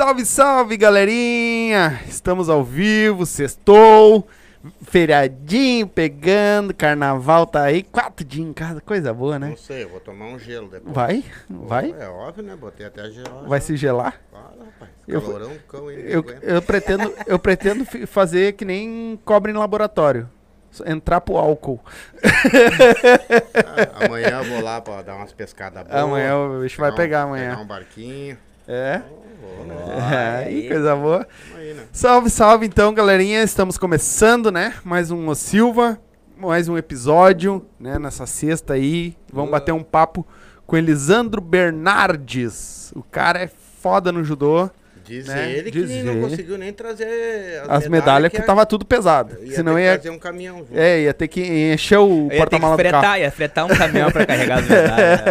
Salve, salve, galerinha! Estamos ao vivo, sextou, feriadinho pegando, carnaval tá aí, quatro dias em casa, coisa boa, né? Não sei, eu vou tomar um gelo depois. Vai? Vai? É óbvio, né? Botei até gelo. Vai se gelar? Claro, rapaz. Eu- Calorão, cão aí. Eu, eu pretendo, eu pretendo fazer que nem cobre em laboratório. Entrar pro álcool. Ah, amanhã eu vou lá pra dar umas pescadas boas. Amanhã o bicho vai pegar amanhã. Pegar um barquinho. É? Aí, coisa boa. Né? Salve, salve então, galerinha. Estamos começando, né? Mais um O Silva, mais um episódio, né? Nessa sexta aí. Vamos bater um papo com Elisandro Bernardes. O cara é foda no judô. Diz Né? ele Diz que não conseguiu nem trazer As medalhas que ia- tava tudo pesado. ia Senão ter que ia, trazer um caminhão junto. é, ia ter que encher o Eu ia ter que porta-mala do carro. fretar, ia fretar um caminhão pra carregar as medalhas.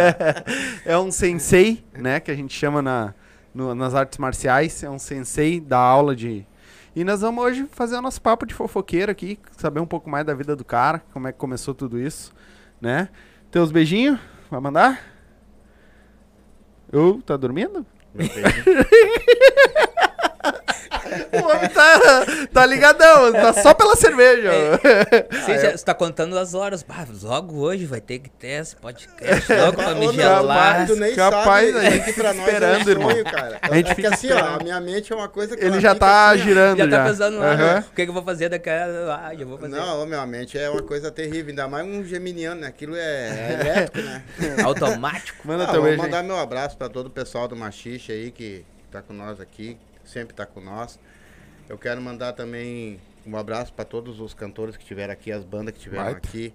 é um sensei, né? Que a gente chama na, no- nas artes marciais. É um sensei da aula de. E nós vamos hoje fazer o nosso papo de fofoqueiro aqui, saber um pouco mais da vida do cara, como é que começou tudo isso, né? Teus beijinhos? Vai mandar? Eu, tá dormindo? Meu beijinho. O homem tá, tá ligadão, tá só pela cerveja. Já, você tá contando as horas. Bah, logo hoje vai ter que ter esse podcast logo pra me gelar. tu nem Capaz, sabe, a é gente pra nós esperando, é um irmão. sonho, cara. A gente é fica que assim, ó, a minha mente é uma coisa que Ele ela já fica tá assim, girando já. Já tá pensando lá, Aham. o que, que eu vou fazer daquela. Ah, já vou fazer. Não, ô, meu, a mente é uma coisa terrível, ainda mais um geminiano, né? Aquilo é, é elétrico, né? Automático. Manda Ah, teu vou beijo. mandar meu abraço para todo o pessoal do Machixe aí que tá com nós aqui, sempre tá com nós. Eu quero mandar também um abraço para todos os cantores que tiveram aqui, as bandas que tiveram Baita. aqui,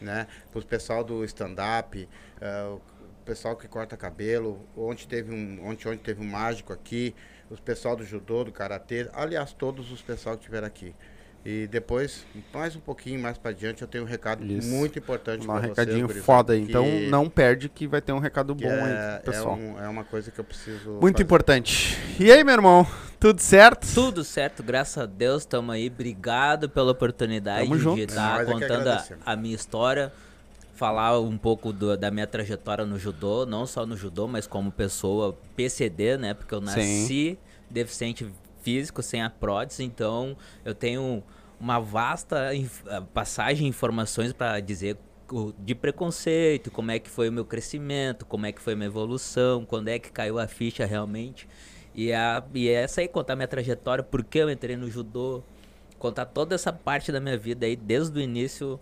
né? Para o pessoal do stand-up, eh, o pessoal que corta cabelo. Ontem teve um, ontem, ontem teve um mágico aqui, os pessoal do judô, do karatê, aliás, todos os pessoal que tiveram aqui. E depois, mais um pouquinho mais para adiante, eu tenho um recado Isso. muito importante Um para vocês. recadinho gurizada, foda Então não perde que vai ter um recado bom é, aí, pessoal. É, um- é uma coisa que eu preciso. Muito fazer. importante. E aí, meu irmão? Tudo certo? Tudo certo, graças a Deus, tamo aí. Obrigado pela oportunidade Tamo junto. de estar Nós é contando a, a minha história. Falar um pouco do- da minha trajetória no judô, não só no judô, mas como pessoa PCD, né? Porque eu Sim. nasci deficiente físico, sem a prótese, então eu tenho uma vasta ah, passagem de informações para dizer de preconceito, como é que foi o meu crescimento, como é que foi a minha evolução, quando é que caiu a ficha realmente. E, a, e é essa aí, contar minha trajetória, por que eu entrei no judô, contar toda essa parte da minha vida aí, desde o início,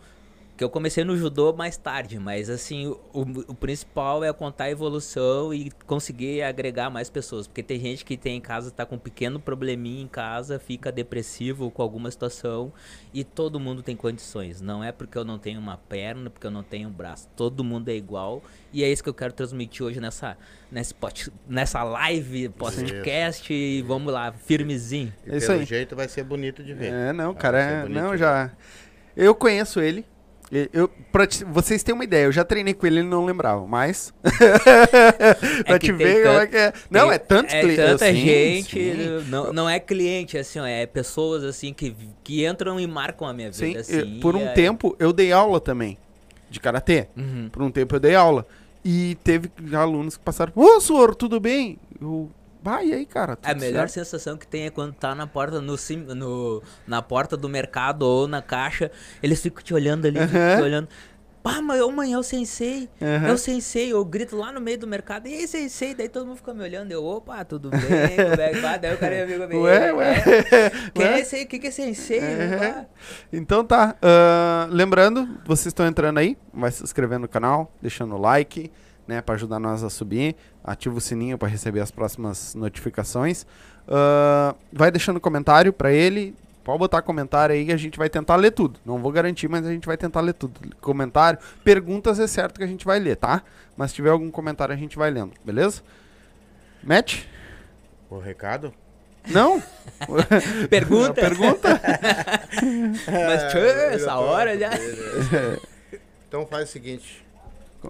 que eu comecei no judô mais tarde, mas assim, o, o principal é contar a evolução e conseguir agregar mais pessoas, porque tem gente que tem em casa, tá com um pequeno probleminha em casa, fica depressivo com alguma situação e todo mundo tem condições, não é porque eu não tenho uma perna, porque eu não tenho um braço, todo mundo é igual e é isso que eu quero transmitir hoje nessa, nesse pod- nessa live, podcast e vamos lá, firmezinho. E É isso pelo aí. jeito vai ser bonito de ver. É, não, cara, é, não, já. Eu conheço ele. Eu, pra te- vocês terem uma ideia, eu já treinei com ele e não lembrava, mas. pra que te ver como é tanto- que é. Não, Tem- é tantos é clientes. tanta sim, gente, sim. Não, não é cliente, assim, ó, é pessoas assim que, que entram e marcam a minha Sim, vida. eu- assim, por e um tempo eu dei aula também de karatê. Uhum. Por um tempo eu dei aula. E teve alunos que passaram: Ô, senhor, tudo bem? Eu. Vai e aí, cara. A tudo melhor certo?" sensação que tem é quando tá na porta no, sim- no na porta do mercado ou na caixa, eles ficam te olhando ali, te olhando. Pá, mas ô, mãe, é o sensei. Aham. É o sensei. Eu grito lá no meio do mercado. E aí, sensei? Daí todo mundo fica me olhando. Eu, opa, tudo bem? Como é que vai? Daí o cara me amigo meu. Ué, ué. Quem Ué. é esse aí? O que, que é sensei? Pá. Então tá. ahn, lembrando, vocês estão entrando aí, vai se inscrevendo no canal, deixando o like, né, para ajudar nós a subir. Ativa o sininho para receber as próximas notificações. Ahn, vai deixando comentário para ele. Pode botar comentário aí que a gente vai tentar ler tudo. Não vou garantir, mas a gente vai tentar ler tudo. Comentário, perguntas é certo que a gente vai ler, tá? Mas se tiver algum comentário a gente vai lendo, beleza? Match? O recado? Não? Pergunta. Pergunta? Mas, tchê, É, essa tô- hora já. Então faz o seguinte.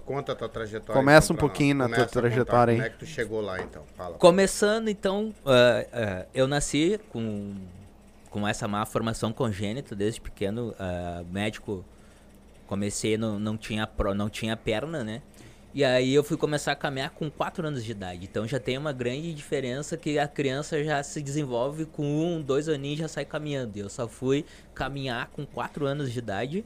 Conta a tua trajetória. Começa então, um pouquinho na nós. tua Começa trajetória aí. Como é que tu chegou lá então? Fala. Começando, então, ah, ah, eu nasci com, com essa má formação congênita desde pequeno. ah, médico, comecei, não, não, tinha, pro- não tinha perna, né? E aí eu fui começar a caminhar com 4 anos de idade. Então já tem uma grande diferença que a criança já se desenvolve com um, dois aninhos já sai caminhando. Eu só fui caminhar com 4 anos de idade,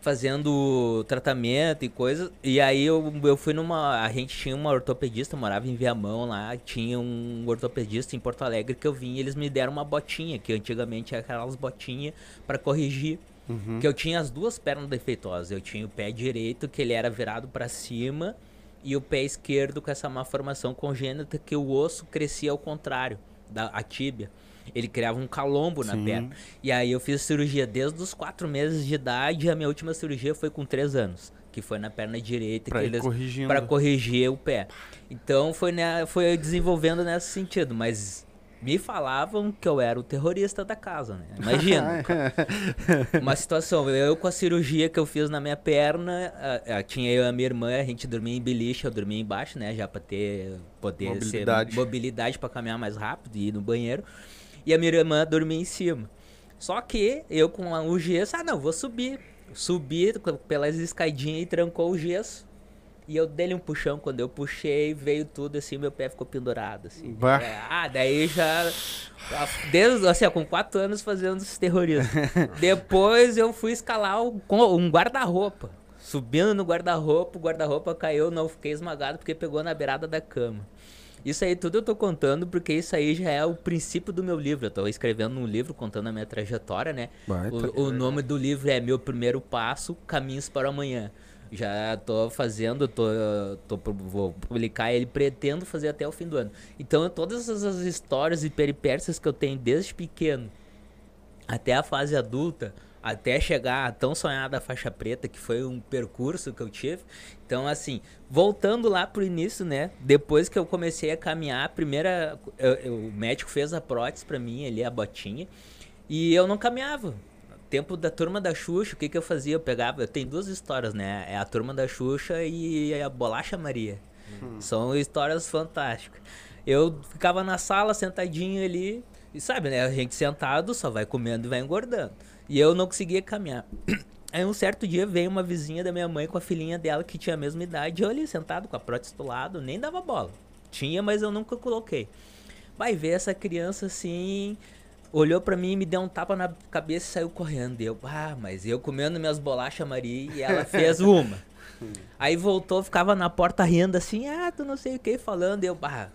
fazendo tratamento e coisas. E aí eu, eu fui numa. A gente tinha uma ortopedista, morava em Viamão lá, tinha um ortopedista em Porto Alegre que eu vim e eles me deram uma botinha, que antigamente era aquelas botinhas para corrigir Uhum. Que eu tinha as duas pernas defeituosas. Eu tinha o pé direito, que ele era virado para cima, e o pé esquerdo com essa malformação congênita, que o osso crescia ao contrário, da a tíbia. Ele criava um calombo Sim. na perna. E aí eu fiz cirurgia desde os quatro meses de idade, a minha última cirurgia foi com três anos. Que foi na perna direita para eles, corrigir o pé. Então foi, né, foi desenvolvendo nesse sentido. Mas me falavam que eu era o terrorista da casa, né? Imagina. uma situação, eu com a cirurgia que eu fiz na minha perna, a, a, tinha eu e a minha irmã, a gente dormia em beliche, eu dormia embaixo, né? Já pra ter, poder mobilidade. ser mobilidade para caminhar mais rápido e ir no banheiro. E a minha irmã dormia em cima. Só que eu com o gesso, ah não, vou subir. Subi pelas escadinhas e trancou o gesso. E eu dei um puxão, quando eu puxei, veio tudo assim, meu pé ficou pendurado, assim. É, ah, daí já. Desde, assim, com quatro anos fazendo esse terrorismo. Depois eu fui escalar um guarda-roupa. Subindo no guarda-roupa, o guarda-roupa caiu, não fiquei esmagado porque pegou na beirada da cama. Isso aí tudo eu tô contando porque isso aí já é o princípio do meu livro. Eu tô escrevendo um livro contando a minha trajetória, né? o, o nome do livro é Meu Primeiro Passo, Caminhos para o Amanhã. Já tô fazendo, tô, tô, vou publicar ele, pretendo fazer até o fim do ano. Então, todas essas histórias e peripécias que eu tenho desde pequeno até a fase adulta, até chegar a tão sonhada faixa preta, que foi um percurso que eu tive. Então, assim, voltando lá pro início, né? Depois que eu comecei a caminhar, a primeira. Eu, eu, o médico fez a prótese pra mim ali, a botinha. E eu não caminhava tempo da turma da Xuxa, o que, que eu fazia? Eu pegava. Eu tenho duas histórias, né? É a turma da Xuxa e a Bolacha Maria. Uhum. São histórias fantásticas. Eu ficava na sala sentadinho ali. E sabe, né? A gente sentado só vai comendo e vai engordando. E eu não conseguia caminhar. Aí um certo dia veio uma vizinha da minha mãe com a filhinha dela que tinha a mesma idade. Eu ali sentado com a prótese do lado, nem dava bola. Tinha, mas eu nunca coloquei. Vai ver essa criança assim olhou para mim, me deu um tapa na cabeça e saiu correndo. Eu, ah, mas eu comendo minhas bolachas Maria e ela fez uma. Aí voltou, ficava na porta rindo assim, ah, tu não sei o que, falando. Eu, ah.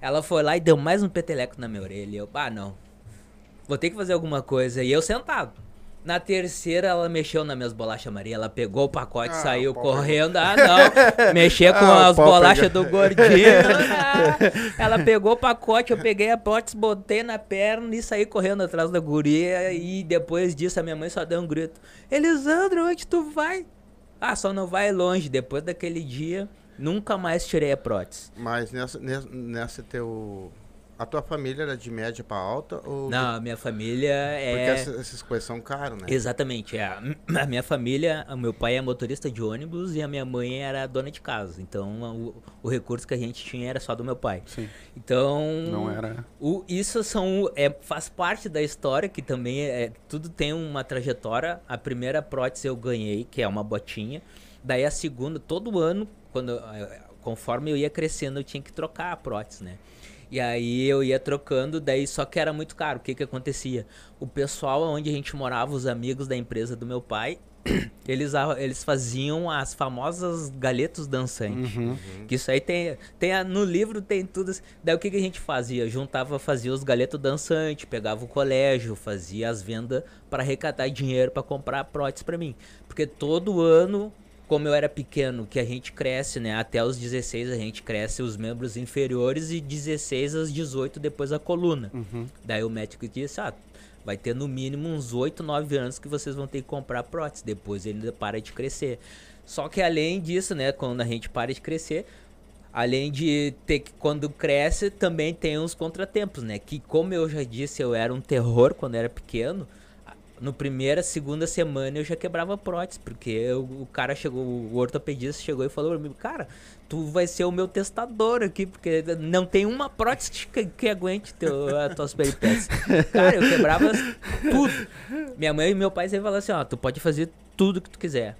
Ela foi lá e deu mais um peteleco na minha orelha. Eu, ah, não. Vou ter que fazer alguma coisa. E eu sentado. Na terceira, ela mexeu nas minhas bolachas Maria. Ela pegou o pacote, ah, saiu correndo. Ah, não. Mexer com ah, as bolachas do gordinho. Ah, ela pegou o pacote, eu peguei a pote, botei na perna e saí correndo atrás da guria. E depois disso, a minha mãe só deu um grito: Elisandro, onde tu vai? Ah, só não vai longe. Depois daquele dia, nunca mais tirei a prótese. Mas nessa, nessa, nessa teu a tua família era de média para alta? Ou... Não, a minha família é. Porque essas, essas coisas são caras, né? Exatamente. É. A minha família, o meu pai é motorista de ônibus e a minha mãe era dona de casa. Então o, o recurso que a gente tinha era só do meu pai. Sim. Então. Não era. O, isso são, é, faz parte da história que também é. Tudo tem uma trajetória. A primeira prótese eu ganhei, que é uma botinha. Daí a segunda, todo ano, quando, conforme eu ia crescendo, eu tinha que trocar a prótese, né? E aí eu ia trocando, daí só que era muito caro. O que que acontecia? O pessoal onde a gente morava, os amigos da empresa do meu pai, eles, eles faziam as famosas galetos dançantes. Uhum. Que isso aí tem, tem. No livro tem tudo. Daí o que, que a gente fazia? Juntava, fazia os galetos dançantes, pegava o colégio, fazia as vendas para arrecadar dinheiro para comprar prótese para mim. Porque todo ano como eu era pequeno, que a gente cresce, né? Até os 16 a gente cresce os membros inferiores e 16 aos 18 depois a coluna. Uhum. Daí o médico disse, ah, vai ter no mínimo uns 8, 9 anos que vocês vão ter que comprar prótese, depois ele para de crescer. Só que além disso, né, quando a gente para de crescer, além de ter que quando cresce, também tem uns contratempos, né? Que como eu já disse, eu era um terror quando era pequeno no primeira, segunda semana eu já quebrava prótese, porque eu, o cara chegou, o ortopedista chegou e falou pra mim, cara, tu vai ser o meu testador aqui, porque não tem uma prótese que, que aguente teu, as tuas peripécias. cara, eu quebrava tudo. Minha mãe e meu pai sempre falaram assim, ó, tu pode fazer tudo que tu quiser.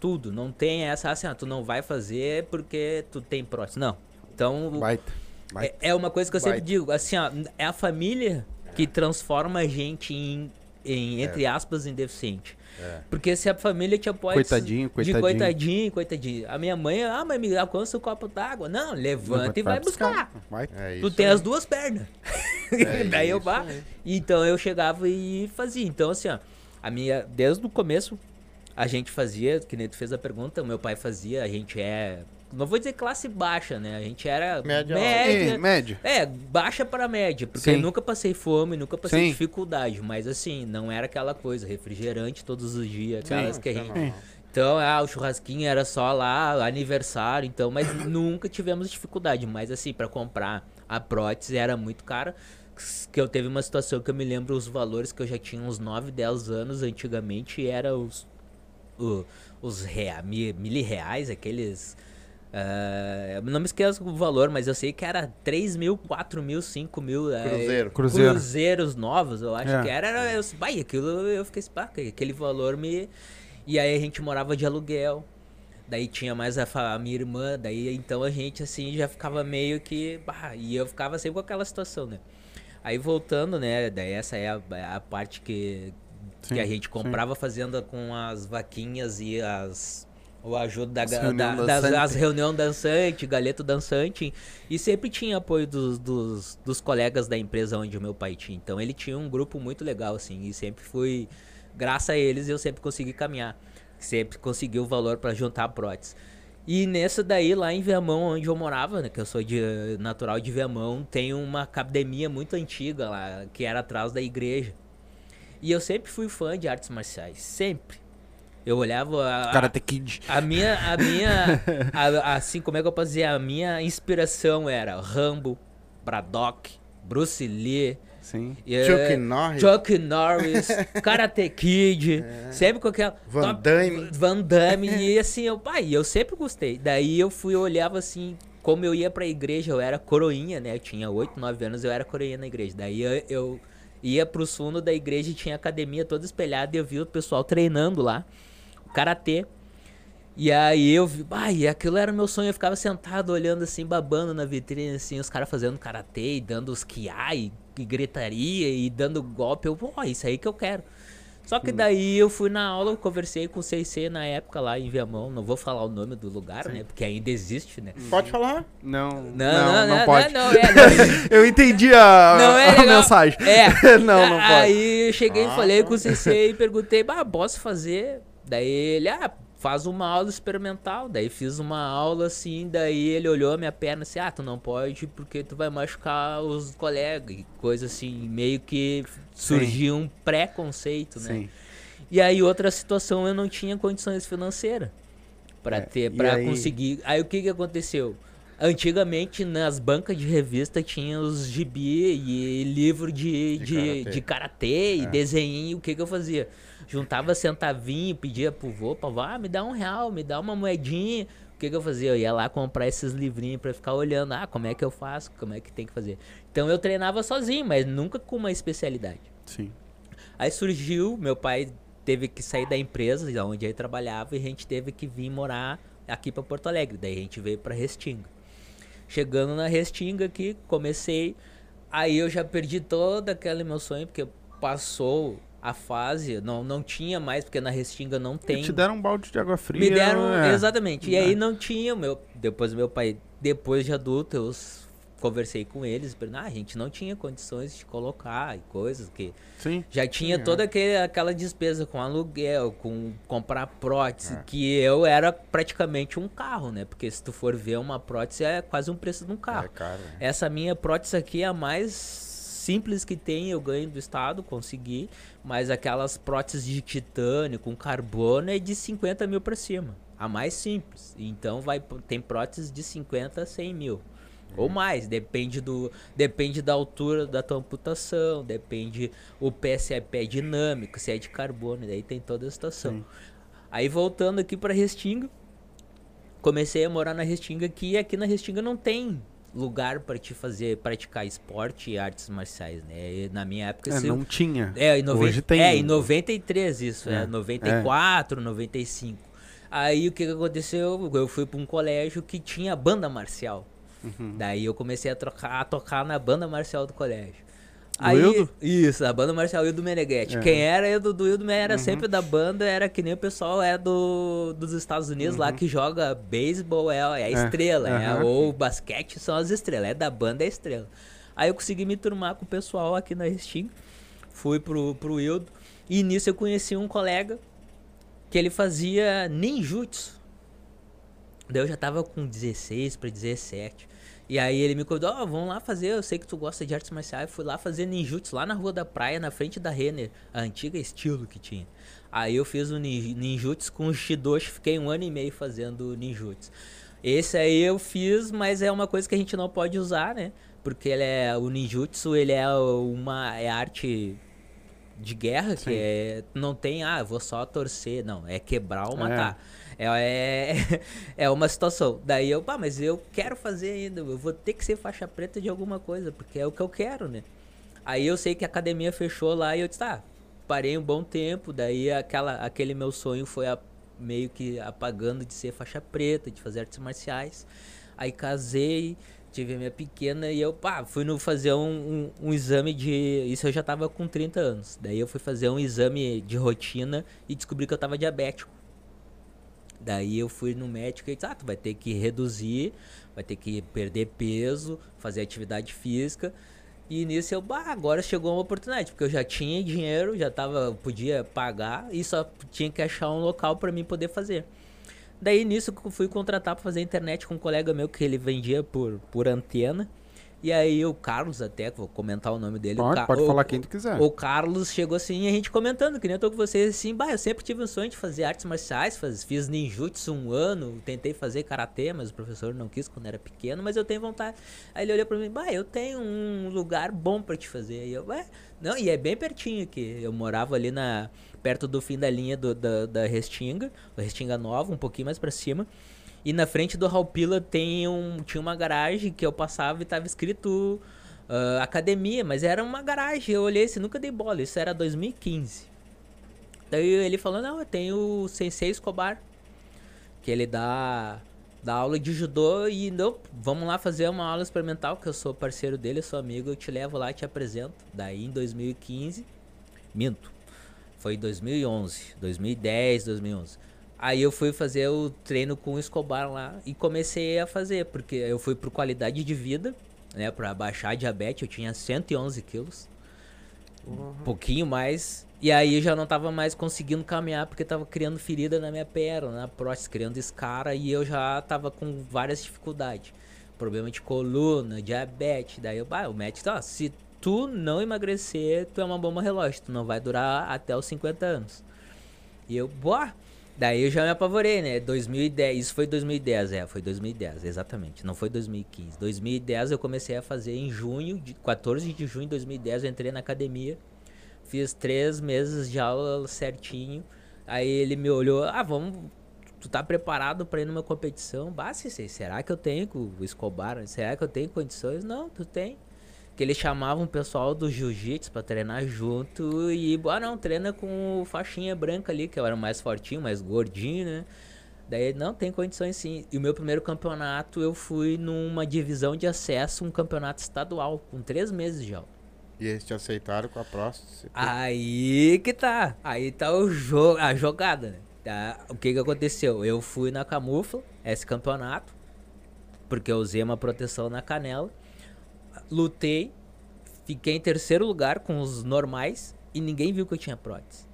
tudo. Não tem essa assim, ah, tu não vai fazer porque tu tem prótese. Não. Então, Baita. Baita. é, é uma coisa que eu sempre Vai. digo, assim, ó, é a família que transforma a gente em, em entre aspas, em deficiente. É. Porque se a família te apoia Coitadinho, de coitadinho. coitadinho, coitadinho. A minha mãe, ah, mas me alcança o copo d'água. Não, levanta e vai buscar. Vai. É Tu tem aí. as duas pernas. É Daí eu vá. Então eu chegava e fazia. Então, assim, ó, a minha. Desde o começo, a gente fazia, que nem tu fez a pergunta, o meu pai fazia, a gente é. Não vou dizer classe baixa, né? A gente era Média média. É, média. É, baixa para média, porque Sim. eu nunca passei fome, nunca passei Sim. dificuldade, mas assim, não era aquela coisa, refrigerante todos os dias, aquelas que a é gente. Então, ah, o churrasquinho era só lá, aniversário, então, mas nunca tivemos dificuldade. Mas assim, para comprar a prótese era muito cara. Que eu teve uma situação que eu me lembro os valores que eu já tinha uns 9, 10 anos antigamente, e era os, o- os rea, mi, mil reais, aqueles. Eu não me esqueço o valor, mas eu sei que era 3 mil, 4 mil, 5 mil. eh, Cruzeiro. Cruzeiro. cruzeiros novos, eu acho É. que era. era eu, vai, aquilo eu fiquei assim, pá, aquele valor me. E aí a gente morava de aluguel. Daí tinha mais a, a minha irmã, daí então a gente assim já ficava meio que. Bah, e eu ficava sempre com aquela situação, né? Aí voltando, né? Daí essa é a, a parte que, Sim, que a gente sim. comprava fazenda com as vaquinhas e as. O ajuda da, As ga- reunião da, das dançante. as reunião dançante, galeto dançante. E sempre tinha apoio dos, dos, dos colegas da empresa onde o meu pai tinha. Então ele tinha um grupo muito legal, assim. E sempre fui. Graças a eles eu sempre consegui caminhar. Sempre consegui o valor para juntar a prótese. E nessa daí, lá em Viamão, onde eu morava, né, que eu sou de natural de Viamão, tem uma academia muito antiga lá, que era atrás da igreja. E eu sempre fui fã de artes marciais, sempre. Eu olhava a, Karate Kid. a minha, a minha, a- assim, como é que eu posso dizer? A minha inspiração era Rambo, Braddock, Bruce Lee, Sim. e, Chuck eh, Norris. Chuck Norris, Karate Kid, sempre com aquela... Van top- Damme. Van Damme, e assim, eu, pai, eu sempre gostei. Daí eu fui, eu olhava assim, como eu ia pra igreja, eu era coroinha, né? Eu tinha 8, 9 anos, eu era coroinha na igreja. Daí eu, eu ia pros fundos da igreja e tinha academia toda espelhada e eu via o pessoal treinando lá, karatê. E aí eu vi, bah, e aquilo era meu sonho, eu ficava sentado olhando assim, babando na vitrine, assim, os caras fazendo karatê e dando os kiai, e gritaria e dando golpe. Eu, pô, isso aí que eu quero. Só que daí eu fui na aula, eu conversei com o CC na época lá em Viamão, não vou falar o nome do lugar, né, porque ainda existe, né. Pode falar? Não, Não, não, não, pode. não, não, é, não. Eu entendi a, Não é a mensagem. É. não, não pode. Aí eu cheguei e Ah, falei tá. com o CC e perguntei, bah, posso fazer? Daí ele, ah, faz uma aula experimental. Daí fiz uma aula assim, daí ele olhou a minha perna assim, ah, tu não pode porque tu vai machucar os colegas. E coisa assim, meio que surgia um preconceito, né? Sim. E aí outra situação eu não tinha condições financeiras para É, ter, para conseguir. Aí o que que aconteceu? Antigamente nas bancas de revista tinha os gibi e livro de, De de, karatê. de karatê e É. desenho. O que que eu fazia? Juntava centavinho, pedia pro vô, pra vó, ah, me dá um real, me dá uma moedinha. O que que eu fazia? Eu ia lá comprar esses livrinhos pra ficar olhando, ah, como é que eu faço, como é que tem que fazer. Então eu treinava sozinho, mas nunca com uma especialidade. Sim. Aí surgiu, meu pai teve que sair da empresa onde ele trabalhava e a gente teve que vir morar aqui para Porto Alegre. Daí a gente veio para Restinga. Chegando na Restinga aqui, comecei. Aí eu já perdi todo aquele meu sonho, porque passou a fase, não, não tinha mais, porque na Restinga não tem. Te deram um balde de água fria. Me deram, é. exatamente. E É. aí não tinha, meu, depois meu pai, depois de adulto, eu conversei com eles, ah, a gente não tinha condições de colocar e coisas que Sim. já tinha Sim, é. toda aquele, aquela despesa com aluguel, com comprar prótese, É. que eu era praticamente um carro, né? Porque se tu for ver uma prótese é quase um preço de um carro. É caro. né? Essa minha prótese aqui é a mais simples que tem, eu ganho do estado, consegui, mas aquelas próteses de titânio com carbono é de 50 mil pra cima, a mais simples. Então vai tem próteses de 50 a 100 mil. Ou mais, depende do depende da altura da tua amputação, depende o pé se é pé dinâmico, se é de carbono, daí tem toda a situação. Sim. Aí voltando aqui pra Restinga, comecei a morar na Restinga aqui e aqui na Restinga não tem lugar para te fazer praticar esporte e artes marciais, né? E na minha época É, não tinha. é, noven- Hoje tem. é, em 93 isso, é, É, 94, 95. Aí o que, que aconteceu? Eu fui pra um colégio que tinha banda marcial. Uhum. Daí eu comecei a, trocar, a tocar na banda marcial do colégio. Do Aí, Hildo? Isso, a banda marcial Hildo Meneghetti. É. Quem era Hildo do Hildo era Uhum. sempre da banda, era que nem o pessoal é do, dos Estados Unidos lá que joga beisebol, é, é a Uhum. É, estrela, é, ou basquete são as estrelas, é da banda é a estrela. Aí eu consegui me turmar com o pessoal aqui na Resting, fui pro, pro Hildo, e nisso eu conheci um colega que ele fazia ninjutsu. Daí eu já tava com 16 para 17. E aí ele me convidou, ó, vamos lá fazer, eu sei que tu gosta de artes marciais. Eu fui lá fazer ninjutsu lá na rua da praia, na frente da Renner, a antiga estilo que tinha. Aí eu fiz o nin- ninjutsu com o Shidoshi, fiquei um ano e meio fazendo ninjutsu. Esse aí eu fiz, mas é uma coisa que a gente não pode usar, né? Porque ele é, o ninjutsu, ele é uma é arte de guerra, que Sim. é, não tem, ah, eu vou só torcer, não, é quebrar ou matar. É, é, é uma situação. Daí eu, pá, mas eu quero fazer ainda, eu vou ter que ser faixa preta de alguma coisa, porque é o que eu quero, né? Aí eu sei que a academia fechou lá e eu disse, tá, parei um bom tempo, daí aquela, aquele meu sonho foi a- meio que apagando de ser faixa preta, de fazer artes marciais. Aí casei, tive a minha pequena e eu, pá, fui no fazer um, um, um exame de. Isso eu já tava com 30 anos. Daí eu fui fazer um exame de rotina e descobri que eu tava diabético. Daí eu fui no médico e disse, ah, tu vai ter que reduzir, vai ter que perder peso, fazer atividade física. E nisso eu, bah, agora chegou uma oportunidade, porque eu já tinha dinheiro, já tava, podia pagar e só tinha que achar um local para mim poder fazer. Daí nisso eu fui contratar para fazer internet com um colega meu que ele vendia por, por antena. E aí o Carlos até, vou comentar o nome dele. Pode, pode o- falar quem tu quiser. o Carlos chegou assim e a gente comentando, que nem eu tô com vocês assim, bah, eu sempre tive um sonho de fazer artes marciais, faz, fiz ninjutsu um ano, tentei fazer karatê, mas o professor não quis quando era pequeno, mas eu tenho vontade. Aí ele olhou pra mim, bah, eu tenho um lugar bom pra te fazer. E eu, ué, não, e é bem pertinho aqui. Eu morava ali na perto do fim da linha do, da, da Restinga, da Restinga Nova, um pouquinho mais pra cima. E na frente do Raupila tem um, tinha uma garagem que eu passava e tava escrito ah, academia, mas era uma garagem. Eu olhei assim, nunca dei bola. Isso era 2015. Daí ele falou: Não, eu tenho o Sensei Escobar, que ele dá, dá aula de judô. E não, vamos lá fazer uma aula experimental, que eu sou parceiro dele, eu sou amigo. Eu te levo lá e te apresento. Daí em 2015, minto, foi em 2011, 2010, 2011. Aí eu fui fazer o treino com o Escobar lá e comecei a fazer, porque eu fui por qualidade de vida, né, pra baixar a diabetes, eu tinha 111 quilos, um pouquinho mais, e aí eu já não tava mais conseguindo caminhar porque tava criando ferida na minha perna, na prótese, criando escara, e eu já tava com várias dificuldades, problema de coluna, diabetes, daí eu, bah, o médico, ó, se tu não emagrecer, tu é uma bomba relógio, tu não vai durar até os 50 anos. E eu, boa. Daí eu já me apavorei, né? 2010, isso foi 2010, é, foi 2010, exatamente. Não foi 2015. 2010 eu comecei a fazer em junho, de 14 de junho de 2010 eu entrei na academia. Fiz três meses de aula certinho. Aí ele me olhou, ah, vamos. Tu tá preparado pra ir numa competição? Bah, será que eu tenho o Escobar? Será que eu tenho condições? Não, tu tem que eles chamavam o pessoal do jiu-jitsu pra treinar junto e, ah não, treina com o faixinha branca ali, que eu era mais fortinho, mais gordinho, né? Daí, não, tem condições sim. E o meu primeiro campeonato, eu fui numa divisão de acesso, um campeonato estadual, com três meses de aula. E eles te aceitaram com a próstata. Aí que tá. Aí tá o jogo, a jogada, né? Tá? O que que aconteceu? Eu fui na camufla, esse campeonato, porque eu usei uma proteção na canela. Lutei, fiquei em terceiro lugar com os normais e ninguém viu que eu tinha prótese.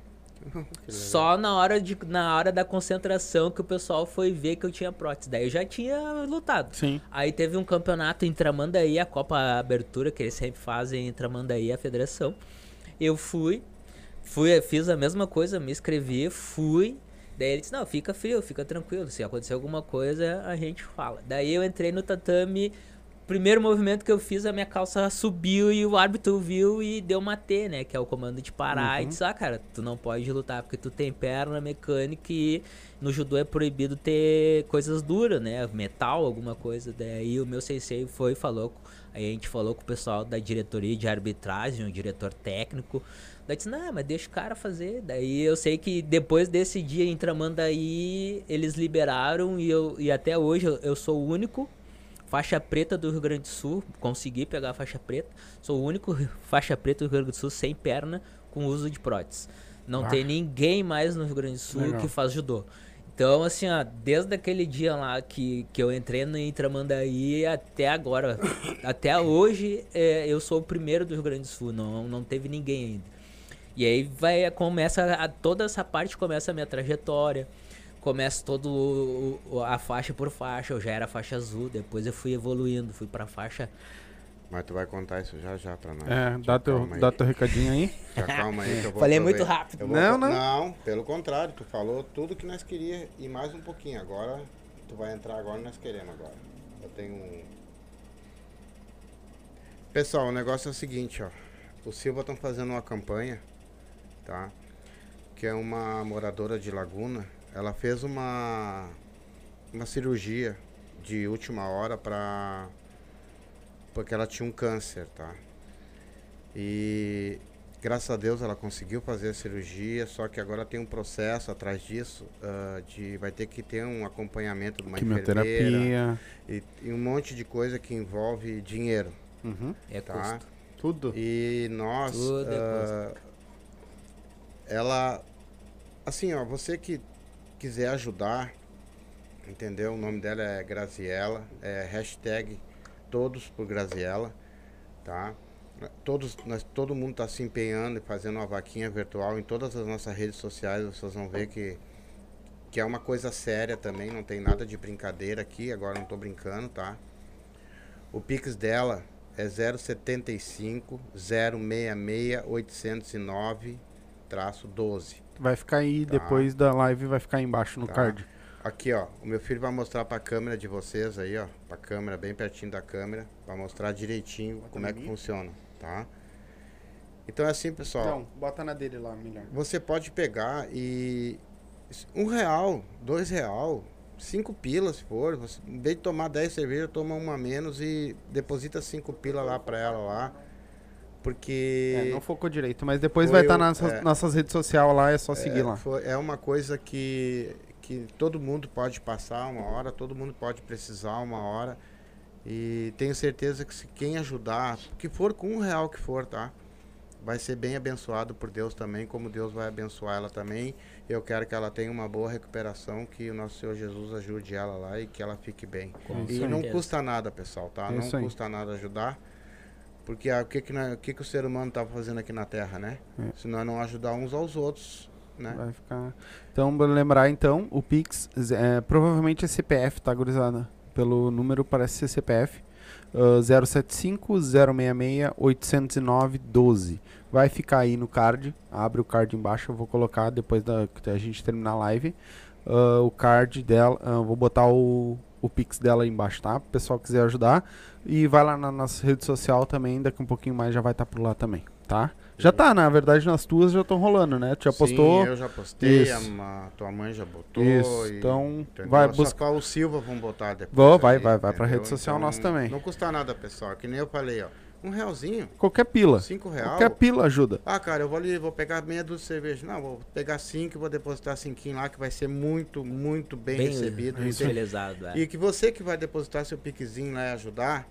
Só na hora, de, na hora da concentração que o pessoal foi ver que eu tinha prótese. Daí eu já tinha lutado. Sim. Aí teve um campeonato em Tramandaí, a Copa Abertura, que eles sempre fazem em Tramandaí, a federação. Eu fui, fui, fiz a mesma coisa, me inscrevi, fui. Daí ele disse, não, fica frio, fica tranquilo. Se acontecer alguma coisa, a gente fala. Daí eu entrei no tatame. Primeiro movimento que eu fiz, a minha calça subiu e o árbitro viu e deu uma T, né? Que é o comando de parar. E disse, ah, cara, tu não pode lutar porque tu tem perna mecânica e no judô é proibido ter coisas duras, né? Metal, alguma coisa. Daí o meu sensei foi e falou. Aí a gente falou com o pessoal da diretoria de arbitragem, o diretor técnico. Daí disse, não, mas deixa o cara fazer. Daí eu sei que depois desse dia em Tramandaí, eles liberaram e, eu, e até hoje eu, eu sou o único faixa preta do Rio Grande do Sul, consegui pegar a faixa preta. Sou o único faixa preta do Rio Grande do Sul sem perna com uso de prótese. Não Ah. tem ninguém mais no Rio Grande do Sul Legal. que faz judô. Então, assim, ó, desde aquele dia lá que, que eu entrei no Intramandaí até agora, até hoje, é, eu sou o primeiro do Rio Grande do Sul, não, não teve ninguém ainda. E aí vai, começa, a, toda essa parte começa a minha trajetória, começa todo o- o- a faixa por faixa, eu já era faixa azul, depois eu fui evoluindo, fui pra faixa... Mas tu vai contar isso já já pra nós. É, dá teu, dá teu recadinho aí. Já calma aí que eu vou Falei muito rápido. Vou Não, não. Não, pelo contrário, tu falou tudo que nós queríamos e mais um pouquinho. Agora, tu vai entrar agora e nós queremos agora. Eu tenho um... Pessoal, o negócio é o seguinte, ó. O Silva estão fazendo uma campanha, tá? Que é uma moradora de Laguna. Ela fez uma, uma cirurgia de última hora pra... Porque ela tinha um câncer, tá? E graças a Deus ela conseguiu fazer a cirurgia, só que agora tem um processo atrás disso, ah, de vai ter que ter um acompanhamento de uma enfermeira Quimioterapia. e, e um monte de coisa que envolve dinheiro, Uhum. É tá? custo. Tudo. E nós, Tudo é ah, ela, assim, ó, você que quiser ajudar, entendeu? O nome dela é Graziella, é hashtag todos por Graziella, tá? Todos, nós, todo mundo está se empenhando e fazendo uma vaquinha virtual em todas as nossas redes sociais, vocês vão ver que, que é uma coisa séria também, não tem nada de brincadeira aqui, agora não estou brincando, tá? O Pix dela é 075 066 809 traço 12. Vai ficar aí, Tá. depois da live, vai ficar aí embaixo no Tá. card. Aqui, ó, o meu filho vai mostrar pra câmera de vocês aí, ó, pra câmera, bem pertinho da câmera, pra mostrar direitinho Bota como é que funciona, tá? Então é assim, pessoal. Não, bota na dele lá, melhor. Você pode pegar e um real, dois real, cinco pilas se for. Você, em vez de tomar 10 cervejas, toma uma menos e deposita cinco pilas lá pra ela lá. Porque É, não focou direito, mas depois vai estar eu- nas é. nossas redes sociais lá, é só seguir é, lá. foi- é uma coisa que, que todo mundo pode passar uma hora, todo mundo pode precisar uma hora. E tenho certeza que se quem ajudar, que for com um real que for, tá? Vai ser bem abençoado por Deus também, como Deus vai abençoar ela também. Eu quero que ela tenha uma boa recuperação, que o nosso Senhor Jesus ajude ela lá e que ela fique bem. Com E certeza. não custa nada, pessoal, tá? É isso não aí. custa nada ajudar. Porque ah, o, que, que, nós- o que, que o ser humano tá fazendo aqui na Terra, né? É. Se nós não ajudar uns aos outros, né? Vai ficar. Então, lembrar então, o Pix é, provavelmente é CPF, tá, gurizada? Pelo número parece ser CPF. ah, 075 066 809 12. Vai ficar aí no card. Abre o card embaixo, eu vou colocar depois da que a gente terminar a live. ah, o card dela, ah, vou botar o, o Pix dela aí embaixo, tá? Pro pessoal que quiser ajudar. E vai lá na nossa rede social também, daqui um pouquinho mais já vai estar por lá também, tá? Já tá, na verdade, nas tuas já estão rolando, né? Tu já postou. Sim, eu já postei, a, ma- tua mãe já botou. Isso, e- então entendeu? vai buscar. o Silva vão botar depois. Vou, vai, ali, vai, vai pra entendeu? rede social Então, nossa também. Não custa nada, pessoal. Que nem eu falei, ó. Um realzinho, Qualquer pila. cinco real. Qualquer pila ajuda. Ah, cara, eu vou ali, vou pegar meia dúzia de cerveja. Não, vou pegar cinco e vou depositar cinquinho lá, que vai ser muito, muito bem, Bem recebido. Felizado, é. E que você que vai depositar seu piquezinho lá e ajudar,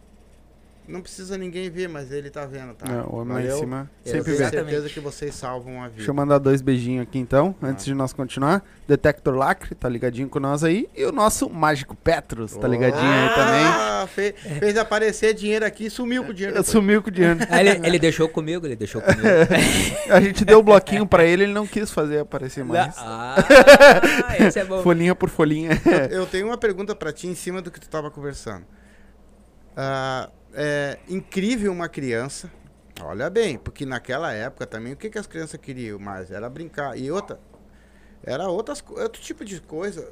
não precisa ninguém ver, mas ele tá vendo, tá? É, o homem lá em Valeu? cima Eu sempre tenho vê. Exatamente. certeza que vocês salvam a vida. Deixa eu mandar dois beijinhos aqui então, antes de nós continuar. Detector Lacre, tá ligadinho com nós aí. E o nosso Mágico Petros, tá ligadinho aí também. Ah, fe- fez aparecer dinheiro aqui e sumiu com o dinheiro. Eu sumiu com o dinheiro. Ah, ele, ele deixou comigo, ele deixou comigo. A gente deu o bloquinho pra ele, ele não quis fazer aparecer mais. ah, esse é bom. Folhinha por folhinha. Eu tenho uma pergunta pra ti em cima do que tu tava conversando. Ah, é incrível uma criança. Olha bem, porque naquela época também o que, que as crianças queriam mais? Era brincar. E outra, era outras, outro tipo de coisa.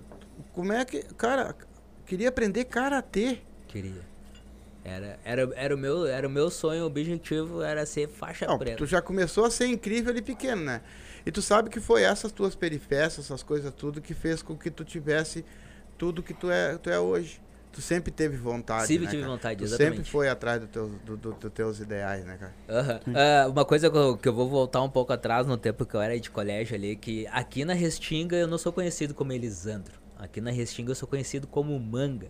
Como é que. Cara, queria aprender karatê. Queria. Era, era, era, o meu, era o meu sonho, o objetivo era ser faixa Não, preta. tu já começou a ser incrível ali pequeno, né? E tu sabe que foi essas tuas periférias, essas coisas tudo que fez com que tu tivesse tudo que tu é, tu é hoje. Tu sempre teve vontade, Sempre né, tive cara? vontade, tu exatamente. sempre foi atrás do teu, do, do- dos teus ideais, né, cara? Aham. Ah, uma coisa que eu, que eu vou voltar um pouco atrás no tempo que eu era de colégio ali, que aqui na Restinga eu não sou conhecido como Elisandro. Aqui na Restinga eu sou conhecido como Manga.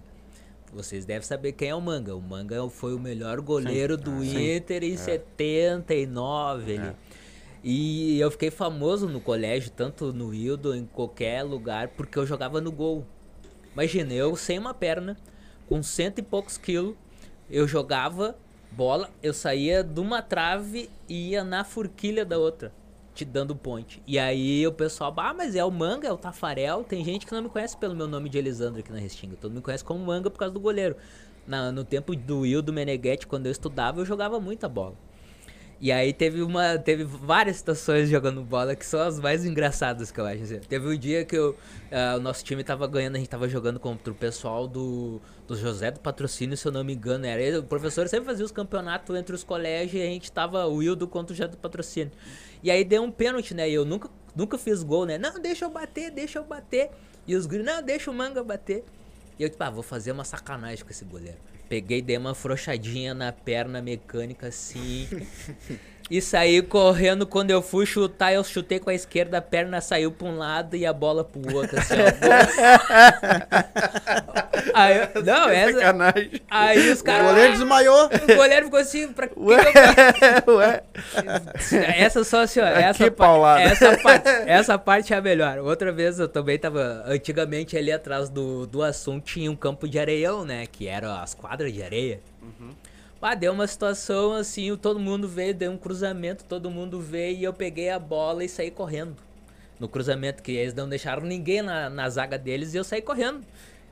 Vocês devem saber quem é o Manga. O Manga foi o melhor goleiro do Inter em 79 ali. E eu fiquei famoso no colégio, tanto no Hildo, em qualquer lugar, porque eu jogava no gol. Imagina, eu sem uma perna, com cento e poucos quilos, eu jogava bola, eu saía de uma trave e ia na forquilha da outra, te dando ponte. E aí o pessoal, ah, mas é o Manga, é o Tafarel. Tem gente que não me conhece pelo meu nome de Elisandro aqui na Restinga. Todo mundo me conhece como Manga por causa do goleiro. Na- no tempo do Hildo Meneghetti, quando eu estudava, eu jogava muita bola. E aí teve uma. Teve várias situações jogando bola que são as mais engraçadas que eu acho. assim. Teve um dia que eu, ah, o nosso time tava ganhando, a gente tava jogando contra o pessoal do, do José do Patrocínio, se eu não me engano. Era ele, o professor sempre fazia os campeonatos entre os colégios e a gente tava o Wildo contra o José do Patrocínio. E aí deu um pênalti, né? E eu nunca, nunca fiz gol, né? Não, deixa eu bater, deixa eu bater. E os gringos, não, deixa o manga bater. E eu, tipo, ah, vou fazer uma sacanagem com esse goleiro. Peguei, dei uma frouxadinha na perna mecânica assim. e saí correndo. Quando eu fui chutar, eu chutei com a esquerda, a perna saiu pra um lado e a bola pro outro. Assim, ó. aí, eu- não, essa. Sacanagem. Aí os O caras. goleiro desmaiou. O goleiro ficou assim, pra que Ué, eu ué. essa só assim, ó, essa, pa- paulada. essa, parte, essa parte é a melhor. Outra vez eu também tava, antigamente ali atrás do, do assunto tinha um campo de areião, né, que eram as quadras de areia. Ah, deu uma situação assim, todo mundo veio, deu um cruzamento, todo mundo veio e eu peguei a bola e saí correndo. No cruzamento, que eles não deixaram ninguém na, na zaga deles e eu saí correndo.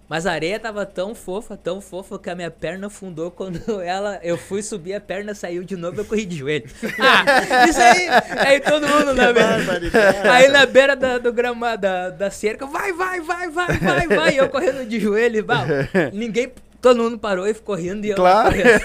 Mas a areia tava tão fofa, tão fofa que a minha perna afundou quando ela, eu fui subir, a perna saiu de novo, eu corri de joelho. Ah, isso aí! Aí todo mundo na beira. Aí na beira da, do gramado, da, da cerca, vai, vai, vai, vai, vai, vai. E eu correndo de joelho, e, bah, ninguém, todo mundo parou e ficou rindo e eu Claro. correndo.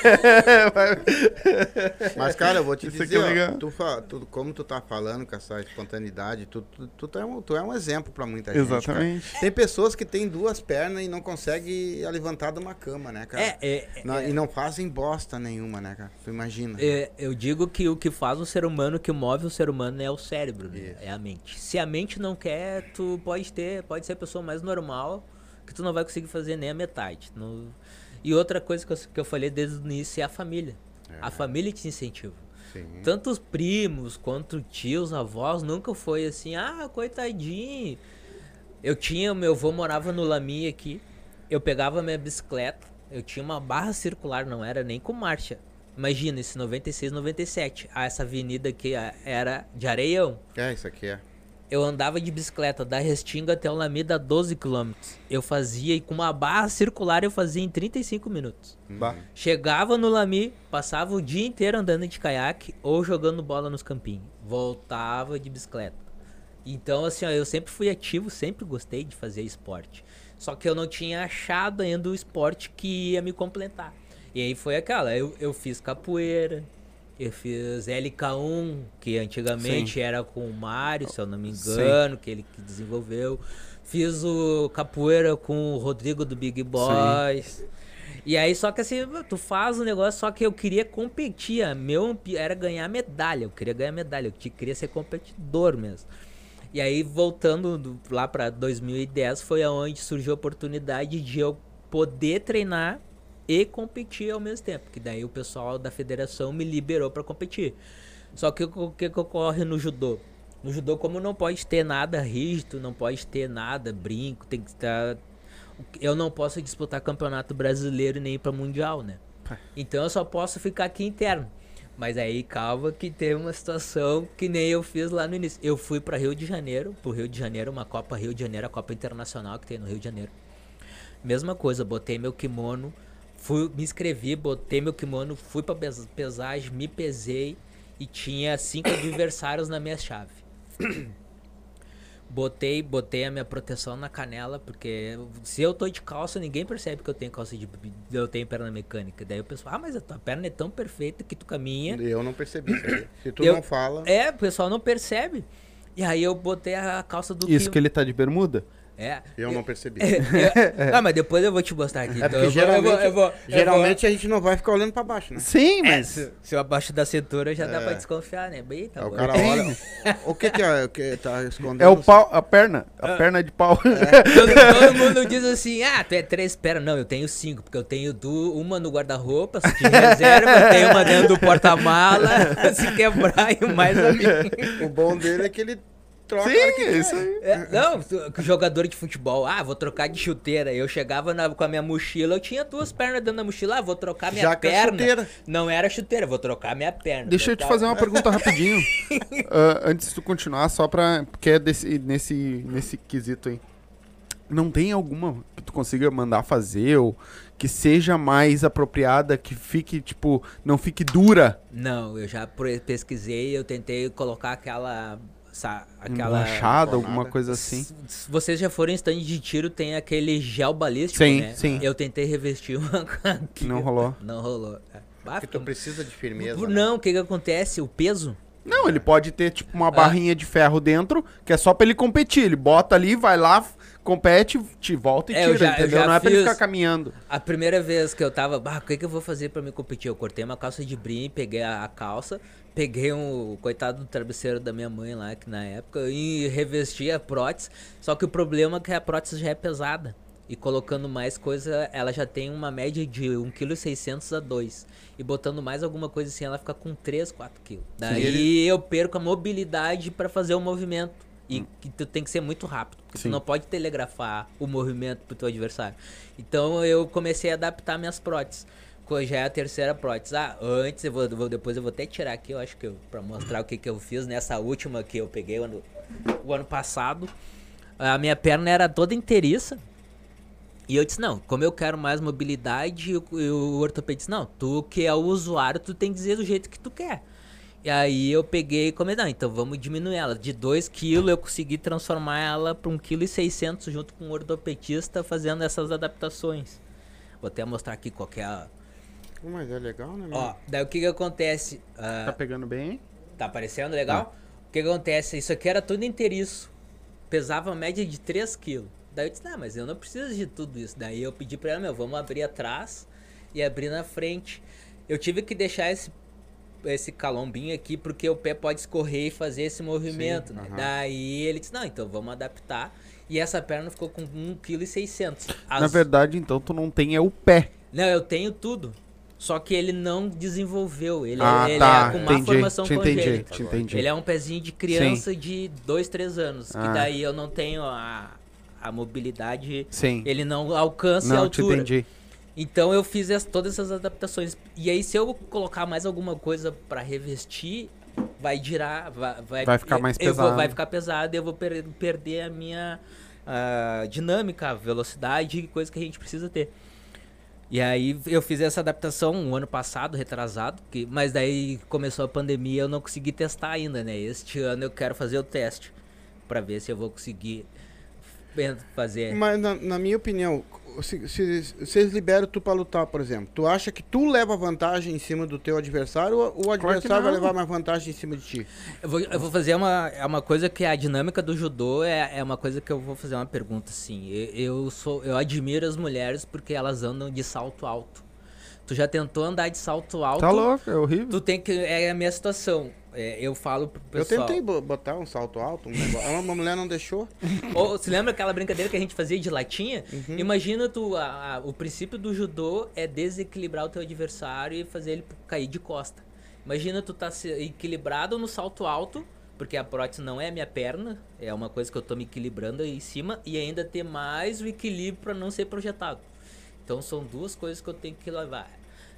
Mas, cara, eu vou te Isso dizer, é ó, tu, tu- como tu tá falando com essa espontaneidade, tu, tu, tu, tu é, um, tu é um exemplo pra muita gente. cara. Exatamente. Tem pessoas que têm duas pernas e não conseguem levantar de uma cama, né, cara? É, é, Não- é, E não fazem bosta nenhuma, né, cara? Tu imagina. é, eu digo que o que faz o ser humano, o que move o ser humano é o cérebro, né? É a mente. Se a mente não quer, tu pode ter, pode ser a pessoa mais normal, que tu não vai conseguir fazer nem a metade. No- E outra coisa que eu, que eu falei desde o início é a família. A família te incentiva. Sim. Tanto os primos quanto tios, avós, nunca foi assim, ah, coitadinho. Eu tinha, meu avô morava no Lami aqui, eu pegava minha bicicleta, eu tinha uma barra circular, não era nem com marcha. Imagina, esse 96, 97. Ah, essa avenida aqui ah, era de areião. É, isso aqui é. Eu andava de bicicleta da Restinga até o Lami dá 12 km. Eu fazia, e com uma barra circular eu fazia em 35 minutos. Bah. Chegava no Lami, passava o dia inteiro andando de caiaque ou jogando bola nos campinhos. Voltava de bicicleta. Então, assim, ó, eu sempre fui ativo, sempre gostei de fazer esporte. Só que eu não tinha achado ainda o esporte que ia me completar. E aí foi aquela, eu, eu fiz capoeira, eu fiz LK1, que antigamente era com o Mário, se eu não me engano, que ele que desenvolveu. Fiz o capoeira com o Rodrigo do Big Boys. E aí, só que assim, tu faz o negócio, só que eu queria competir. Meu era ganhar medalha. Eu queria ganhar medalha. Eu queria ser competidor mesmo. E aí, voltando do- lá pra 2010, foi aonde surgiu a oportunidade de eu poder treinar e competir ao mesmo tempo. Que daí o pessoal da federação me liberou pra competir. Só que o que, que ocorre no judô? No judô, como não pode ter nada rígido, não pode ter nada, brinco, tem que estar. Eu não posso disputar campeonato brasileiro nem pra mundial, né? Então eu só posso ficar aqui interno. Mas aí calma que tem uma situação que nem eu fiz lá no início. Eu fui pra Rio de Janeiro, pro Rio de Janeiro, uma Copa Rio de Janeiro, a Copa Internacional que tem no Rio de Janeiro. Mesma coisa, botei meu kimono, fui, me inscrevi, botei meu kimono, fui pra pes- pesagem, me pesei e tinha cinco adversários na minha chave. Botei, botei a minha proteção na canela, porque se eu tô de calça, ninguém percebe que eu tenho calça de eu tenho perna mecânica. Daí o pessoal, ah, mas a tua perna é tão perfeita que tu caminha. Eu não percebi. Se tu Eu- não fala. É, o pessoal não percebe. E aí eu botei a calça do Isso que ele tá de bermuda? É. Eu não percebi. Eu- ah, mas depois eu vou te mostrar aqui. É Então eu vou- geralmente, eu vou- eu vou- eu geralmente a gente não vai ficar olhando pra baixo, né? Sim, vou- É, mas. se, se eu abaixo da cintura já dá É. pra desconfiar, né? Bem, tá Aí o bom. cara olha. o que que é? O que tá escondendo? É o pau, a perna. A Ah. perna de pau. Todo, todo mundo diz assim, ah, tu é três pernas. Não, eu tenho cinco, porque eu tenho du uma no guarda-roupa, de reserva, tenho uma dentro do porta-mala, se quebrar e mais a minha. O bom dele é que ele troca. Sim, que é isso aí. É, não, tu- jogador de futebol, ah, vou trocar de chuteira. Eu chegava na- com a minha mochila, eu tinha duas pernas dentro da mochila, ah, vou trocar minha Já que é perna. chuteira. Não era chuteira, vou trocar minha perna. Deixa eu te Trocava- fazer uma pergunta rapidinho. Ah, antes de tu continuar, só pra. Porque é desse, nesse, nesse quesito aí. Não tem alguma que tu consiga mandar fazer ou que seja mais apropriada, que fique, tipo, não fique dura? Não, eu já pesquisei, eu tentei colocar aquela. Sa- aquela Formada. alguma coisa assim. S- s- Vocês já foram em stand de tiro, tem aquele gel balístico, Sim, né? sim. Eu tentei revestir uma. Não rolou. Não rolou. É. Ah, Porque tu precisa de firmeza. Por- né? Não, o que que acontece? O peso. Não, ele pode ter, tipo, Ah. uma barrinha de ferro dentro, que é só pra ele competir. Ele bota ali, vai lá, compete, te volta e É, tira, já- eu entendeu? Não é pra ele ficar caminhando. A primeira vez que eu tava, o que que eu vou fazer pra me competir? Eu cortei uma calça de brim, peguei a, a calça, peguei um o coitado do travesseiro da minha mãe lá, que na época, e revesti a prótese. Só que o problema é que a prótese já é pesada. E colocando mais coisa, ela já tem uma média de 1,6 kg a 2 E botando mais alguma coisa assim, ela fica com 3, 4 kg. Daí eu perco a mobilidade pra fazer o movimento. E que tu tem que ser muito rápido. porque Sim. Tu não pode telegrafar o movimento pro teu adversário. Então eu comecei a adaptar minhas próteses. Já é a terceira prótese. Ah, antes eu vou, vou- depois eu vou até tirar aqui, eu acho que eu, pra mostrar o que, que eu fiz nessa última que eu peguei o ano, o ano passado. A minha perna era toda inteiriça. E eu disse, não, como eu quero mais mobilidade, e o, e o ortopedista disse, não, tu que é o usuário, tu tem que dizer do jeito que tu quer. E aí eu peguei e comecei, não, então vamos diminuir ela. De 2 kg eu consegui transformar ela para 1,6 kg junto com o ortopedista fazendo essas adaptações. Vou até mostrar aqui qual é a... Mas é legal, né? meu? Ó, daí o que que acontece? Ah, Tá pegando bem, hein? Tá aparecendo legal? O que acontece? Isso aqui era tudo inteiriço. Pesava uma média de 3 kg. Daí eu disse, não, mas eu não preciso de tudo isso. Daí eu pedi pra ela, meu, vamos abrir atrás e abrir na frente. Eu tive que deixar esse, esse calombinho aqui porque o pé pode escorrer e fazer esse movimento, né? aham. Daí ele disse, não, então vamos adaptar. E essa perna ficou com 1,6 kg. Na verdade, então, tu não tem é o pé. Não, eu tenho tudo. Só que ele não desenvolveu. Ele, ah, ele tá. é com má entendi. formação te entendi, congênita. entendi. Ele é um pezinho de criança de 2, 3 anos. Ah. Que daí eu não tenho a, a mobilidade. Sim. Ele não alcança a Não, te altura. entendi. Então eu fiz es- todas essas adaptações. E aí, se eu colocar mais alguma coisa pra revestir, vai girar. Vai, vai, Vai ficar mais eu vou- pesado. vai ficar pesado e eu vou per- perder a minha ah, dinâmica, a velocidade, coisa que a gente precisa ter. E aí eu fiz essa adaptação um ano passado, retrasado, que, mas daí começou a pandemia eu não consegui testar ainda, né? Este ano eu quero fazer o teste pra ver se eu vou conseguir eh, fazer. Mas na, na minha opinião, se, se, se eles liberam tu pra lutar, por exemplo, tu acha que tu leva vantagem em cima do teu adversário ou o adversário vai não. levar mais vantagem em cima de ti? Eu vou, eu vou fazer uma, é uma coisa que a dinâmica do judô é, é uma coisa que eu vou fazer uma pergunta assim. Eu, eu sou eu admiro as mulheres porque elas andam de salto alto. Tu já tentou andar de salto alto? Tá louco, é horrível. Tu tem que é a minha situação. É, eu falo pro Eu pessoal. tentei bo- botar um salto alto, um negócio. Uma mulher não deixou. Ou, você lembra aquela brincadeira que a gente fazia de latinha? Uhum. Imagina tu, a- a- o princípio do judô é desequilibrar o teu adversário e fazer ele cair de costa. Imagina tu tá se- equilibrado no salto alto, porque a prótese não é a minha perna, é uma coisa que eu tô me equilibrando aí em cima e ainda ter mais o equilíbrio para não ser projetado. Então são duas coisas que eu tenho que levar.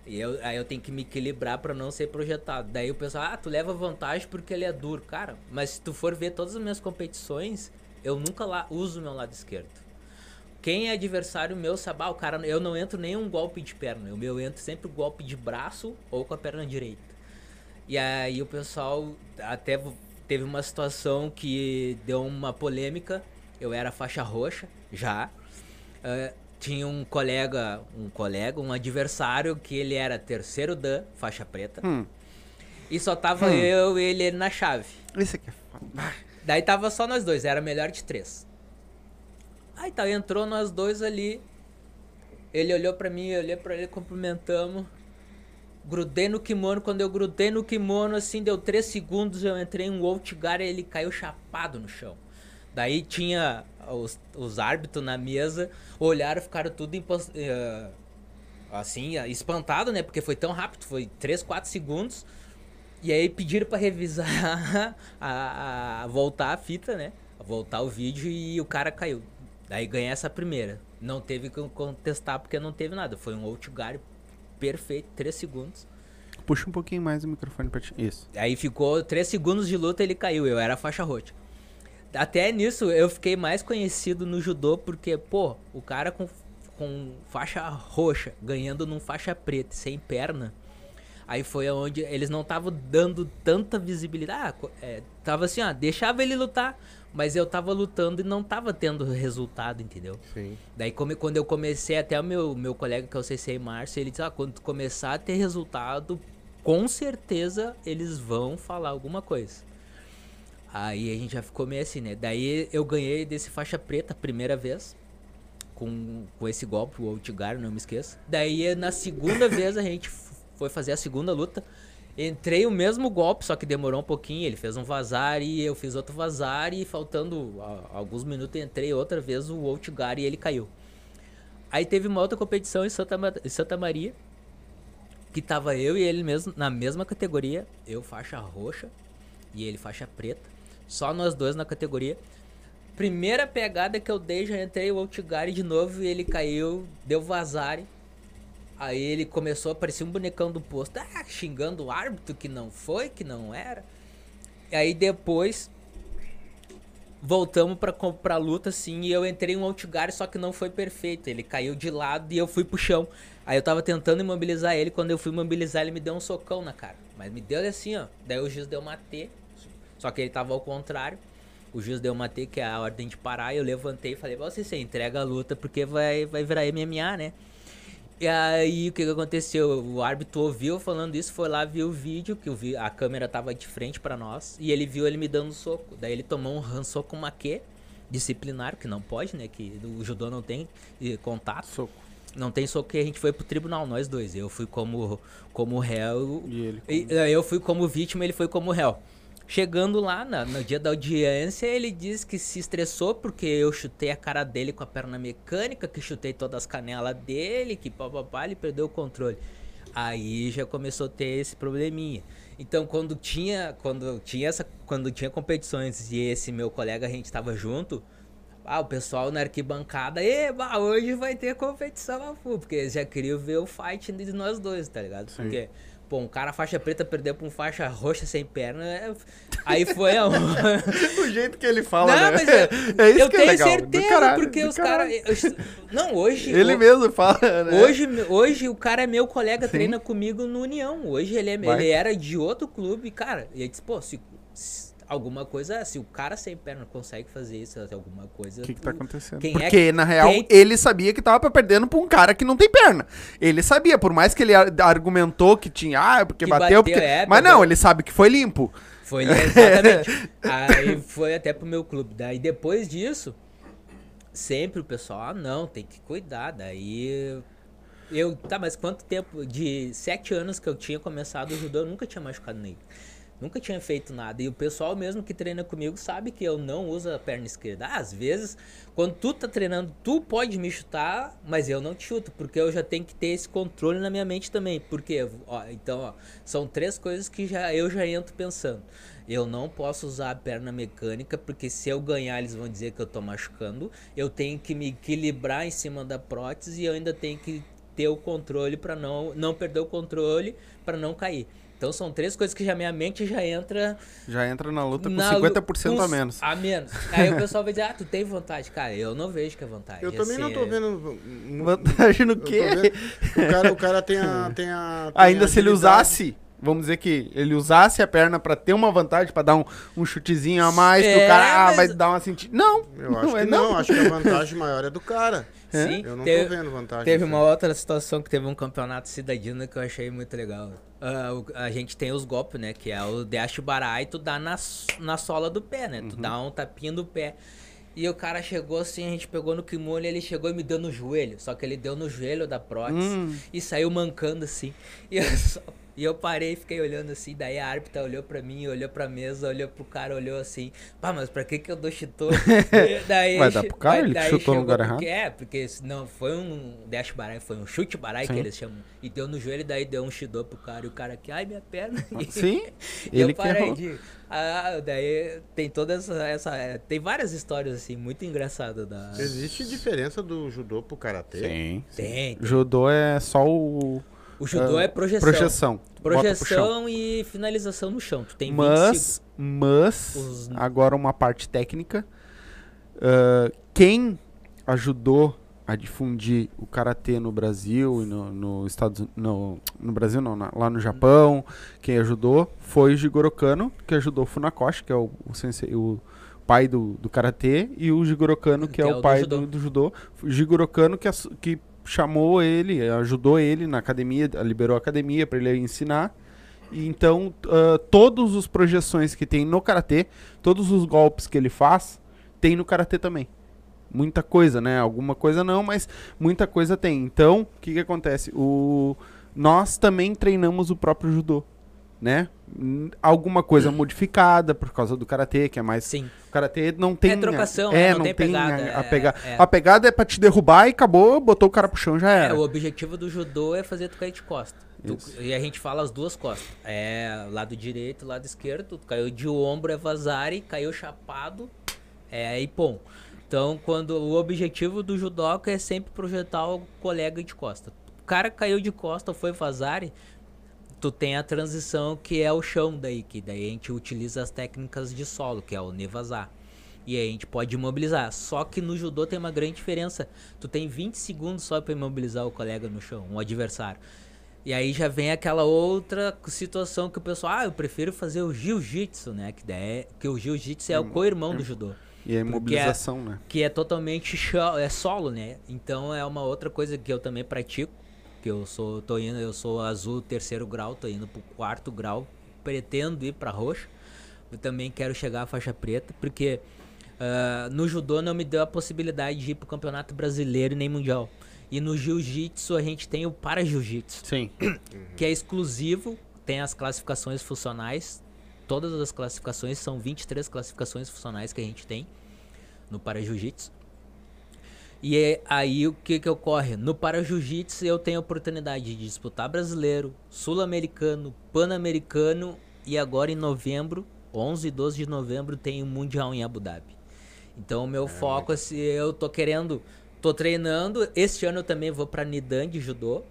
E eu, aí eu tenho que me equilibrar para não ser projetado. Daí o pessoal, ah, tu leva vantagem porque ele é duro. Cara, mas se tu for ver todas as minhas competições, eu nunca lá uso o meu lado esquerdo. Quem é adversário meu sabe, ah, o cara, eu não entro nenhum golpe de perna. Eu, eu entro sempre golpe de braço ou com a perna direita. E aí o pessoal até teve uma situação que deu uma polêmica. Eu era faixa roxa já. Eh, tinha um colega, um colega, um adversário que ele era terceiro dan, faixa preta. Hum, E só tava eu e ele na chave. esse aqui é foda. Daí tava só nós dois, era melhor de três. Aí tá, entrou nós dois ali. Ele olhou pra mim, eu olhei pra ele, cumprimentamos. Grudei no kimono, quando eu grudei no kimono, assim, deu três segundos, eu entrei em um Outgar e ele caiu chapado no chão. Daí tinha os, os árbitros na mesa, olharam, ficaram tudo uh, assim, espantado, né? Porque foi tão rápido, foi 3, 4 segundos. E aí pediram para revisar, a, a, voltar a fita, né? Voltar o vídeo e o cara caiu. Daí ganhei essa primeira. Não teve que contestar porque não teve nada. Foi um outguard perfeito, 3 segundos. Puxa um pouquinho mais o microfone pra ti. Isso. Aí ficou 3 segundos de luta ele caiu. Eu era faixa roxa. Até nisso eu fiquei mais conhecido no judô porque, pô, o cara com, com faixa roxa ganhando num faixa preta, sem perna. Aí foi onde eles não estavam dando tanta visibilidade. Ah, é, tava assim, ó, deixava ele lutar, mas eu tava lutando e não tava tendo resultado, entendeu? Sim. Daí come, quando eu comecei, até o meu, meu colega que é o CC Márcio, ele disse, ah, quando começar a ter resultado, com certeza eles vão falar alguma coisa. Aí a gente já ficou meio assim, né? Daí eu ganhei desse faixa preta a primeira vez. Com, com esse golpe, o Outgar, não me esqueça. Daí na segunda vez a gente foi fazer a segunda luta. Entrei o mesmo golpe, só que demorou um pouquinho. Ele fez um vazar e eu fiz outro vazar. E faltando alguns minutos, entrei outra vez o Outgar e ele caiu. Aí teve uma outra competição em Santa, em Santa Maria. Que tava eu e ele mesmo na mesma categoria. Eu faixa roxa e ele faixa preta. Só nós dois na categoria. Primeira pegada que eu dei, já entrei o Outgari de novo e ele caiu, deu vazare. Aí ele começou a parecer um bonecão do posto, ah, xingando o árbitro que não foi, que não era. E aí depois voltamos para comprar luta assim e eu entrei um Outgari, só que não foi perfeito. Ele caiu de lado e eu fui pro chão. Aí eu tava tentando imobilizar ele, quando eu fui imobilizar ele me deu um socão na cara. Mas me deu assim, ó. Daí o juiz deu uma T, só que ele tava ao contrário. O juiz deu uma que é a ordem de parar, eu levantei e falei, você, você entrega a luta porque vai, vai virar MMA, né? E aí o que, que aconteceu? O árbitro ouviu falando isso, foi lá ver o vídeo, que vi, a câmera tava de frente para nós, e ele viu ele me dando soco. Daí ele tomou um soco maquê disciplinar, que não pode, né? Que o judô não tem contato. Soco. Não tem soco que a gente foi pro tribunal, nós dois. Eu fui como, como réu. E ele como... Eu fui como vítima, ele foi como réu. Chegando lá na, no dia da audiência, ele diz que se estressou porque eu chutei a cara dele com a perna mecânica, que chutei todas as canelas dele, que papapá, ele perdeu o controle. Aí já começou a ter esse probleminha. Então, quando tinha, quando tinha essa, quando tinha competições e esse meu colega a gente estava junto, ah, o pessoal na arquibancada, eba, hoje vai ter competição, porque eles já queriam ver o fight de nós dois, tá ligado? Sim. Porque Pô, um cara faixa preta perdeu pra um faixa roxa sem perna. É... Aí foi a. o jeito que ele fala, não, né? Mas é, é isso eu que tenho é legal. certeza, caralho, porque os caras. Não, hoje. Ele o... mesmo fala, né? Hoje, hoje o cara é meu colega, Sim. treina comigo no União. Hoje ele, é, ele era de outro clube, cara. E ele disse, pô, se alguma coisa, se o cara sem perna consegue fazer isso, alguma coisa. O que, que tá acontecendo? Quem Porque, é, na real, quem... ele sabia que tava perdendo pra um cara que não tem perna. Ele sabia, por mais que ele argumentou que tinha, ah, porque que bateu, bateu porque... é, mas não, ele sabe que foi limpo. Foi, exatamente. Aí foi até pro meu clube. Daí depois disso, sempre o pessoal, ah, não, tem que cuidar. Daí eu, tá, mas quanto tempo? De sete anos que eu tinha começado o judô, eu nunca tinha machucado nem. Nunca tinha feito nada. E o pessoal mesmo que treina comigo sabe que eu não uso a perna esquerda. Às vezes, quando tu tá treinando, tu pode me chutar, mas eu não te chuto, porque eu já tenho que ter esse controle na minha mente também. Porque, ó, então, ó, são três coisas que já eu já entro pensando. Eu não posso usar a perna mecânica, porque se eu ganhar, eles vão dizer que eu tô machucando. Eu tenho que me equilibrar em cima da prótese e eu ainda tenho que ter o controle para não, não perder o controle para não cair. Então são três coisas que já minha mente já entra. Já entra na luta com na 50% a menos. A menos. Aí o pessoal vai dizer, ah, tu tem vontade. Cara, eu não vejo que é vantagem. Eu também não tô vendo. Vantagem no quê? vendo- O cara, o cara tem a. Tem a tem Ainda a se ele usasse, vamos dizer que ele usasse a perna pra ter uma vantagem, pra dar um, um chutezinho a mais, É, pro cara ah, mas- vai dar uma sentida. Não, Eu acho não que é não, não. acho que a vantagem maior é do cara. Sim, Eu não teve, tô vendo vantagem. teve uma outra situação que teve um campeonato cidadino que eu achei muito legal. O- a gente tem os golpes, né? Que é o dash barai, tu dá na, na sola do pé, né? Uhum. Tu dá um tapinha do pé. E o cara chegou assim, a gente pegou no kimono e ele chegou e me deu no joelho. Só que ele deu no joelho da prótese Hum. e saiu mancando assim. E eu, só- e eu parei e fiquei olhando assim. Daí a árbitra olhou pra mim, olhou pra mesa, olhou pro cara, olhou assim. Pá, mas pra que que eu dou chitô? E daí Vai dar pro cara? Ele que daí chutou no chegou- lugar porque É, porque não foi um dash barai, foi um chute barai que eles chamam. E deu no joelho, daí deu um chidô pro cara. E o cara aqui, ai, minha perna. Sim, E ele eu que parei errou. de. Ah, daí tem toda essa, essa. Tem várias histórias, assim, muito engraçadas da. Existe diferença do judô pro karatê? Sim. Tem. tem. Judô é só o. O judô ah, é projeção. Projeção. Projeção e finalização no chão. Tu tem 25. Mas, mas, Os- agora uma parte técnica. Ah, quem ajudou a difundir o karatê no Brasil e no, no Estados no, no Brasil não, na- lá no Japão, quem ajudou foi o Jigoro Kano, que ajudou o Funakoshi, que é o, o, sensei, o pai do, do karatê, e o Jigoro Kano, que, é, o do pai judô. do, do judô. O Jigoro Kano que, que chamou ele, ajudou ele na academia, liberou a academia para ele ensinar. E então, ah, todos os projeções que tem no karatê, todos os golpes que ele faz, tem no karatê também. Muita coisa, né? Alguma coisa não, mas muita coisa tem. Então, o que que acontece? O nós também treinamos o próprio judô, né? Hum, Alguma coisa modificada por causa do karatê, que é mais Sim. o karatê não tem. trocação, é, né? Não tem pegada, A, a, é, pega- é. a pegada é pra te derrubar e acabou, botou o cara pro chão já É, era. o objetivo do judô é fazer tu cair de costa. Tu- e a gente fala as duas costas. É lado direito, lado esquerdo. Tu caiu de ombro é vazare, caiu chapado é ipom. Então, quando o objetivo do judoca é sempre projetar o colega de costa. O cara caiu de costa, foi vazare, tu tem a transição que é o chão daí, que daí a gente utiliza as técnicas de solo, que é o nevazar. E aí a gente pode imobilizar. Só que no judô tem uma grande diferença. Tu tem 20 segundos só para imobilizar o colega no chão, um adversário. E aí já vem aquela outra situação que o pessoal, ah, eu prefiro fazer o jiu-jitsu, né? Que, daí, é- que o jiu-jitsu é o Hum, co-irmão do judô E a imobilização, né? que é totalmente cho- é solo, né? Então é uma outra coisa que eu também pratico, que eu sou tô indo, eu sou azul terceiro grau, tô indo pro quarto grau, pretendo ir pra roxa. Eu também quero chegar à faixa preta, porque ah, no judô não me deu a possibilidade de ir pro campeonato brasileiro e nem mundial. E no jiu-jitsu a gente tem o para jiu-jitsu Sim. que é exclusivo, tem as classificações funcionais. Todas as classificações são 23 classificações funcionais que a gente tem no para jiu-jitsu. E é aí o que que ocorre? No para jiu-jitsu eu tenho a oportunidade de disputar brasileiro, sul-americano, pan-americano e agora em novembro, 11 e 12 de novembro tem o mundial em Abu Dhabi. Então o meu foco assim, eu tô querendo, tô treinando, este ano eu também vou para Nidan de judô.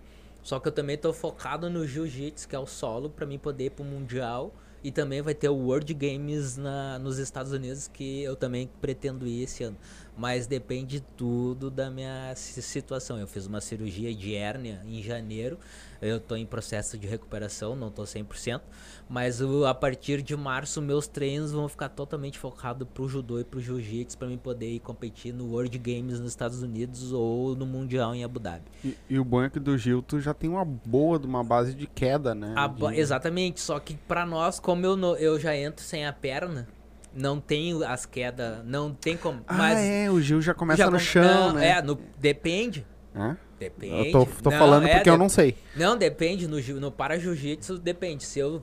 Só que eu também tô focado no jiu-jitsu, que é o solo, pra mim poder ir pro mundial. E também vai ter o World Games na, nos Estados Unidos, que eu também pretendo ir esse ano. Mas depende tudo da minha si- situação. Eu fiz uma cirurgia de hérnia em janeiro. Eu tô em processo de recuperação, não tô 100%. Mas o- a partir de março, meus treinos vão ficar totalmente focados pro judô e pro jiu-jitsu, pra mim poder ir competir no World Games nos Estados Unidos ou no Mundial em Abu Dhabi. E, e o bom é que do Gil tu já tem uma boa de uma base de queda, né? De- exatamente, só que pra nós, como eu, no- eu já entro sem a perna, não tem as quedas, não tem como. Ah, mas é, o Gil já começa já no com- chão, não, né? É, no, depende. Hã? Depende. Eu tô, tô Não, falando é, porque eu de- não sei. Não, depende. No, no para jiu-jitsu, depende. Se eu,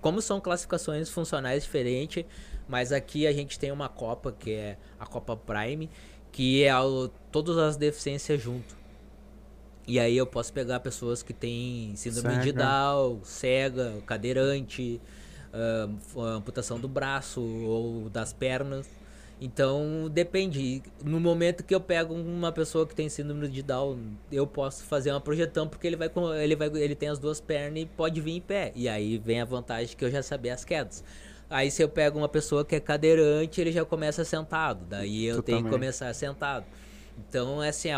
como são classificações funcionais diferentes, mas aqui a gente tem uma Copa, que é a Copa Prime, que é o- todas as deficiências junto. E aí eu posso pegar pessoas que têm síndrome de Cega. Down, cega, cadeirante, f- amputação do braço ou das pernas. Então depende. No momento que eu pego uma pessoa que tem síndrome de Down, eu posso fazer uma projetão porque ele vai ele vai ele tem as duas pernas e pode vir em pé. E aí vem a vantagem que eu já sabia as quedas. Aí se eu pego uma pessoa que é cadeirante, ele já começa sentado. Daí eu Tu tenho também. que começar sentado. Então é assim,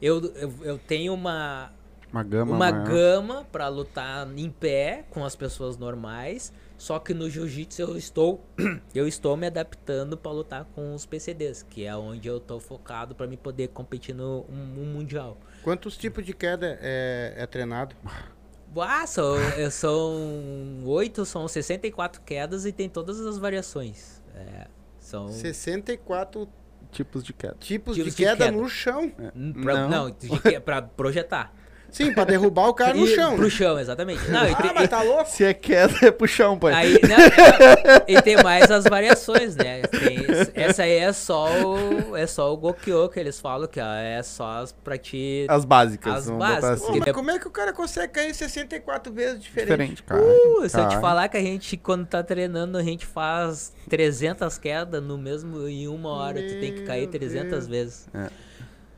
eu, eu, eu tenho uma Uma gama uma maior. gama pra lutar em pé com as pessoas normais, só que no jiu-jitsu eu estou eu estou me adaptando pra lutar com os PCDs, que é onde eu tô focado pra me poder competir no um, um mundial. Quantos tipos de queda é, é treinado? Ah, são, são oito, são 64 quedas e tem todas as variações. É, são 64 Tipos de queda. Tipos, Tipos de, de queda queda. no chão. Hum, pra- Não. não, de pra projetar. Sim, pra derrubar o cara no E- chão. Pro né? chão, exatamente. Não, e Ah, tem- mas tá louco? Se é queda, é pro chão, pai. Aí, não, é, e tem mais as variações, né? Tem- essa aí é só o é só o Gokyo que eles falam que ó, é só as pra te As básicas, As básicas. Pô, assim. mas como é que o cara consegue cair 64 vezes diferente? Diferente, cara. Uh, se eu te falar que a gente, quando tá treinando, a gente faz 300 quedas no mesmo, em uma hora. tu tem que cair Meu 300 Deus. vezes. É.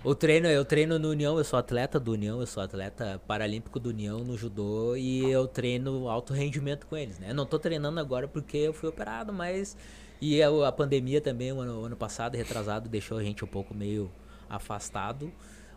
O treino, eu treino no União, eu sou atleta do União, eu sou atleta paralímpico do União no judô e eu treino alto rendimento com eles, né? Eu não tô treinando agora porque eu fui operado, mas. E a, a pandemia também, o ano, o ano passado, retrasado, deixou a gente um pouco meio afastado.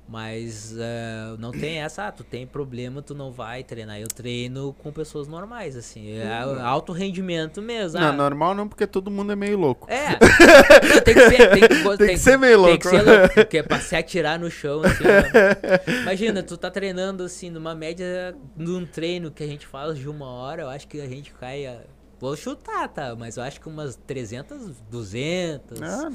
Mas eh, não tem essa, ah, tu tem problema, tu não vai treinar. Eu treino com pessoas normais, assim. É alto rendimento mesmo. Não, ah, normal não, porque todo mundo é meio louco. é. Tem que ser, tem que, go- Tem que ser meio Tem louco. que ser louco, porque é pra se atirar no chão, assim. ó. Imagina, tu tá treinando, assim, numa média, num treino que a gente faz de uma hora, eu acho que a gente cai. a- Vou chutar, tá? Mas eu acho que umas 300, 200. Ah,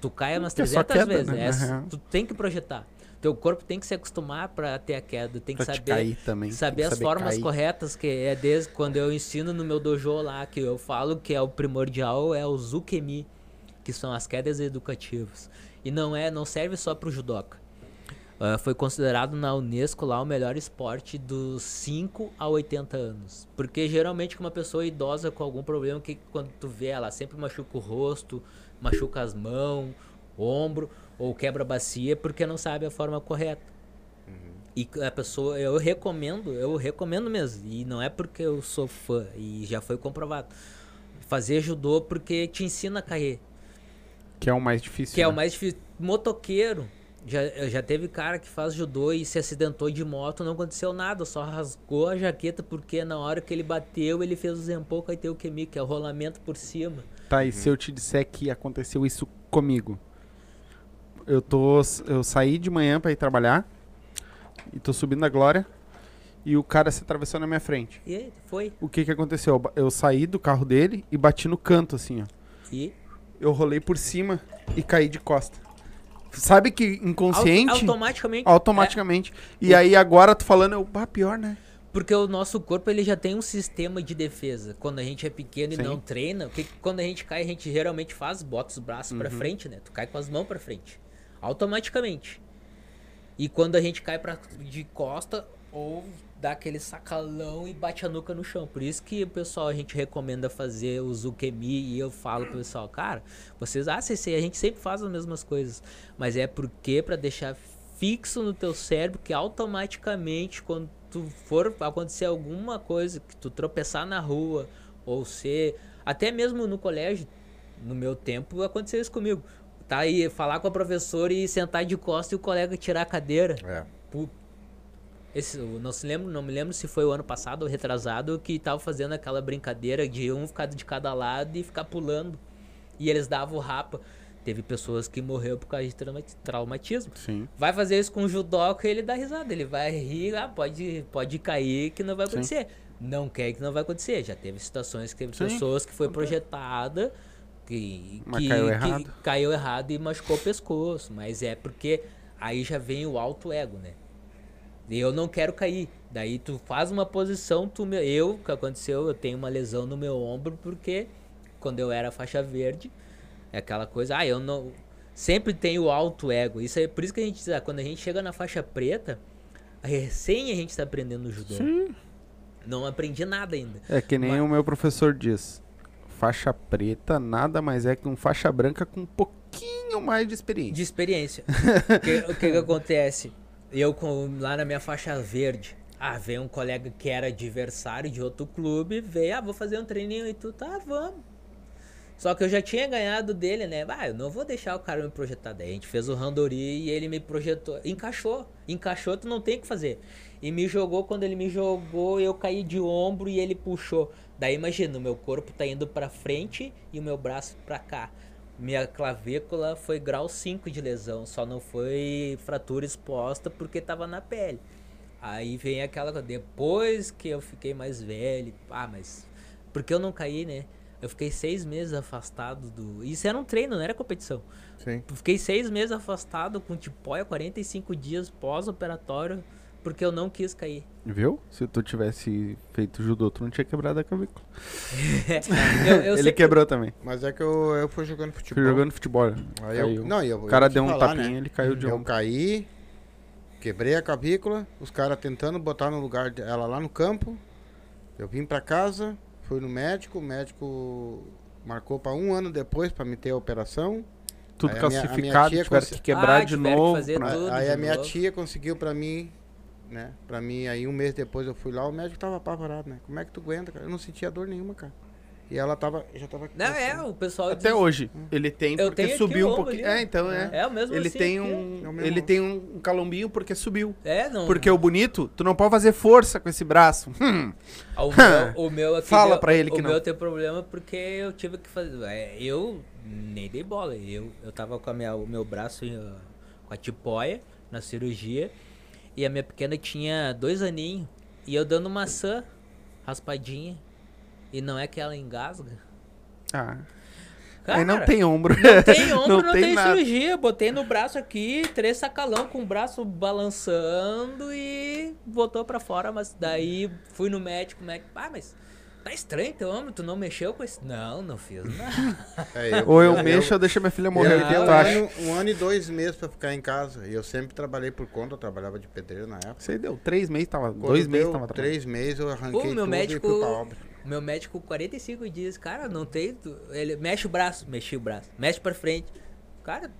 Tu cai umas Que é só 300 queda, vezes. né? É, tu tem que projetar. Teu corpo tem que se acostumar pra ter a queda. Tem que pra saber cair também. saber as formas cair. corretas, que é desde quando eu ensino no meu dojo lá, que eu falo que é o primordial, é o Zukemi, que são as quedas educativas. E não é, não serve só pro judoca. Ah, foi considerado na Unesco lá o melhor esporte dos 5 a 80 anos. Porque geralmente com uma pessoa idosa com algum problema, que quando tu vê ela sempre machuca o rosto, machuca as mãos, ombro ou quebra a bacia porque não sabe a forma correta. E a pessoa, eu recomendo, eu recomendo mesmo. E não é porque eu sou fã, e já foi comprovado. Fazer judô porque te ensina a cair. Que é o mais difícil. Que é o né? mais difícil. Motoqueiro. Já, já teve cara que faz judô e se acidentou de moto, não aconteceu nada, só rasgou a jaqueta porque na hora que ele bateu, ele fez o Zempou Kaiteu Kemi, que é o rolamento por cima. Tá, e se eu te disser que aconteceu isso comigo? Eu tô. Eu saí de manhã pra ir trabalhar. E tô subindo a Glória. E o cara se atravessou na minha frente. E aí, foi. O que que aconteceu? Eu saí do carro dele e bati no canto, assim, ó. E Eu rolei por cima e caí de costa. Sabe que inconsciente. Auto- automaticamente. automaticamente. E aí agora tu falando, eu, bah, pior, né? Porque o nosso corpo ele já tem um sistema de defesa. Quando a gente é pequeno Sim. e não treina, que quando a gente cai, a gente geralmente faz, bota os braços pra frente, né? Tu cai com as mãos pra frente. Automaticamente. E quando a gente cai pra, de costa, ou dá aquele sacalão e bate a nuca no chão. Por isso que pessoal, a gente recomenda fazer o Zukemi e eu falo pro pessoal, cara, vocês, ah, CC, a gente sempre faz as mesmas coisas. Mas é porque pra deixar fixo no teu cérebro que automaticamente quando tu for acontecer alguma coisa, que tu tropeçar na rua, ou ser. Até mesmo no colégio, no meu tempo, aconteceu isso comigo. Tá aí, falar com a professora e sentar de costas e o colega tirar a cadeira. É. Esse, não, se lembro, não me lembro se foi o ano passado ou retrasado que tava fazendo aquela brincadeira de um ficar de cada lado e ficar pulando. E eles davam rapa. Teve pessoas que morreram por causa de trauma- traumatismo. Sim. Vai fazer isso com o judoca ele dá risada. Ele vai rir, ah, pode, pode cair que não vai Sim. acontecer. Não quer que não vai acontecer. Já teve situações que teve Sim. pessoas que foi projetada que, que- caiu que errado. caiu errado e machucou o pescoço. Mas é porque aí já vem o alto ego, né? E eu não quero cair. Daí tu faz uma posição, tu me- eu, o que aconteceu, eu tenho uma lesão no meu ombro porque quando eu era faixa verde, é aquela coisa, ah, eu não sempre tenho o alto ego. Isso é por isso que a gente diz, ah, quando a gente chega na faixa preta, recém a gente tá aprendendo judô. Sim. Não aprendi nada ainda. É que nem Mas- o meu professor diz. Faixa preta nada mais é que um faixa branca com um pouquinho mais de experiência. De experiência. o que, o que que acontece? Eu com, lá na minha faixa verde, ah, veio um colega que era adversário de outro clube, veio, ah, vou fazer um treininho e tu, tá, vamos. Só que eu já tinha ganhado dele, né? Ah, eu não vou deixar o cara me projetar. Daí a gente fez o randori e ele me projetou. Encaixou. Encaixou, tu não tem o que fazer. E me jogou, quando ele me jogou, eu caí de ombro e ele puxou. Daí imagina, o meu corpo tá indo pra frente e o meu braço pra cá. Minha clavícula foi grau 5 de lesão, só não foi fratura exposta porque tava na pele. Aí vem aquela depois que eu fiquei mais velho, ah, mas por que eu não caí, né? Eu fiquei seis meses afastado do. Isso era um treino, não era competição. Sim. Fiquei seis meses afastado com tipóia, 45 dias pós-operatório, porque eu não quis cair. Viu? Se tu tivesse feito judô, tu não tinha quebrado a clavícula. Eu- eu Ele quebrou também. Mas é que eu, eu fui jogando futebol. Fui jogando futebol. Aí eu, não, eu, O cara eu deu um falar, tapinha, né? ele caiu de Eu ombro. caí, quebrei a clavícula, os caras tentando botar no lugar dela lá no campo. Eu vim pra casa, fui no médico, o médico marcou pra um ano depois pra me ter a operação. Tudo Aí minha- minha tia tiveram que quebrar Ah, de tiveram que novo. fazer pra- tudo. aí de a minha novo. tia conseguiu pra mim, né? Pra mim, aí um mês depois eu fui lá, o médico tava apavorado, né? Como é que tu aguenta, cara? Eu não sentia dor nenhuma, cara. E ela tava, já tava Não, é, crescendo. o pessoal Até diz- hoje. Ele tem Eu porque subiu o um pouquinho. ali. É, então é. É o mesmo Ele assim tem um, É o mesmo ele tem um calombinho porque subiu. É, não. Porque o bonito, tu não pode fazer força com esse braço. Hum. Ah, O meu, o meu aqui Fala deu- pra ele o que não. meu tem problema porque eu tive que fazer. é, Eu nem dei bola. Eu, eu tava com a minha, o meu braço ó, com a tipóia na cirurgia. E a minha pequena tinha dois aninhos. E eu dando maçã raspadinha. E não é que ela engasga. Ah. Cara, Aí não tem ombro. Não tem ombro, não, Não tem, tem cirurgia. Botei no braço aqui, três sacalão com o braço balançando e botou pra fora. Mas daí fui no médico, o médico, ah, mas tá estranho teu ombro, tu não mexeu com esse. Não, não fiz nada. É, Ou eu mexo ou deixo minha filha morrer. Eu o tu um ano, um ano e dois meses pra ficar em casa. E eu sempre trabalhei por conta, eu trabalhava de pedreiro na época. Você deu três meses, tava. Quando dois meses tava trabalhando. Três meses eu arranquei Pô, meu tudo médico- e fui pra obra. O meu médico, 45 dias, cara, não tem. Ele mexe o braço, mexi o braço, mexe pra frente. Cara,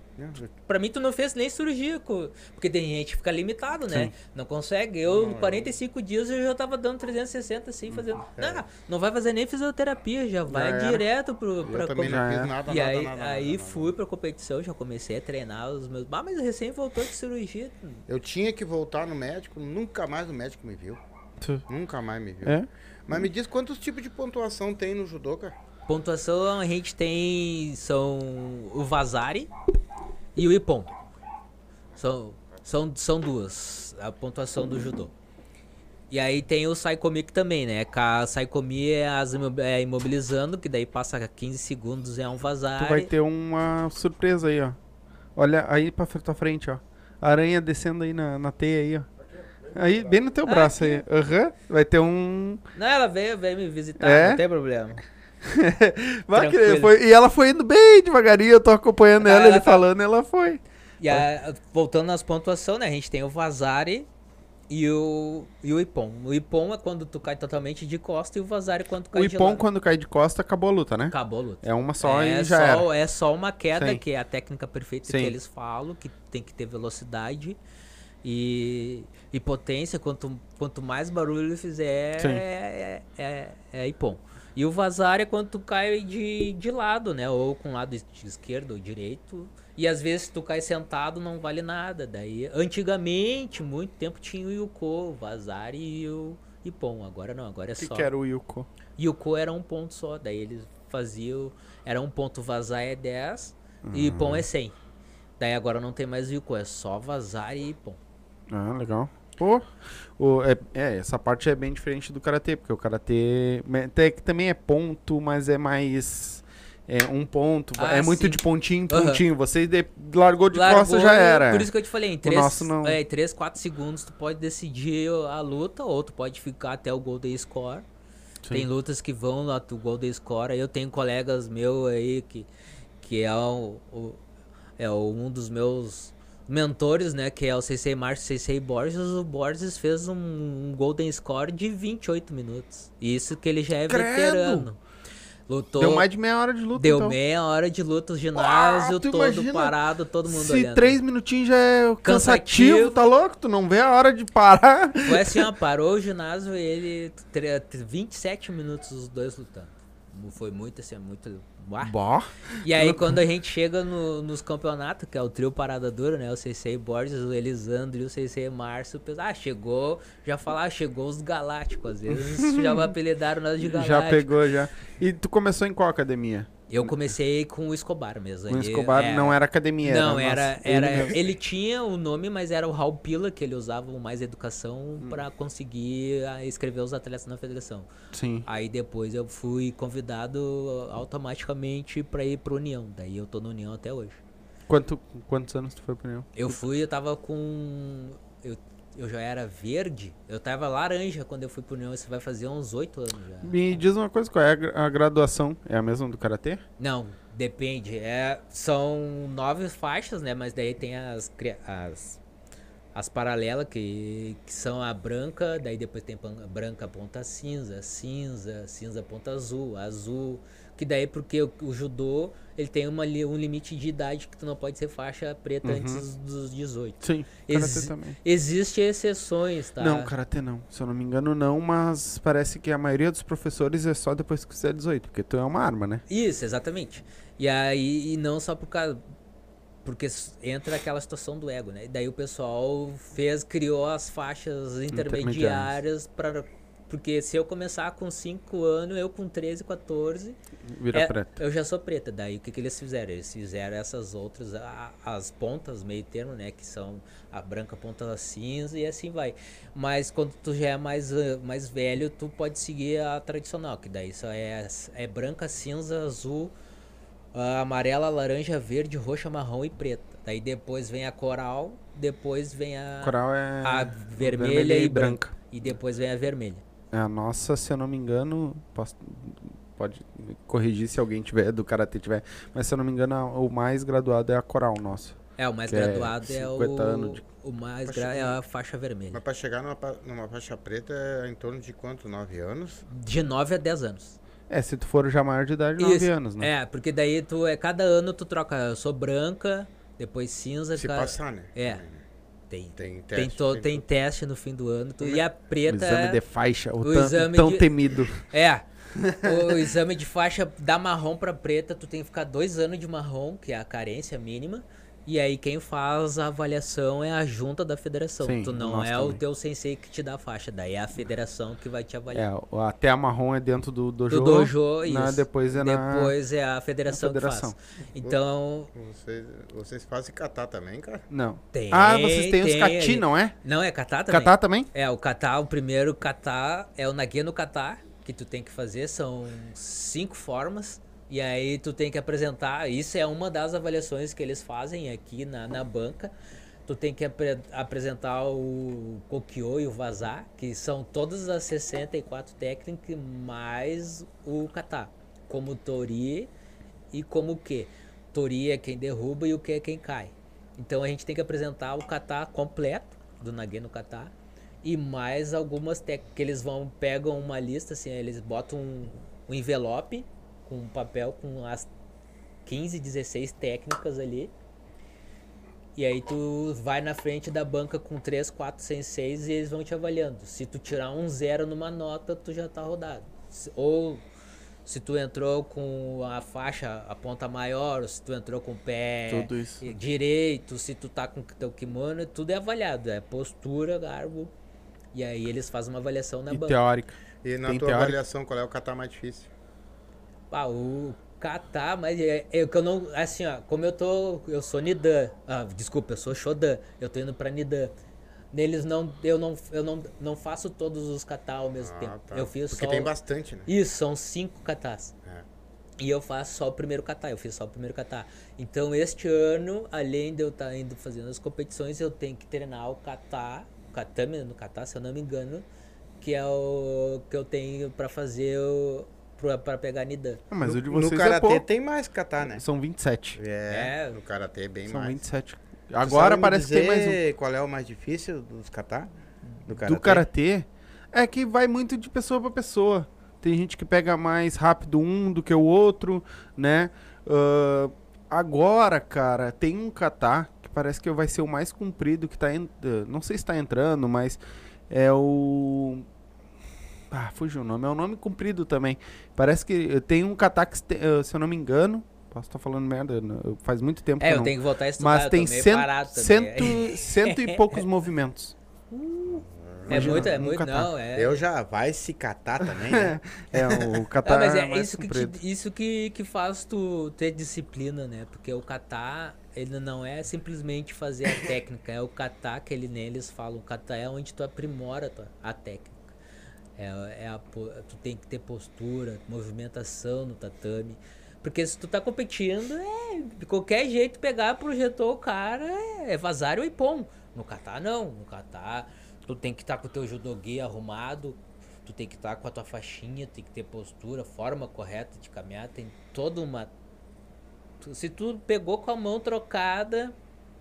pra mim tu não fez nem cirurgia, co- porque tem gente que fica limitado, né? Sim. Não consegue. Eu, 45 dias, eu já tava dando 360 assim, fazendo. Não, não vai fazer nem fisioterapia, já vai era. direto pro, Eu pra também com- Já não fiz nada, E nada, aí, nada, aí nada, nada. fui pra competição, já comecei a treinar os meus. Ah, mas recém voltou de cirurgia. Eu tinha que voltar no médico, nunca mais o médico me viu. Tu- Nunca mais me viu. É? Mas me diz quantos tipos de pontuação tem no judô, cara? Pontuação a gente tem. São o Vazari e o Ipon. São, são, são duas. A pontuação do judô. E aí tem o Saikomic também, né? A Saikomi é, as é imobilizando, que daí passa 15 segundos é um Vazari. Tu vai ter uma surpresa aí, ó. Olha aí pra tua frente, ó. Aranha descendo aí na, na teia aí, ó. Aí, bem no teu Ah, braço aí. Aham. Vai ter um. Não, ela veio, veio me visitar, É? não tem problema. Vai foi, e ela foi indo bem devagarinho, eu tô acompanhando ela, ela ele tá- falando, ela foi. E a- voltando nas pontuações, né? A gente tem o Vazari e o, e o Ipon. O Ipon é quando tu cai totalmente de costa e o Vazari quando tu cai O de Ipom, lado. quando cai de costa, acabou a luta, né? Acabou a luta. É uma só é e já só, era. É só uma queda, Sim. que é a técnica perfeita Sim. que eles falam, que tem que ter velocidade e, e potência. Quanto, quanto mais barulho ele fizer, Sim. é, é, é, é Ipon. E o vazar é quando tu cai de, de lado, né? Ou com o lado es- esquerdo ou direito. E às vezes tu cai sentado não vale nada. Daí, antigamente, muito tempo tinha o Yuko, o vazar e o Ipon. Agora não, agora é que, só. que era o Yuko? O Co era um ponto só. Daí eles faziam. Era um ponto vazar é 10 e Ipom é 100. Daí agora não tem mais o Yuko, é só vazar e Ipom. Ah, legal. Pô, o, é, é, essa parte é bem diferente do karatê, porque o karatê até que também é ponto, mas é mais é um ponto, Ah, é muito sim. de pontinho em pontinho. Você de- largou de Largou, costa já era. Por isso que eu te falei, em 3, nosso não. É, 3 4 segundos tu pode decidir a luta, ou tu pode ficar até o Golden Score. Sim. Tem lutas que vão lá do Golden Score. Eu tenho colegas meus aí que, que é, o, o- é um dos meus mentores, né? Que é o Sensei Márcio Sensei Borges. O Borges fez um, um Golden Score de 28 minutos. Isso que ele já é Credo! veterano. Lutou. Deu mais de meia hora de luta, Deu então. meia hora de luta, o ginásio Ah, todo parado, todo mundo Se olhando. três minutinhos já é cansativo, Cansativo. tá louco? Tu não vê a hora de parar. Foi assim, ó, parou o ginásio e ele. tre- 27 minutos os dois lutando. Foi muito assim, muito. Uá. Bó. E aí quando a gente chega no- nos campeonatos, que é o trio Parada Dura, né? O Sensei Borges, o Elisandro e o Sensei Márcio. Ah, chegou. Já falar, ah, chegou os Galácticos. Às vezes já apelidaram nós de Galáctico. Já pegou, já. E tu começou em qual academia? Eu comecei com o Escobar mesmo. O ele- Escobar é, não era academia, Não, era. era, ele era ele tinha o nome, mas era o Raul Pila que ele usava o mais educação Hum. pra conseguir ah, escrever os atletas na federação. Sim. Aí depois eu fui convidado automaticamente pra ir pro União. Daí eu tô no União até hoje. Quanto, quantos anos tu foi pro União? Eu fui, eu tava com eu, já era verde, eu tava laranja quando eu fui pro União, isso vai fazer uns oito anos já. Me diz uma coisa, qual é a gra- a graduação? É a mesma do Karatê? Não, depende. É, são nove faixas, né? Mas daí tem as, as, as paralelas, que, que são a branca, daí depois tem pan- branca ponta cinza, cinza, cinza ponta azul, azul. Que daí porque o, o judô, ele tem uma, um limite de idade que tu não pode ser faixa preta Uhum. antes dos 18. Sim. Karatê Exi- também. Existem exceções, tá? Não, Karatê não. Se eu não me engano, não, mas parece que a maioria dos professores é só depois que você é 18, porque tu é uma arma, né? Isso, exatamente. E aí, e não só por causa. Porque entra aquela situação do ego, né? E daí o pessoal fez, criou as faixas intermediárias para Porque se eu começar com 5 anos, eu com 13, 14, Vira é, preta. eu já sou preta. Daí o que, que eles fizeram? Eles fizeram essas outras, a- as pontas, meio termo, né? Que são a branca, ponta cinza e assim vai. Mas quando tu já é mais, ah, mais velho, tu pode seguir a tradicional, que daí só é, é branca, cinza, azul, ah, amarela, laranja, verde, roxa, marrom e preta. Daí depois vem a coral, depois vem a, Coral é a vermelha, e branca. branca. E depois vem a vermelha. É a nossa, se eu não me engano, posso- pode me corrigir se alguém tiver do karatê tiver, mas se eu não me engano, a- o mais graduado é a coral nosso. É, o mais é graduado é, 50 o, anos de- o mais gra... é a faixa vermelha. Mas pra chegar numa, numa faixa preta é em torno de quanto? 9 anos? De 9 a 10 anos. É, se tu for já maior de idade, 9 Isso, anos, né? É, porque daí tu é cada ano tu troca, eu sou branca, depois cinza, Se ca- passar, né? É. tem Tem tem, teste. to- tem teste no fim do ano, tu, e a O preta exame é- de faixa, o, o tão, exame tão de- temido. É. O exame de faixa da marrom pra preta, tu tem que ficar dois anos de marrom, que é a carência mínima. E aí quem faz a avaliação é a junta da federação. Sim, tu não é o também. teu sensei que te dá a faixa, daí é a federação que vai te É, avaliar. o- até a marrom é dentro do dojo. do dojo, isso. né, depois é na- Depois é a federação, federação. que faz. Então, Vocês, vocês fazem catar também, cara? Não. tem. ah, vocês têm os tem, cati, aí- não é? Não, é catar também. Catar também? É, o catar, o primeiro catar é o nague no catar, que tu tem que fazer, são cinco formas. E aí tu tem que apresentar, isso é uma das avaliações que eles fazem aqui na, na banca. Tu tem que apre- apresentar o Kokyo e o Vazar, que são todas as 64 técnicas mais o kata, como Tori e como o que. Tori é quem derruba e o que é quem cai. Então a gente tem que apresentar o kata completo do Nage no kata e mais algumas técnicas que eles vão pegam uma lista assim, eles botam um, um envelope com um papel com as 15, 16 técnicas ali. E aí tu vai na frente da banca com 3, 4, 6 e eles vão te avaliando. Se tu tirar um zero numa nota, tu já tá rodado. Ou se tu entrou com a faixa, a ponta maior, ou se tu entrou com o pé Tudo isso. direito, se tu tá com teu kimono, tudo é avaliado. É postura, garbo. E aí eles fazem uma avaliação na E banca. teórica. E na Tem tua teórica? avaliação, qual é o catar mais difícil? Ah, o catar, mas é, é que eu não. Assim, ó, como eu tô. Eu sou Nidan. Ah, desculpa, eu sou Shodan. Eu tô indo pra Nidan. Neles não. Eu não, eu não, não faço todos os katar ao mesmo Ah, tempo. tá. Eu fiz Porque só. tem bastante, né? Isso, são cinco katas. É. E eu faço só o primeiro kata, eu fiz só o primeiro kata. Então este ano, além de eu estar indo fazendo as competições, eu tenho que treinar o kata, o katame no kata, se eu não me engano, que é o que eu tenho pra fazer o pra, pra pegar Nidan. Ah, mas no, o de no vocês é karatê pouco. tem mais catar, né? São 27. É, É. no karatê é bem São mais. 27. Tu Agora sabe me parece que tem mais um. dizer Qual é o mais difícil dos catar? Do karatê? Do karatê, é que vai muito de pessoa pra pessoa. Tem gente que pega mais rápido um do que o outro, né? Ah, agora, cara, tem um kata que parece que vai ser o mais comprido que tá Não sei se tá entrando, mas é o. Ah, fugiu o nome. É um nome comprido também. Parece que tem um kata que, se te- eh, se eu não me engano. Posso estar falando merda, não- faz muito tempo que É, eu eu não tenho que voltar a estudar, mas eu tem cento, parado também. cento, cento e poucos movimentos. É muito, é um muito, catar. não, é. Eu já vai se catar também, né? É, o catar mas é mais isso que, te- isso que, que faz tu ter disciplina, né? Porque o kata, ele não é simplesmente fazer a técnica, é o kata que ele, neles falam. O kata é onde tu aprimora a, tua- a técnica. É, é a tu tem que ter postura, movimentação no tatame. Porque se tu tá competindo, é de qualquer jeito pegar, projetou o cara, é, é vazar ou ipom. No kata não, no kata tu tem que estar com o teu judogi arrumado, tu tem que estar com a tua faixinha, tem que ter postura, forma correta de caminhar, tem toda uma. Se tu pegou com a mão trocada,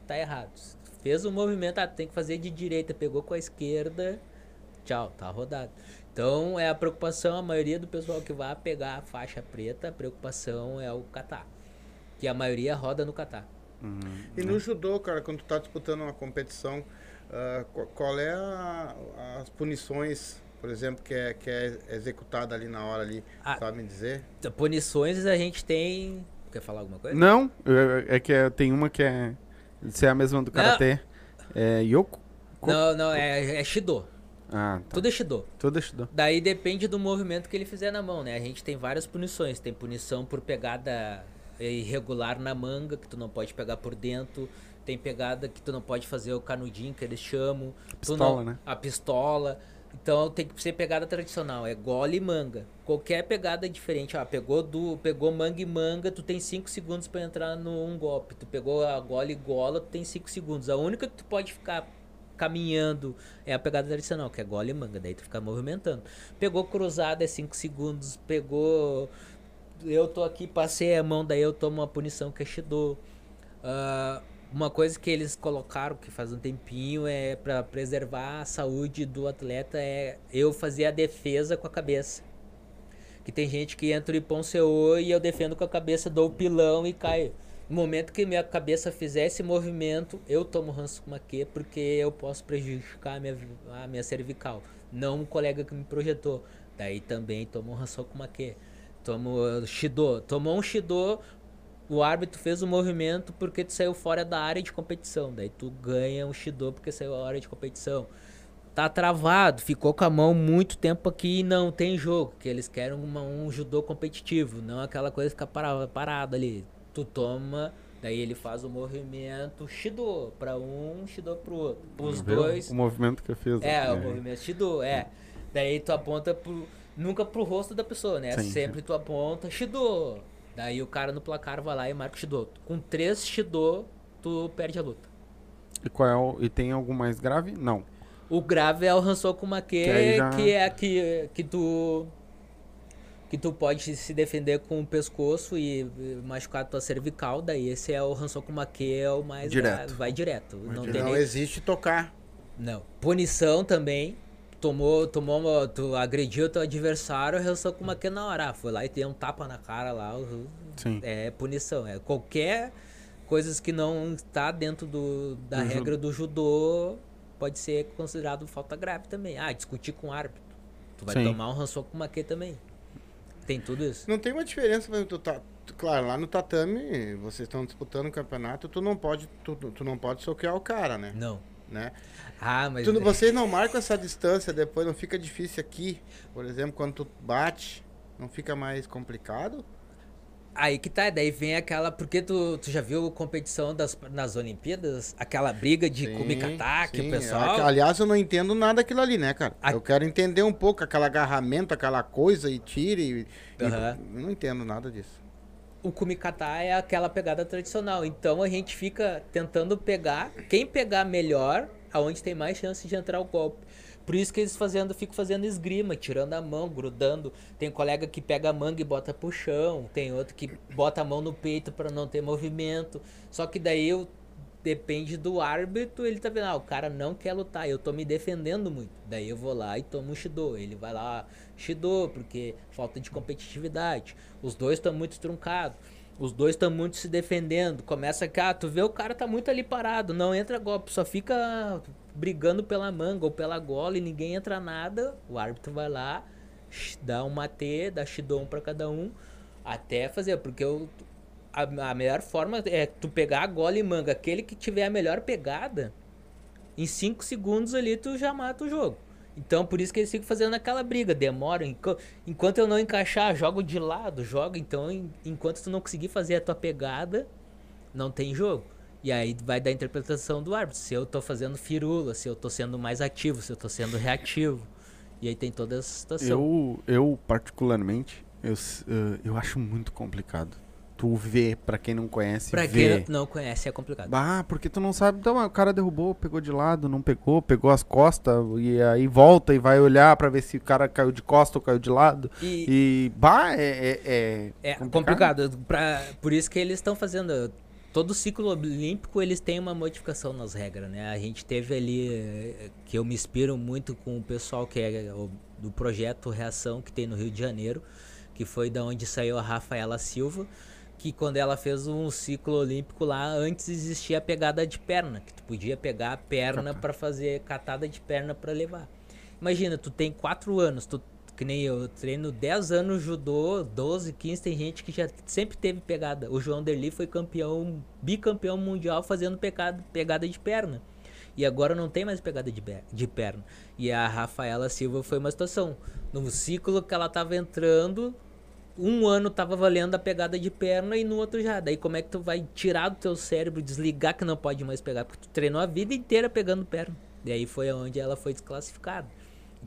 tá errado. Se tu fez o movimento, ah, tem que fazer de direita, pegou com a esquerda, tchau, tá rodado. Então é a preocupação, a maioria do pessoal que vai pegar a faixa preta, a preocupação é o catar. Que a maioria roda no catar. Hum, E no judô, cara, quando tu tá disputando uma competição, ah, qual, qual é a- as punições, por exemplo, que é, que é executada ali na hora ali, Ah. sabe me dizer? Punições a gente tem. Quer falar alguma coisa? Não, é, é que é- tem uma que é. Se é a mesma do karatê. É Yoko? Não, não, é, é Shido. Ah, tá. Tudo é Shido. Tudo estudou. Daí depende do movimento que ele fizer na mão, né? A gente tem várias punições. Tem punição por pegada irregular na manga, que tu não pode pegar por dentro. Tem pegada que tu não pode fazer o canudinho, que eles chamam. Tu Pistola, não- né? A pistola. Então tem que ser pegada tradicional, é gole e manga. Qualquer pegada diferente, ah, pegou do, pegou manga e manga, tu tem 5 segundos pra entrar num golpe. Tu pegou a gole e gola, tu tem 5 segundos. A única que tu pode ficar caminhando é a pegada tradicional, que é gole e manga, daí tu fica movimentando. Pegou cruzada é 5 segundos, pegou eu tô aqui, passei a mão, daí eu tomo uma punição que é Shido. Ah, uma coisa que eles colocaram que faz um tempinho é pra preservar a saúde do atleta é eu fazer a defesa com a cabeça. Que tem gente que entra em Ponceô e eu defendo com a cabeça, dou o pilão e caio. No momento que minha cabeça fizer esse movimento, eu tomo ranço com maquê porque eu posso prejudicar a minha, a minha cervical. Não um colega que me projetou. Daí também tomo um ranço com maquê. Tomo uh, Shido. Tomou um Shido, o árbitro fez o movimento porque tu saiu fora da área de competição. Daí tu ganha um Shido porque saiu da área de competição. Tá travado, ficou com a mão muito tempo aqui e não tem jogo. Que eles querem uma- um judô competitivo, não aquela coisa ficar parado, parado ali. Tu toma, daí ele faz o movimento Shido pra um, Shido pro outro. Os dois. O movimento que eu fiz. É, o né? movimento Shido, é. Daí tu aponta pro. Nunca pro rosto da pessoa, né? Sim, Sempre tu aponta Shido. Daí o cara no placar vai lá e marca o Shido. Com três Shido, tu perde a luta. E, qual é o, e tem algum mais grave? Não. O grave é o Hansoku Make, Que já- que é que, que tu. Que tu pode se defender com o pescoço e machucar tua cervical. Daí esse é o Hansoku é o mais Direto. Vai direto. não Que tem não nem- existe tocar. Não. Punição também. Tomou, tomou, tu agrediu teu adversário, uma que na hora. Ah, foi lá e tem um tapa na cara lá. Sim. É punição. É qualquer coisas que não está dentro do, da Do regra do judô pode ser considerado falta grave também. Ah, discutir com o árbitro. Tu vai Sim. tomar um uma que também. Tem tudo isso. Não tem uma diferença, mas tu tá, tu- claro, lá no tatame, vocês estão disputando o campeonato, tu não pode, tu, tu não pode soquear o cara, né? Não. né? Ah, mas. Tu não- vocês não marcam essa distância depois, não fica difícil aqui, por exemplo, quando tu bate, não fica mais complicado? Aí que tá, daí vem aquela. Porque tu, tu já viu competição das, nas Olimpíadas? Aquela briga de Kumikata, que o pessoal. Aliás, eu não entendo nada daquilo ali, né, cara? A- Eu quero entender um pouco aquele agarramento, aquela coisa e tire. E, e- Aham. eu não entendo nada disso. o kumikata é aquela pegada tradicional. Então a gente fica tentando pegar quem pegar melhor, aonde tem mais chance de entrar o golpe. Por isso que eles fazendo, ficam fazendo esgrima, tirando a mão, grudando. Tem colega que pega a manga e bota pro chão, tem outro que bota a mão no peito para não ter movimento. Só que daí eu depende do árbitro, ele tá vendo, ah, o cara não quer lutar, eu tô me defendendo muito. Daí eu vou lá e tomo um Shido. Ele vai lá, Shido, porque falta de competitividade. Os dois estão muito truncados. Os dois estão muito se defendendo. Começa que, ah, tu vê o cara tá muito ali parado, não entra golpe, só fica brigando pela manga ou pela gola e ninguém entra nada. O árbitro vai lá, dá um mate, dá Shido um pra cada um, até fazer, porque eu, a, a melhor forma é tu pegar a gola e manga. Aquele que tiver a melhor pegada, em 5 segundos ali tu já mata o jogo. Então, por isso que eles ficam fazendo aquela briga, demora. enqu- Enquanto eu não encaixar, jogo de lado, joga. Então, en- enquanto tu não conseguir fazer a tua pegada, não tem jogo. E aí vai dar interpretação do árbitro. Se eu tô fazendo firula, se eu tô sendo mais ativo, se eu tô sendo reativo. E aí tem toda essa situação. Eu, eu particularmente, eu, eh, eu acho muito complicado. Tu vê, pra quem não conhece, Pra vê. quem não conhece, é complicado. Ah, porque tu não sabe. Então, ah, o cara derrubou, pegou de lado, não pegou, pegou as costas, e aí volta e vai olhar pra ver se o cara caiu de costa ou caiu de lado. E, E, bah, é. É, é É complicado. Pra, por isso que eles estão fazendo. Todo ciclo olímpico eles têm uma modificação nas regras, né? A gente teve ali eh, que eu me inspiro muito com o pessoal que é o- do projeto Reação que tem no Rio de Janeiro, que foi da onde saiu a Rafaela Silva, que quando ela fez um ciclo olímpico lá, antes existia a pegada de perna, que tu podia pegar a perna para fazer catada de perna para levar. Imagina, tu tem 4 anos, tu que nem eu, treino 10 anos judô, 12, 15, tem gente que já sempre teve pegada. O João Derli foi campeão, bicampeão mundial fazendo pegada, pegada de perna. E agora não tem mais pegada de, de perna. E a Rafaela Silva foi uma situação. No ciclo que ela tava entrando, um ano tava valendo a pegada de perna e no outro já. Daí como é que tu vai tirar do teu cérebro, desligar que não pode mais pegar? Porque tu treinou a vida inteira pegando perna. E aí foi onde ela foi desclassificada.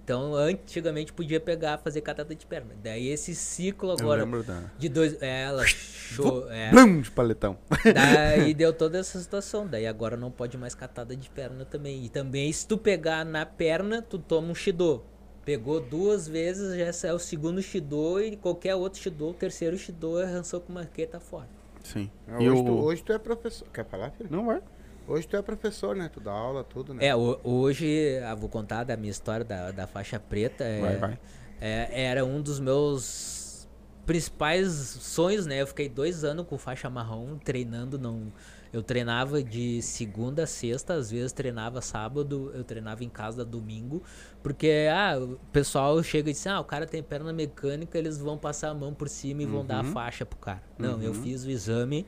Então, antigamente podia pegar, fazer catada de perna. Daí esse ciclo Eu agora lembro da. de dois, é, ela show, é, Blum, de paletão. daí deu toda essa situação. Daí agora não pode mais catada de perna também. E também se tu pegar na perna, tu toma um shido. Pegou duas vezes, já é o segundo shido e qualquer outro shido, o terceiro shido arrançou com marqueta fora. Sim. E Hoje, o- tu, hoje tu é professor. Quer falar, filho? Não vai. Hoje tu é professor, né? Tu dá aula, tudo, né? É, ho- hoje, ah, vou contar da minha história da, da faixa preta. É, Vai, vai. é, era um dos meus principais sonhos, né? Eu fiquei dois anos com faixa marrom treinando. Não, eu treinava de segunda a sexta, às vezes treinava sábado, eu treinava em casa domingo, porque ah, o pessoal chega e diz: ah, o cara tem perna mecânica, eles vão passar a mão por cima e vão dar a Uhum. faixa pro cara. Não, eu Uhum. fiz o exame,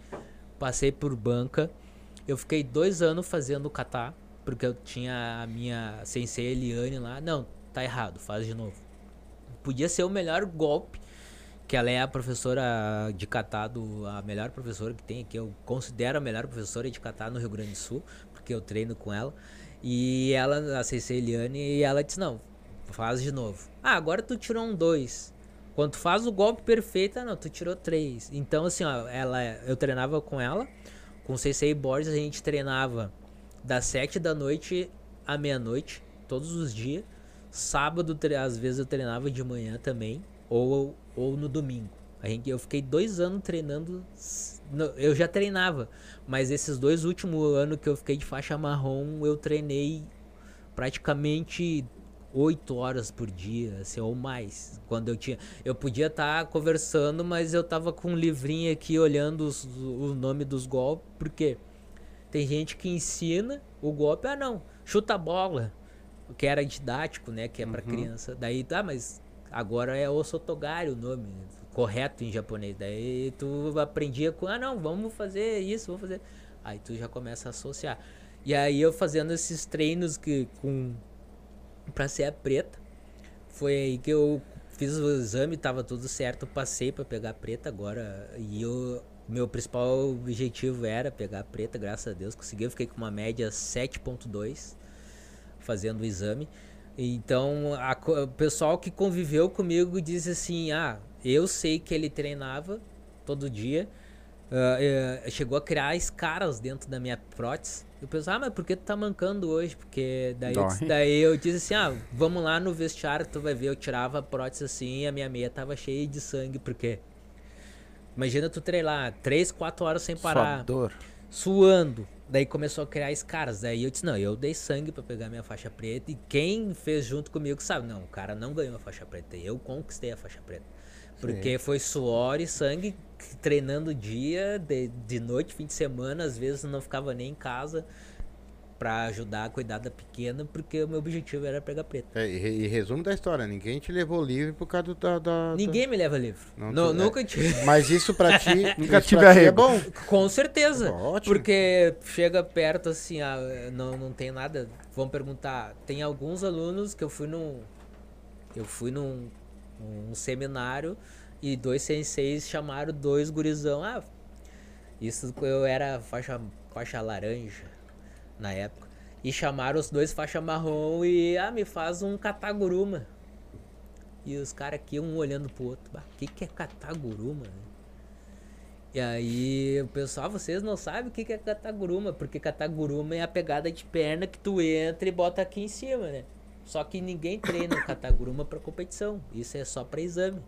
passei por banca. Eu fiquei dois anos fazendo kata, porque eu tinha a minha sensei Eliane lá. Não, tá errado, faz de novo. Podia ser o melhor golpe, que ela é a professora de kata, do, a melhor professora que tem aqui. Eu considero a melhor professora de kata no Rio Grande do Sul, porque eu treino com ela. E ela, a sensei Eliane, e ela disse, não, faz de novo. Ah, agora tu tirou um dois. Quando tu faz o golpe perfeito, ah, não, tu tirou três. Então, assim, ó, ela, eu treinava com ela, com o Sensei Borges, a gente treinava das sete da noite à meia-noite, todos os dias. Sábado, às vezes, eu treinava de manhã também, ou, ou no domingo. A gente, eu fiquei dois anos treinando. Eu já treinava, mas esses dois últimos anos que eu fiquei de faixa marrom, eu treinei praticamente oito horas por dia, assim, ou mais. Quando eu tinha, eu podia estar conversando, mas eu tava com um livrinho aqui olhando os- o nome dos golpes, porque tem gente que ensina o golpe, ah não, chuta a bola, que era didático, né, que é pra criança. Daí tá, mas agora é osotogari o nome correto em japonês. Daí tu aprendia com, ah não, vamos fazer isso, vamos fazer. Aí tu já começa a associar. E aí eu fazendo esses treinos que com pra ser preta. Foi aí que eu fiz o exame, tava tudo certo, passei pra pegar preta agora. E eu, meu principal objetivo era pegar preta, graças a Deus consegui. Eu fiquei com uma média 7.2 fazendo o exame. Então, a o pessoal que conviveu comigo disse assim: "Ah, eu sei que ele treinava todo dia. ah, eh, chegou a criar escaras dentro da minha prótese. Eu pensava, ah, mas por que tu tá mancando hoje? Porque daí, eu, disse- daí eu disse assim, ah, vamos lá no vestiário, tu vai ver, eu tirava a prótese assim e a minha meia tava cheia de sangue, porque imagina tu treinar 3, 4 horas sem parar dor. suando. Daí começou a criar escaras. Daí eu disse, não, eu dei sangue pra pegar minha faixa preta. E quem fez junto comigo sabe, não, o cara não ganhou a faixa preta. Eu conquistei a faixa preta. Porque foi suor e sangue treinando dia, de, de noite, fim de semana, às vezes não ficava nem em casa. Pra ajudar a cuidar da pequena, porque o meu objetivo era pegar preta. É, e, e resumo da história, ninguém te levou livre por causa da... da- Ninguém me leva livro. Não, Nu- tu- nua tive. Mas isso pra ti... Nunca tive é bom. Com certeza. Ótimo. Porque chega perto assim, ah, não, não tem nada. Vão perguntar. Tem alguns alunos que eu fui num. Eu fui num um seminário e dois senseis chamaram dois gurizão. Ah, isso eu era faixa, faixa laranja na época. E chamaram os dois faixa marrom e ah, me faz um cataguruma. E os caras aqui, um olhando pro outro. O que, que é cataguruma? E aí o pessoal, vocês não sabem o que que é cataguruma, porque cataguruma é a pegada de perna que tu entra e bota aqui em cima, né? Só que ninguém treina cataguruma pra competição, isso é só pra exame.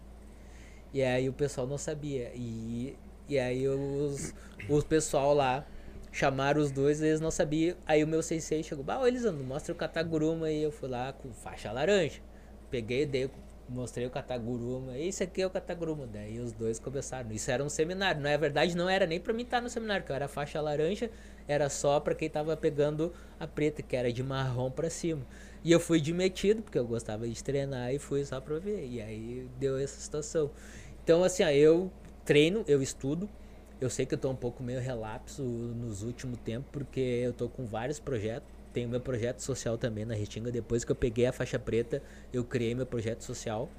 E aí o pessoal não sabia. E, e aí os, o pessoal lá chamaram os dois, eles não sabiam. Aí o meu sensei chegou, bah, Elisandro, mostra o cataguruma. E eu fui lá com faixa laranja. Peguei, dei, mostrei o cataguruma. Esse aqui é o cataguruma. Daí os dois começaram. Isso era um seminário. Na verdade, não era nem pra mim estar no seminário, que eu era faixa laranja. Era só pra quem tava pegando a preta, que era de marrom pra cima. E eu fui de metido, porque eu gostava de treinar e fui só pra ver. E aí deu essa situação. Então, assim, ó, eu treino, eu estudo. Eu sei que eu tô um pouco meio relapso nos últimos tempos, porque eu tô com vários projetos. Tenho meu projeto social também na Restinga. Depois que eu peguei a faixa preta, eu criei meu projeto social,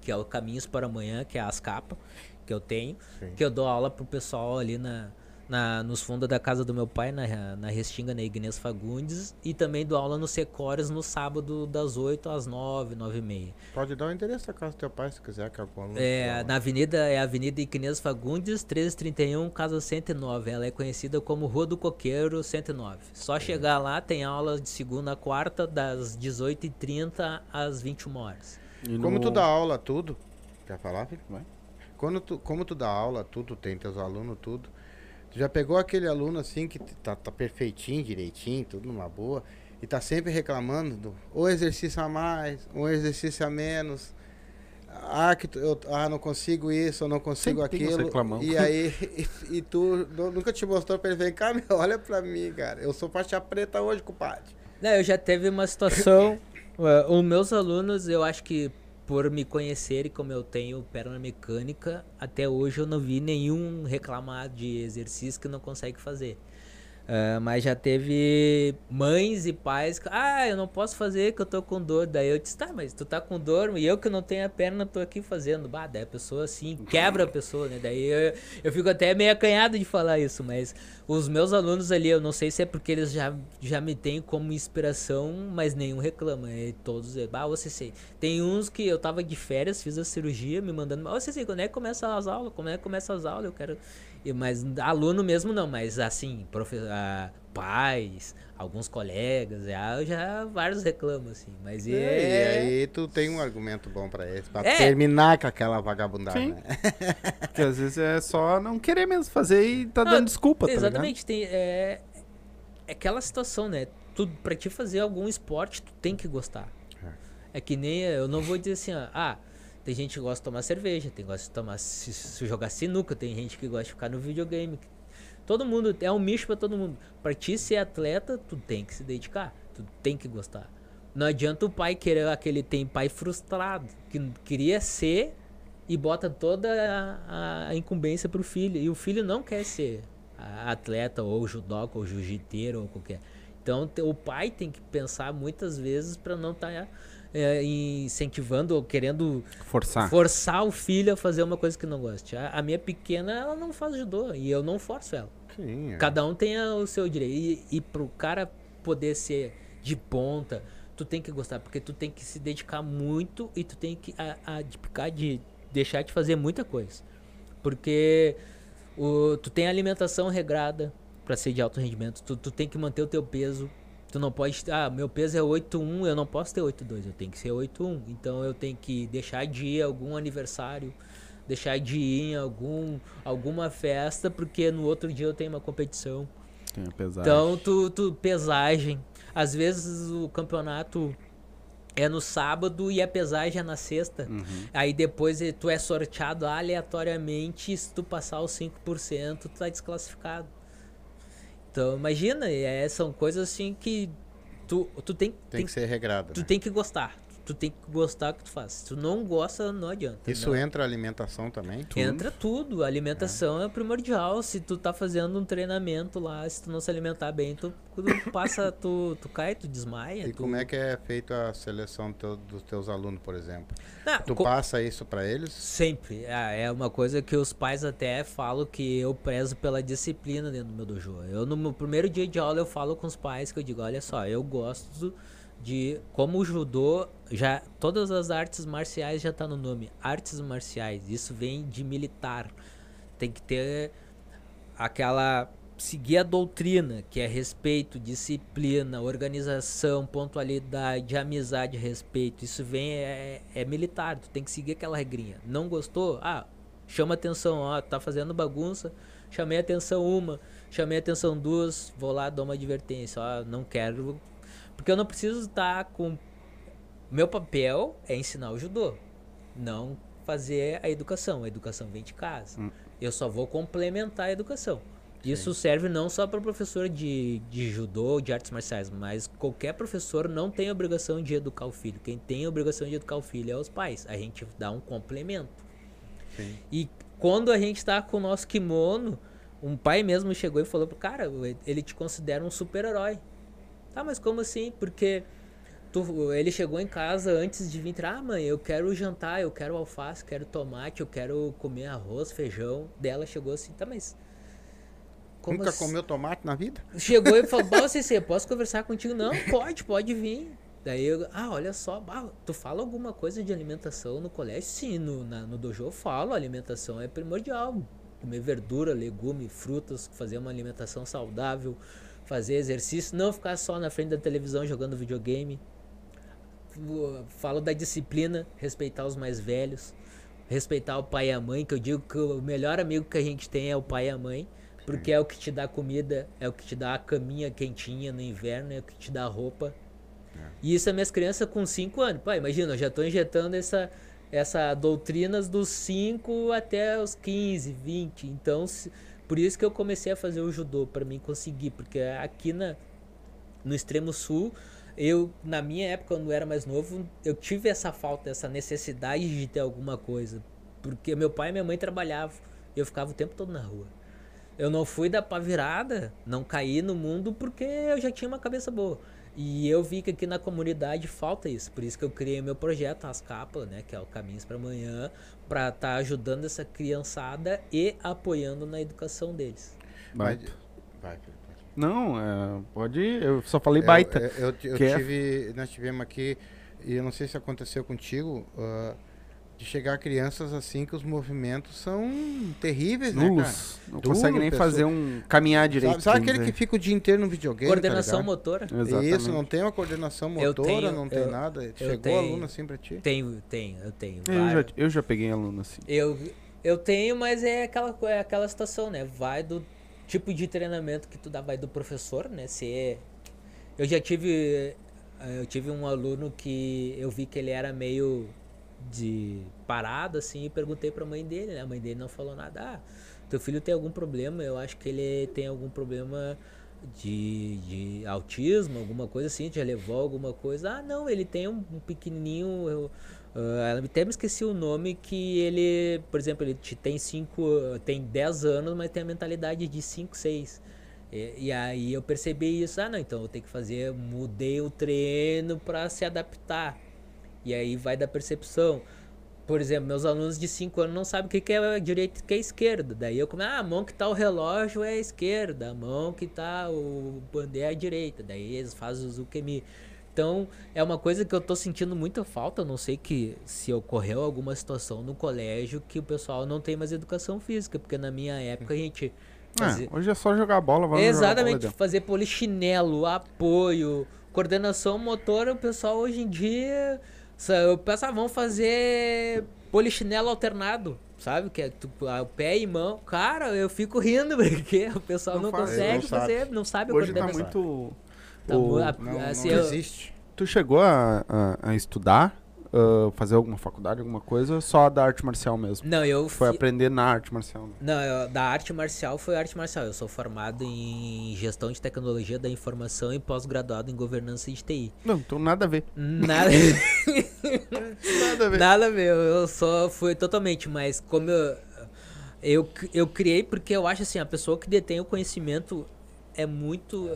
que é o Caminhos para Amanhã, que é as capas que eu tenho. Sim. Que eu dou aula pro pessoal ali na, na, nos fundos da casa do meu pai, na, na Restinga, na Ignez Fagundes. E também dou aula no Secores no sábado, das 8 às 9, 9 e meia. Pode dar o endereço da casa do teu pai, se quiser, que algum aluno... É, na avenida, é a Avenida Ignez Fagundes, 1331, casa 109. Ela é conhecida como Rua do Coqueiro 109. Só chegar lá, tem aula de segunda a quarta, das 18h30 às 21 horas. E Como no- tu dá aula, tudo... Quer falar, filho? Vai. Quando tu, como tu dá aula, tudo, tem teus alunos, tudo. Tu já pegou aquele aluno assim que tá, tá perfeitinho, direitinho, tudo numa boa, e tá sempre reclamando do ou exercício a mais, ou exercício a menos. Ah, que tu, eu ah, não consigo isso, eu não consigo Sempre aquilo. E aí, e, e tu nu- nunca te mostrou pra ele, vem cá, meu, olha pra mim, cara. Eu sou faixa preta hoje, compadre. Não, eu já teve uma situação. eh, os meus alunos, eu acho que por me conhecerem como eu tenho perna mecânica, até hoje eu não vi nenhum reclamar de exercício que não consegue fazer. Ah, mas já teve mães e pais que, ah, eu não posso fazer que eu tô com dor. Daí eu disse, tá, mas tu tá com dor e eu que não tenho a perna tô aqui fazendo. Bah, daí a pessoa assim, quebra a pessoa, né? Daí eu, eu fico até meio acanhado de falar isso, mas os meus alunos ali, eu não sei se é porque eles já, já me têm como inspiração, mas nenhum reclama. É, todos, bah, você sei. Tem uns que eu tava de férias, fiz a cirurgia, me mandando, ô, você sei, quando é que começa as aulas? Como é que começa as aulas? Eu quero. E, mas aluno mesmo não, mas assim, profe ah, pais, alguns colegas, já, já vários reclamam, assim. Mas E é. aí tu tem um argumento bom pra eles, pra É. terminar com aquela vagabundagem, né? Porque às vezes é só não querer mesmo fazer e tá Ah, dando desculpa, tá ligado? Exatamente, tem, é, é aquela situação, né? Tu, pra te fazer algum esporte, tu tem que gostar. É que nem, eu não vou dizer assim, ó, ah, tem gente que gosta de tomar cerveja, tem gosta de tomar, se, se jogar sinuca, tem gente que gosta de ficar no videogame. Todo mundo, é um misto pra todo mundo. Pra ti ser atleta, tu tem que se dedicar, tu tem que gostar. Não adianta o pai querer, aquele tem pai frustrado, que queria ser e bota toda a, a incumbência pro filho. E o filho não quer ser atleta, ou judoca, ou jiu-jiteiro, ou qualquer. Então o pai tem que pensar muitas vezes para não estar incentivando ou querendo Forçar. forçar o filho a fazer uma coisa que não goste. A, a minha pequena, ela não faz judô e eu não forço ela. Sim, é. Cada um tem a- o seu direito. E, e pro cara poder ser de ponta, tu tem que gostar, porque tu tem que se dedicar muito e tu tem que a, abdicar de deixar de fazer muita coisa. Porque o, tu tem alimentação regrada para ser de alto rendimento, tu, tu tem que manter o teu peso. Tu não pode, ah, meu peso é 8.1, eu não posso ter 8.2, eu tenho que ser 8.1. Então eu tenho que deixar de ir a algum aniversário, deixar de ir em algum, alguma festa, porque no outro dia eu tenho uma competição. Tem apesar. Então, tu, tu, pesagem. Às vezes o campeonato é no sábado e a pesagem é na sexta. Uhum. Aí depois eh, tu é sorteado aleatoriamente se tu passar os 5%, tu tá desclassificado. Então, imagina, é, são coisas assim que tu, tu tem, Tem, tem, que ser regrado. tu né? tem que gostar. Tu tem que gostar do que tu faz. Se tu não gosta, não adianta. Isso não. entra alimentação também? Entra tudo. A alimentação é. primordial. Se tu tá fazendo um treinamento lá, se tu não se alimentar bem, tu, tu passa, tu, tu cai, tu desmaia. E tu... como é que é feita a seleção teu- dos teus alunos, por exemplo? Ah, Tu co- passa isso pra eles? Sempre. Ah, é uma coisa que os pais até falam que eu prezo pela disciplina dentro do meu dojo. Eu, no meu primeiro dia de aula, eu falo com os pais que eu digo, olha só, eu gosto de... Como o judô, já todas as artes marciais já tá no nome. Artes marciais. Isso vem de militar. Tem que ter aquela... Seguir a doutrina, que é respeito, disciplina, organização, pontualidade, amizade, respeito. Isso vem, é, é militar, tu tem que seguir aquela regrinha. Não gostou? Ah, chama atenção, ó, tá fazendo bagunça, chamei atenção uma, chamei atenção duas, vou lá, dou uma advertência, ó, não quero. Porque eu não preciso estar com. Meu papel é ensinar o judô, não fazer a educação. A educação vem de casa. Hum. Eu só vou complementar a educação. Isso serve não só para professor de, de judô, de artes marciais, mas qualquer professor não tem obrigação de educar o filho. Quem tem a obrigação de educar o filho é os pais. A gente dá um complemento. Sim. E quando a gente tá com o nosso kimono, um pai mesmo chegou e falou pro cara, ele te considera um super-herói. Tá, mas como assim? Porque tu- ele chegou em casa antes de vir, ah, mãe, eu quero jantar, eu quero alface, quero tomate, eu quero comer arroz, feijão. Dela chegou assim, tá, mas como Nunca assim? comeu tomate na vida? Chegou e falou, Bom, CC, posso conversar contigo? Não, pode, pode vir. Daí eu, ah, olha só, tu fala alguma coisa de alimentação no colégio? Sim, no, na- no dojo eu falo, alimentação é primordial. Comer verdura, legume, frutas, fazer uma alimentação saudável, fazer exercício, não ficar só na frente da televisão jogando videogame. Falo da disciplina, respeitar os mais velhos, respeitar o pai e a mãe, que eu digo que o melhor amigo que a gente tem é o pai e a mãe, porque é o que te dá comida, é o que te dá a caminha quentinha no inverno, é o que te dá roupa. E isso é minhas crianças com 5 anos. Pai, imagina, eu já tô injetando essa, essa doutrinas dos 5 até os 15, 20. Então, se- por isso que eu comecei a fazer o judô, para mim conseguir, porque aqui na, no extremo sul, eu, na minha época, quando eu era mais novo, eu tive essa falta, essa necessidade de ter alguma coisa. Porque meu pai e minha mãe trabalhavam, e eu ficava o tempo todo na rua. Eu não fui da pá virada, não caí no mundo porque eu já tinha uma cabeça boa. E eu vi que aqui na comunidade falta isso. Por isso que eu criei meu projeto, as capas, né? Que é o Caminhos para Amanhã, para estar ajudando essa criançada e apoiando na educação deles. Vai, vai. Não, é, pode ir. Eu só falei Eu- baita. Eu, eu, eu Que é- tive, nós tivemos aqui, e eu não sei se aconteceu contigo, ah, de chegar crianças assim que os movimentos são terríveis, né, Nulos. Não Nulo, consegue nem pessoa- fazer um caminhar cara? direito. Sabe, sabe aquele que dizer. fica o dia inteiro no videogame? Coordenação tá motora? Exatamente. Isso, não tem uma coordenação Eu motora, tenho, não tem eu- nada. Chegou tenho. aluno assim pra ti? Tenho, tenho, eu tenho. Eu já, eu já peguei aluno assim. Eu, eu tenho, mas é aquela, é aquela situação, né? Vai do tipo de treinamento que tu dá, vai do professor, né? Se é- eu já tive, eh, eu tive um aluno que eu vi que ele era meio de parado, assim, e perguntei pra mãe dele, né? A mãe dele não falou nada. Ah, teu filho tem algum problema? Eu acho que ele tem algum problema de, de autismo, alguma coisa assim, já levou alguma coisa. Ah, não, ele tem um, um pequenininho, eu, ah, até me esqueci o nome, que ele, por exemplo, ele te- tem 5, tem 10 anos, mas tem a mentalidade de 5, 6. E, e aí eu percebi isso, ah não, então eu tenho que fazer, mudei o treino para se adaptar. E aí vai da percepção. Por exemplo, meus alunos de 5 anos não sabem o que que é a direita e o que é esquerda. Daí eu começo, ah, a mão que tá o relógio é a esquerda, a mão que tá o bandeira é a direita. Daí eles fazem o Zukemi. Então, é uma coisa que eu tô sentindo muita falta. Eu não sei que se ocorreu alguma situação no colégio que o pessoal não tem mais educação física, porque na minha época a gente fazia- Ah, hoje é só jogar bola, vamos Exatamente, jogar bola fazer polichinelo, apoio, coordenação motora, o pessoal hoje em dia. sa- O pessoal vão fazer polichinelo alternado, sabe? Que é tu, a- pé e mão. Cara, eu fico rindo, porque o pessoal Não não, faz, consegue não sabe. fazer, não sabe Hoje tá muito. Tá o- mu- a- Não, assim, não eu- existe. Tu chegou a, a, a estudar ah, fazer alguma faculdade, alguma coisa, ou só da arte marcial mesmo? Não, eu Foi fi- aprender na arte marcial. né? Não, eu- da arte marcial foi arte marcial. Eu sou formado em gestão de tecnologia da informação e pós-graduado em governança de TI. Não, então nada a ver. Nada, Nada a ver. nada a ver. Eu só fui totalmente, mas como eu, eu, eu criei porque eu acho assim, a pessoa que detém o conhecimento é muito.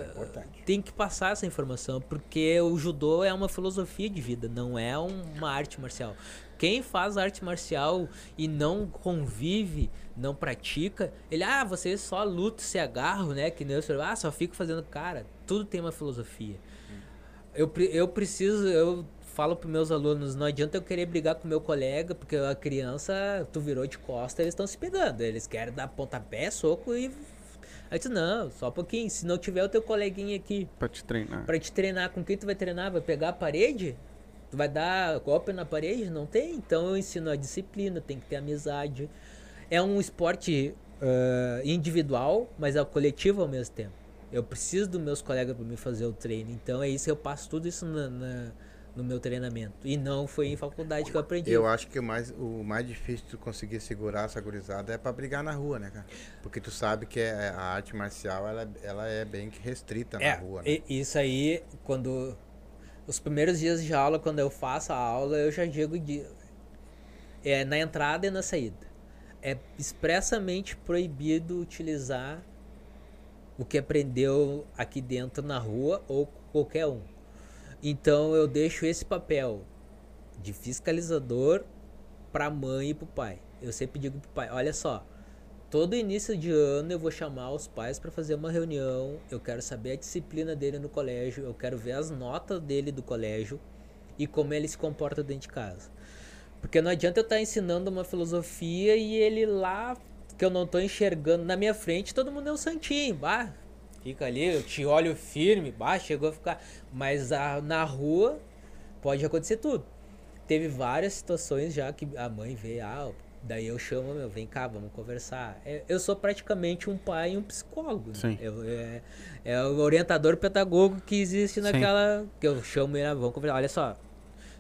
tem que passar essa informação, porque o judô é uma filosofia de vida, não é um- uma arte marcial. Quem faz arte marcial e não convive, não pratica, ele, ah, você só luta, se agarra, né? Que nem eu, ah, só fico fazendo. Cara, tudo tem uma filosofia. Eu, pre- eu preciso, eu falo para meus alunos, não adianta eu querer brigar com meu colega, porque a criança, tu virou de costa, eles estão se pegando. Eles querem dar pontapé, soco e. Aí tu, não, só um pouquinho. Se não tiver o teu coleguinha aqui Pra te treinar. Pra te treinar, com quem tu vai treinar? Vai pegar a parede? Tu vai dar golpe na parede? Não tem? Então eu ensino a disciplina, tem que ter amizade. É um esporte ah, individual, mas é coletivo ao mesmo tempo. Eu preciso dos meus colegas para me fazer o treino. Então é isso, eu passo tudo isso na- na- no meu treinamento. E não foi em faculdade que eu aprendi. Eu acho que o mais, o mais difícil de conseguir segurar essa gurizada é pra brigar na rua, né, cara? Porque tu sabe que é- a arte marcial, ela, ela é bem restrita É, na rua, né? isso aí, quando. Os primeiros dias de aula, quando eu faço a aula, eu já digo de. É na entrada e na saída. É expressamente proibido utilizar o que aprendeu aqui dentro na rua ou qualquer um. Então eu deixo esse papel de fiscalizador para a mãe e para o pai. Eu sempre digo pro pai, olha só, todo início de ano eu vou chamar os pais para fazer uma reunião, eu quero saber a disciplina dele no colégio, eu quero ver as notas dele do colégio e como ele se comporta dentro de casa. Porque não adianta eu estar ensinando uma filosofia e ele lá que eu não tô enxergando na minha frente, todo mundo é um santinho, bah, fica ali, eu te olho firme, bah, chegou a ficar, mas a- na rua pode acontecer tudo. Teve várias situações já que a mãe vê, ah, daí eu chamo, meu, vem cá, vamos conversar. É, eu sou praticamente um pai e um psicólogo. né? Sim. Eu- é, é o orientador pedagogo que existe Sim. naquela. Que eu chamo ele, ah, vamos conversar. Olha só,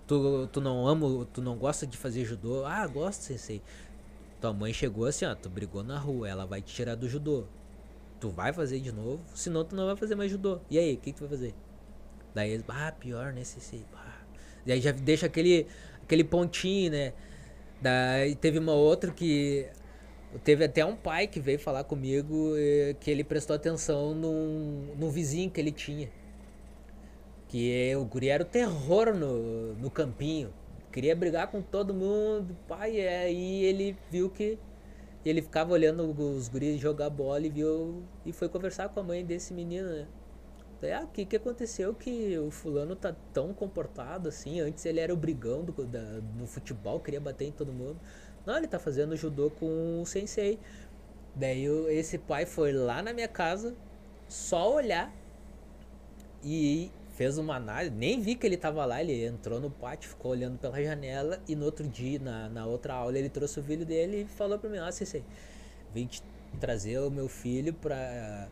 tu, tu não ama, tu não gosta de fazer judô? Ah, gosto, sensei. Tua mãe chegou assim, ó, tu brigou na rua, ela vai te tirar do judô. Tu vai fazer de novo, senão tu não vai fazer mais judô. E aí, o que, que tu vai fazer? Daí eles, ah, pior, né, sensei? Ah. E aí já deixa aquele, aquele pontinho, né? Daí teve uma outra que. Teve até um pai que veio falar comigo eh, que ele prestou atenção num, num vizinho que ele tinha. Que é, o guri era o terror no, no campinho. Queria brigar com todo mundo, pai. E aí ele viu que ele ficava olhando os guris jogar bola e viu e foi conversar com a mãe desse menino, né? Daí, ah, o que, que aconteceu que o fulano tá tão comportado assim? Antes ele era o brigão do, da- no futebol, queria bater em todo mundo. Não, ele tá fazendo judô com o sensei. Daí esse pai foi lá na minha casa, só olhar e fez uma análise. Nem vi que ele tava lá, ele entrou no pátio, ficou olhando pela janela e no outro dia, na, na outra aula, ele trouxe o filho dele e falou pra mim, ah, sensei, vim te trazer o meu filho pra,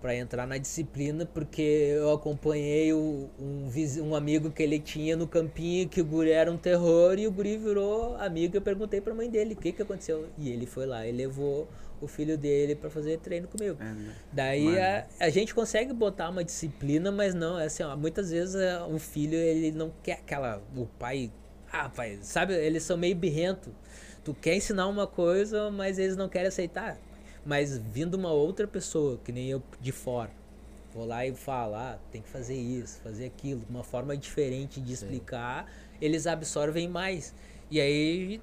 pra entrar na disciplina porque eu acompanhei o- um, um amigo que ele tinha no campinho que o guri era um terror e o guri virou amigo. Eu perguntei pra mãe dele o que que aconteceu e ele foi lá e levou o filho dele pra fazer treino comigo. É, né? Daí a, a gente consegue botar uma disciplina, mas não, é assim, ó, muitas vezes é, o filho ele não quer aquela. O pai. Ah, pai, sabe, eles são meio birrento. Tu quer ensinar uma coisa, mas eles não querem aceitar. Mas vindo uma outra pessoa, que nem eu de fora, vou lá e falo, ah, tem que fazer isso, fazer aquilo, uma forma diferente de explicar, eles absorvem mais. E aí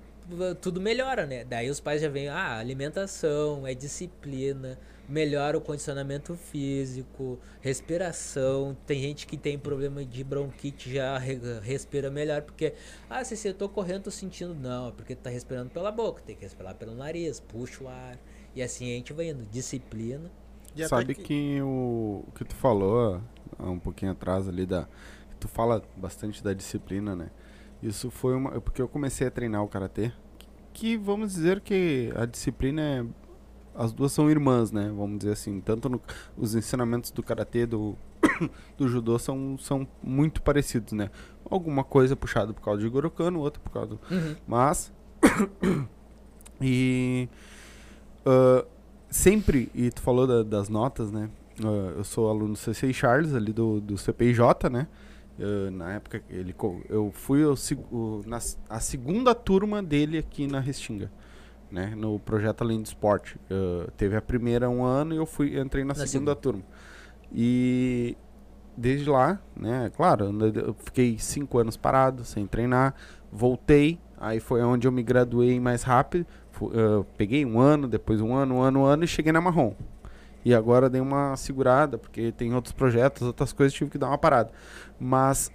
tudo melhora, né? Daí os pais já vêm, ah, alimentação, é disciplina, melhora o condicionamento físico, respiração. Tem gente que tem problema de bronquite já re- respira melhor, porque, ah, se eu tô correndo, tô sentindo. Não, é porque tu tá respirando pela boca, tem que respirar pelo nariz, puxa o ar. E assim a gente vai indo. Disciplina. E Sabe que... o o que tu falou há um pouquinho atrás ali da. Tu fala bastante da disciplina, né? Isso foi uma. Porque eu comecei a treinar o karatê. Que, vamos dizer que a disciplina é. As duas são irmãs, né? Vamos dizer assim. Tanto no, os ensinamentos do karatê do, do judô são, são muito parecidos, né? alguma coisa puxada por causa de Igor Cano, outra por causa do... Uhum. Mas. e. ah, sempre, e tu falou da- das notas, né? Ah, eu sou aluno do CCI Charles, ali do, do CPIJ, né? Ah, na época, ele, eu fui o, o- na, a segunda turma dele aqui na Restinga, né? No projeto Além do Esporte. Ah, teve a primeira um ano e eu fui, entrei na, Na segunda, segunda. turma. E desde lá, né? Claro, eu fiquei cinco anos parado, sem treinar. Voltei, aí foi onde eu me graduei mais rápido. Fu- eu peguei um ano, depois um ano, um ano, um ano e cheguei na marrom. E agora dei uma segurada, porque tem outros projetos, outras coisas, tive que dar uma parada. Mas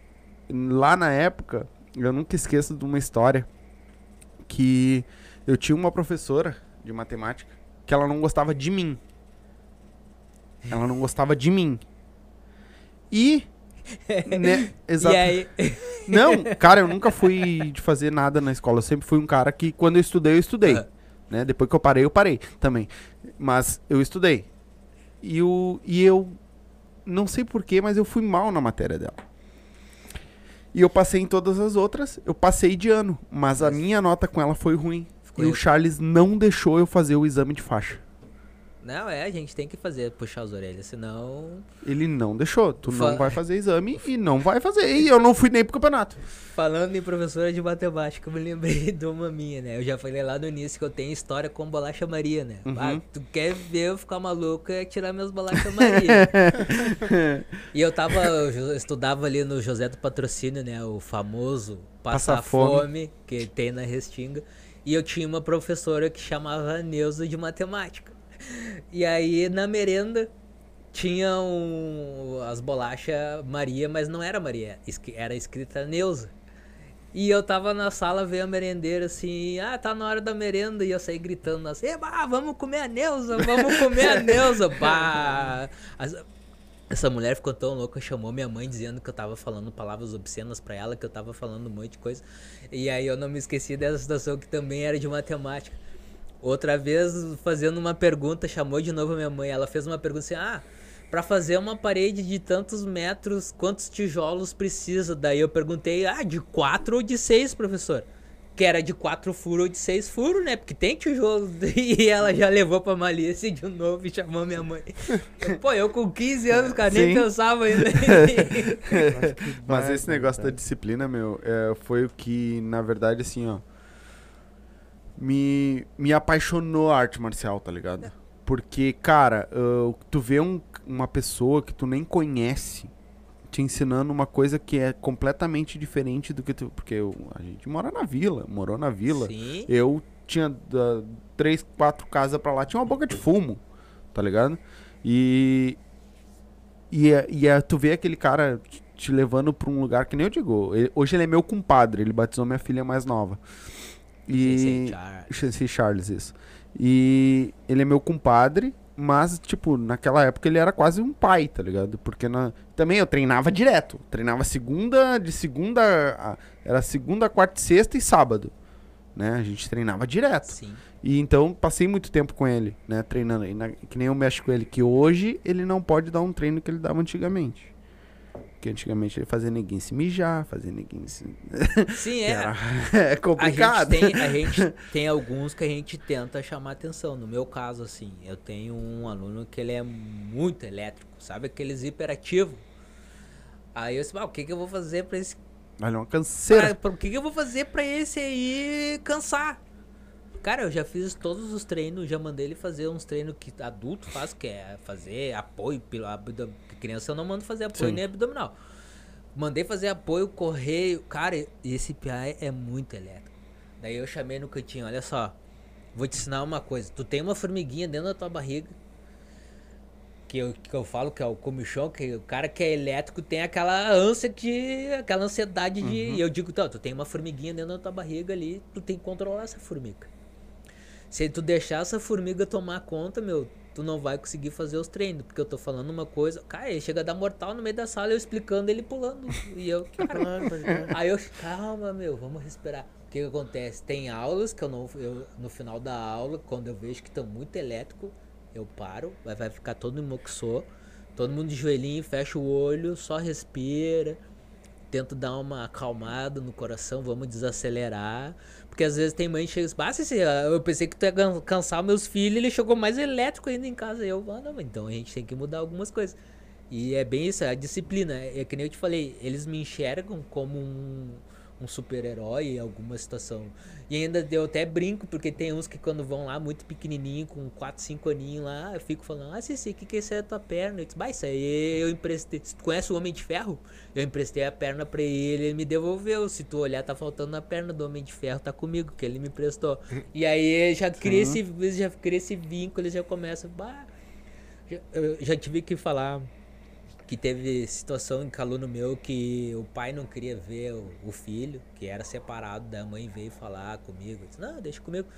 lá na época, eu nunca esqueço de uma história que eu tinha uma professora de matemática que ela não gostava de mim. Ela não gostava de mim. E. né, exato. Aí, Não, cara, eu nunca fui de fazer nada na escola. Eu sempre fui um cara que, quando eu estudei, eu estudei. Ah. Né? Depois que eu parei, eu parei também. Mas eu estudei. E, o, e eu não sei porquê, mas eu fui mal na matéria dela. E eu passei em todas as outras, eu passei de ano. Mas a minha nota com ela foi ruim. Ficou e o eu- Charles não deixou eu fazer o exame de faixa. Não, é, a gente tem que fazer, puxar as orelhas, senão. Ele não deixou. Tu Fa- não vai fazer exame e não vai fazer. E eu não fui nem pro campeonato. Falando em professora de matemática, eu me lembrei de uma minha, né? Eu já falei lá no início que eu tenho história com bolacha Maria, né? Uhum. Ah, tu quer ver eu ficar maluco é tirar meus bolachas Maria. e eu tava, eu estudava ali no José do Patrocínio, né? O famoso Passa Passa Fome. Fome, que tem na Restinga. E eu tinha uma professora que chamava Neuza de matemática. E aí na merenda tinham as bolachas Maria, mas não era Maria, era escrita Neuza. E eu tava na sala vendo a merendeira assim, ah, tá na hora da merenda, e eu saí gritando assim, "Eba, vamos comer a Neuza, vamos comer a Neuza, pá! Essa mulher ficou tão louca, chamou minha mãe dizendo que eu tava falando palavras obscenas pra ela, que eu tava falando um monte de coisa. E aí eu não me esqueci dessa situação que também era de matemática. Outra vez, fazendo uma pergunta, chamou de novo a minha mãe. Ela fez uma pergunta assim: Ah, pra fazer uma parede de tantos metros, quantos tijolos precisa? Daí eu perguntei: Ah, de quatro ou de seis, professor? Que era de quatro furos ou de seis furos, né? Porque tem tijolo. E ela já levou pra malícia de novo e chamou minha mãe. Pô, eu com 15 anos, cara, nem Sim. pensava ainda. Mas esse negócio da disciplina, meu, é, foi o que, na verdade, assim, ó. Me, me apaixonou a arte marcial, tá ligado? Porque, cara, ah, tu vê um- uma pessoa que tu nem conhece te ensinando uma coisa que é completamente diferente do que tu. Porque eu- a gente mora na vila, morou na vila. Sim. Eu tinha da, três, quatro casas pra lá, tinha uma boca de fumo, tá ligado? E. E, é- e é- tu vê aquele cara te- te levando pra um lugar que nem eu digo. ele- hoje ele é meu compadre, ele batizou minha filha mais nova. E. Sensei Charles. Isso. E ele é meu compadre, mas, tipo, naquela época ele era quase um pai, tá ligado? Porque na... também eu treinava direto. Treinava segunda, de segunda. a- Era segunda, quarta, sexta e sábado. Né? A gente treinava direto. Sim. E então passei muito tempo com ele, né? Treinando. E na- que nem eu mexo com ele, que hoje ele não pode dar um treino que ele dava antigamente. Porque antigamente ele fazia ninguém se mijar, fazia ninguém se. Sim, é. Era- é complicado. A gente, tem, a gente tem alguns que a gente tenta chamar atenção. No meu caso, assim, eu tenho um aluno que ele é muito elétrico, sabe? Aqueles hiperativos. Aí eu disse, ah, o que, que eu vou fazer pra esse. Olha, uma canseira. Pra- o que, que eu vou fazer pra esse aí cansar? Cara, eu já fiz todos os treinos, já mandei ele fazer uns treinos que adulto faz, que é fazer apoio pelo abdômen. Criança eu não mando fazer apoio Sim. nem abdominal. Mandei fazer apoio, correr. Cara, esse PI é muito elétrico. Daí eu chamei no cantinho, olha só. Vou te ensinar uma coisa. Tu tem uma formiguinha dentro da tua barriga. Que eu, que eu falo que é o comichão, que o cara que é elétrico tem aquela ânsia de. aquela ansiedade de. E eu digo, então, tu tem uma formiguinha dentro da tua barriga ali, tu tem que controlar essa formiga. Se tu deixar essa formiga tomar conta, meu, tu não vai conseguir fazer os treinos, porque eu tô falando uma coisa. Cara, ele chega a dar mortal no meio da sala, eu explicando ele pulando. E eu, cara, Aí eu, calma, meu, vamos respirar. O que, que acontece? Tem aulas que eu não. Eu, no final da aula, quando eu vejo que estão muito elétrico, eu paro, vai, vai ficar todo mundo moxô, todo mundo de joelhinho, fecha o olho, só respira. tento dar uma acalmada no coração, vamos desacelerar. Porque às vezes tem mãe que chega "Ah, Ceci, eu pensei que tu ia can- cansar meus filhos, ele chegou mais elétrico ainda em casa. E eu, ah, não, então a gente tem que mudar algumas coisas. E é bem isso, a disciplina. É que nem eu te falei, eles me enxergam como um, um super-herói em alguma situação. E ainda eu até brinco, porque tem uns que quando vão lá muito pequenininho, com 4, 5 aninhos lá, eu fico falando, ah, Cici, o que que é isso aí da tua perna? Eu disse, bah, isso aí eu emprestei. Se tu conhece o Homem de Ferro? Eu emprestei a perna pra ele, ele me devolveu. Se tu olhar, tá faltando a perna do Homem de Ferro, tá comigo, que ele me emprestou. e aí já cria, esse, já cria esse vínculo, eles já começam, bah... Já- Eu já tive que falar que teve situação em aluno meu que o pai não queria ver o, o filho, que era separado da mãe, veio falar comigo. Disse, não, deixa comigo.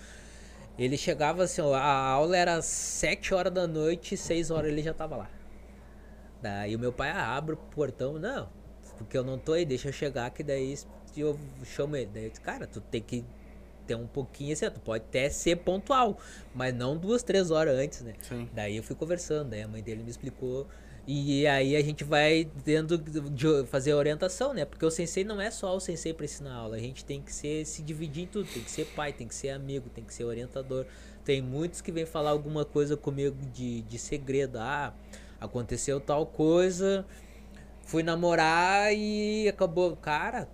Ele chegava assim, a aula era às 7 horas da noite, 6 horas ele já tava lá. Daí o meu pai ah, abre o portão, não, porque eu não tô aí, deixa eu chegar, que daí eu chamo ele. Daí eu disse, cara, tu tem que ter um pouquinho assim, tu pode até ser pontual, mas não duas, três horas antes, né? Sim. Daí eu fui conversando, daí a mãe dele me explicou. E aí a gente vai tendo de fazer a orientação, né? Porque o sensei não é só o sensei para ensinar aula, a gente tem que ser, se dividir em tudo, tem que ser pai, tem que ser amigo, tem que ser orientador. Tem muitos que vêm falar alguma coisa comigo de, de segredo. Ah, aconteceu tal coisa, fui namorar e acabou. Cara,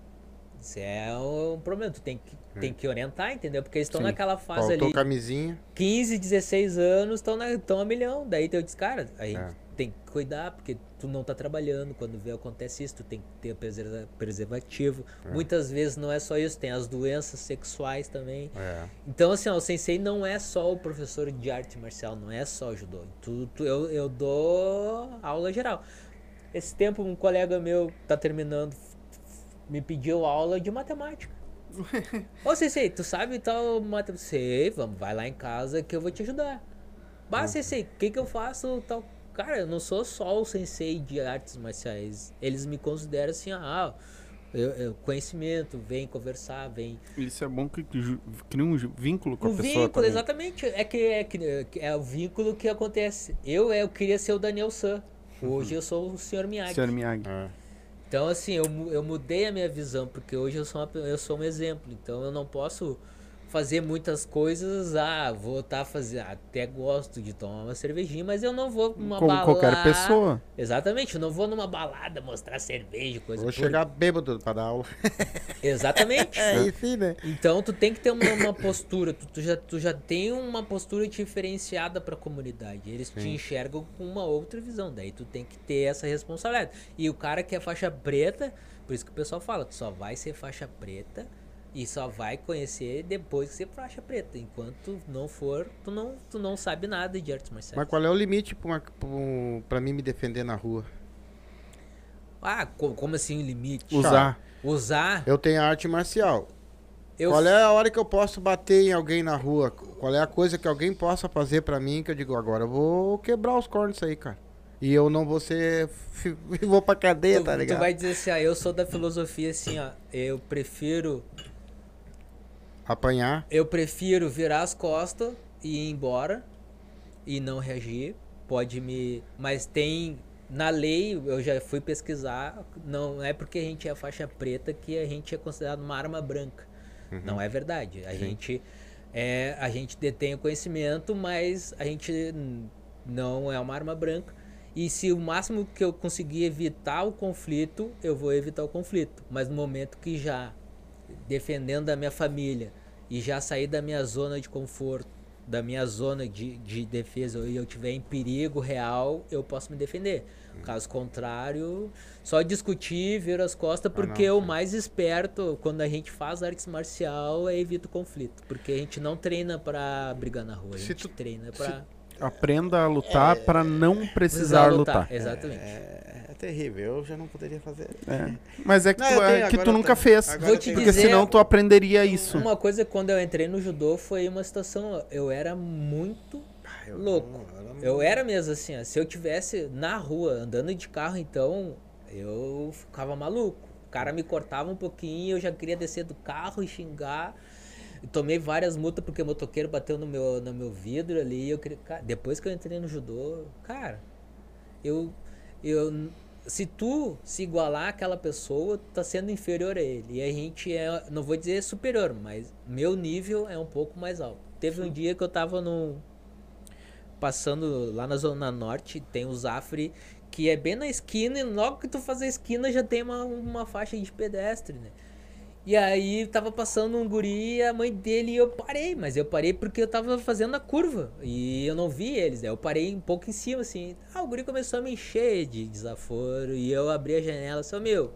isso é um problema, tu tem que, tem que orientar, entendeu? Porque eles estão naquela fase Faltou ali. camisinha. 15, 16 anos estão estão a milhão. Daí eu disse, cara, a gente É. tem que cuidar, porque tu não tá trabalhando. Quando vê acontece isso, tu tem que ter preserva- preservativo. Muitas vezes não é só isso, tem as doenças sexuais também. É. Então, assim, ó, o sensei não é só o professor de arte marcial, não é só judô. Tu, tu- eu, eu dou aula geral. Esse tempo, um colega meu tá terminando, me pediu aula de matemática. Ô, sensei, tu sabe tal matemática? Sei, vamos, vai lá em casa que eu vou te ajudar. Bah, sensei, o que que eu faço tal? Cara, eu não sou só o sensei de artes marciais. Eles me consideram assim, ah, eu, eu- conhecimento, vem conversar, vem Isso é bom que, cria um vínculo com o a pessoa vínculo, também. exatamente. É que, é que é o vínculo que acontece. Eu, eu queria ser o Daniel San. Hoje eu sou o Sr. Miyagi. Senhor Miyagi. É. Então, assim, eu, eu mudei a minha visão, porque hoje eu sou, uma eu sou um exemplo. Então, eu não posso fazer muitas coisas. Ah, vou estar fazendo. Até gosto de tomar uma cervejinha, mas eu não vou numa Como balada. qualquer pessoa. Exatamente, eu não vou numa balada mostrar cerveja, coisa Vou por- chegar bêbado pra dar aula. Exatamente. É isso, né? Então tu tem que ter uma, uma postura, tu, tu já, tu já tem uma postura diferenciada pra comunidade. Eles te enxergam com uma outra visão. Daí tu tem que ter essa responsabilidade. E o cara que é faixa preta, por isso que o pessoal fala, tu só vai ser faixa preta e só vai conhecer depois que ser faixa preta. Enquanto tu não for, tu não, tu não sabe nada de artes marciais. Mas qual é o limite pra, uma, pra, pra mim me defender na rua? Ah, co- como assim limite? Usar. Usar. Eu tenho arte marcial. Eu Qual é a hora que eu posso bater em alguém na rua? Qual é a coisa que alguém possa fazer pra mim que eu digo agora? Eu vou quebrar os cornos aí, cara. E eu não vou ser. vou pra cadeia, tu, tá tu ligado? vai dizer assim, ah, eu sou da filosofia assim, ó, eu prefiro Apanhar. Eu prefiro virar as costas e ir embora e não reagir. Pode me. Mas tem. Na lei, eu já fui pesquisar. Não é porque a gente é faixa preta que a gente é considerado uma arma branca. Não é verdade. A gente. É, a gente detém o conhecimento, mas a gente não é uma arma branca. E se o máximo que eu conseguir evitar o conflito, eu vou evitar o conflito. Mas no momento que já defendendo a minha família e já sair da minha zona de conforto, da minha zona de, de defesa e eu tiver em perigo real, eu posso me defender. Caso contrário, só discutir, ver as costas, porque não, o mais esperto quando a gente faz artes marcial é evita o conflito, porque a gente não treina pra brigar na rua, a gente tu- treina pra Aprenda a lutar pra não precisar lutar. Exatamente. É, é terrível, eu já não poderia fazer. É. Mas é que, Não, tu, eu é tenho, que tu nunca eu tenho. fez. Agora Vou eu te. Porque dizer- senão tu aprenderia isso. Uma coisa quando eu entrei no judô foi uma situação, eu era muito eu louco. não- Eu era mesmo assim, ó, se eu tivesse na rua andando de carro, então eu ficava maluco. O cara me cortava um pouquinho, eu já queria descer do carro e xingar. Tomei várias multas porque o motoqueiro bateu no meu, no meu vidro ali. Eu queria, cara, depois que eu entrei no judô, cara, eu, eu, se tu se igualar àquela pessoa, tu tá sendo inferior a ele. E a gente é, não vou dizer superior, mas meu nível é um pouco mais alto. Teve um dia que eu tava no passando lá na zona norte, tem o Zafre que é bem na esquina e logo que tu faz a esquina já tem uma, uma faixa de pedestre, né? E aí tava passando um guri e a mãe dele e eu parei, mas eu parei porque eu tava fazendo a curva e eu não vi eles, né? Eu parei um pouco em cima assim. Ah, o guri começou a me encher de desaforo e eu abri a janela, só meu.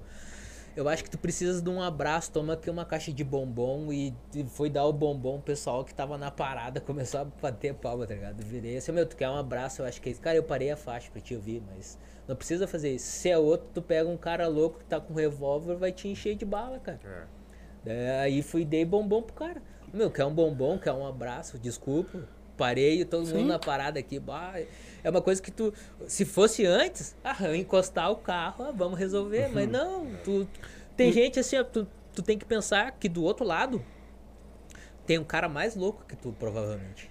Eu acho que tu precisa de um abraço, toma aqui uma caixa de bombom e foi dar o bombom, o pessoal que tava na parada começou a bater palma, tá ligado? virei assim, meu, tu quer um abraço? Eu acho que é isso. Cara, eu parei a faixa pra te ouvir, mas não precisa fazer isso. Se é outro, tu pega um cara louco que tá com um revólver, vai te encher de bala, cara. É. É, aí fui dei bombom pro cara. Meu, quer um bombom, quer um abraço, desculpa. Parei, todo Sim. mundo na parada aqui. Bah, é uma coisa que tu. Se fosse antes, ah, encostar o carro, ah, vamos resolver. Uhum. Mas não, tu. Tem gente assim, tu, tu tem que pensar que do outro lado tem um cara mais louco que tu, provavelmente.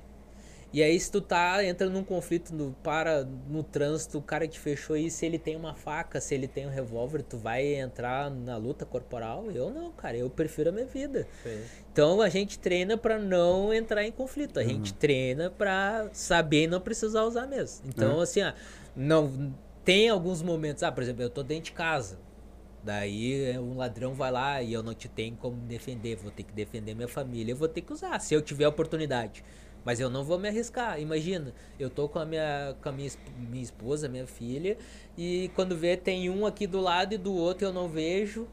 E aí, se tu tá entrando num conflito, no, para no trânsito, o cara te fechou aí, se ele tem uma faca, se ele tem um revólver, tu vai entrar na luta corporal? Eu não, cara, eu prefiro a minha vida. Sim. Então a gente treina para não entrar em conflito, a uhum. gente treina para saber e não precisar usar mesmo. Então, uhum. assim, ó, não tem alguns momentos, ah, por exemplo, eu tô dentro de casa. Daí um ladrão vai lá e eu não te tenho como defender, vou ter que defender minha família, eu vou ter que usar, se eu tiver oportunidade. Mas eu não vou me arriscar. Imagina, eu tô com a minha, com a minha, minha esposa, minha filha, e quando vê, tem um aqui do lado e do outro eu não vejo.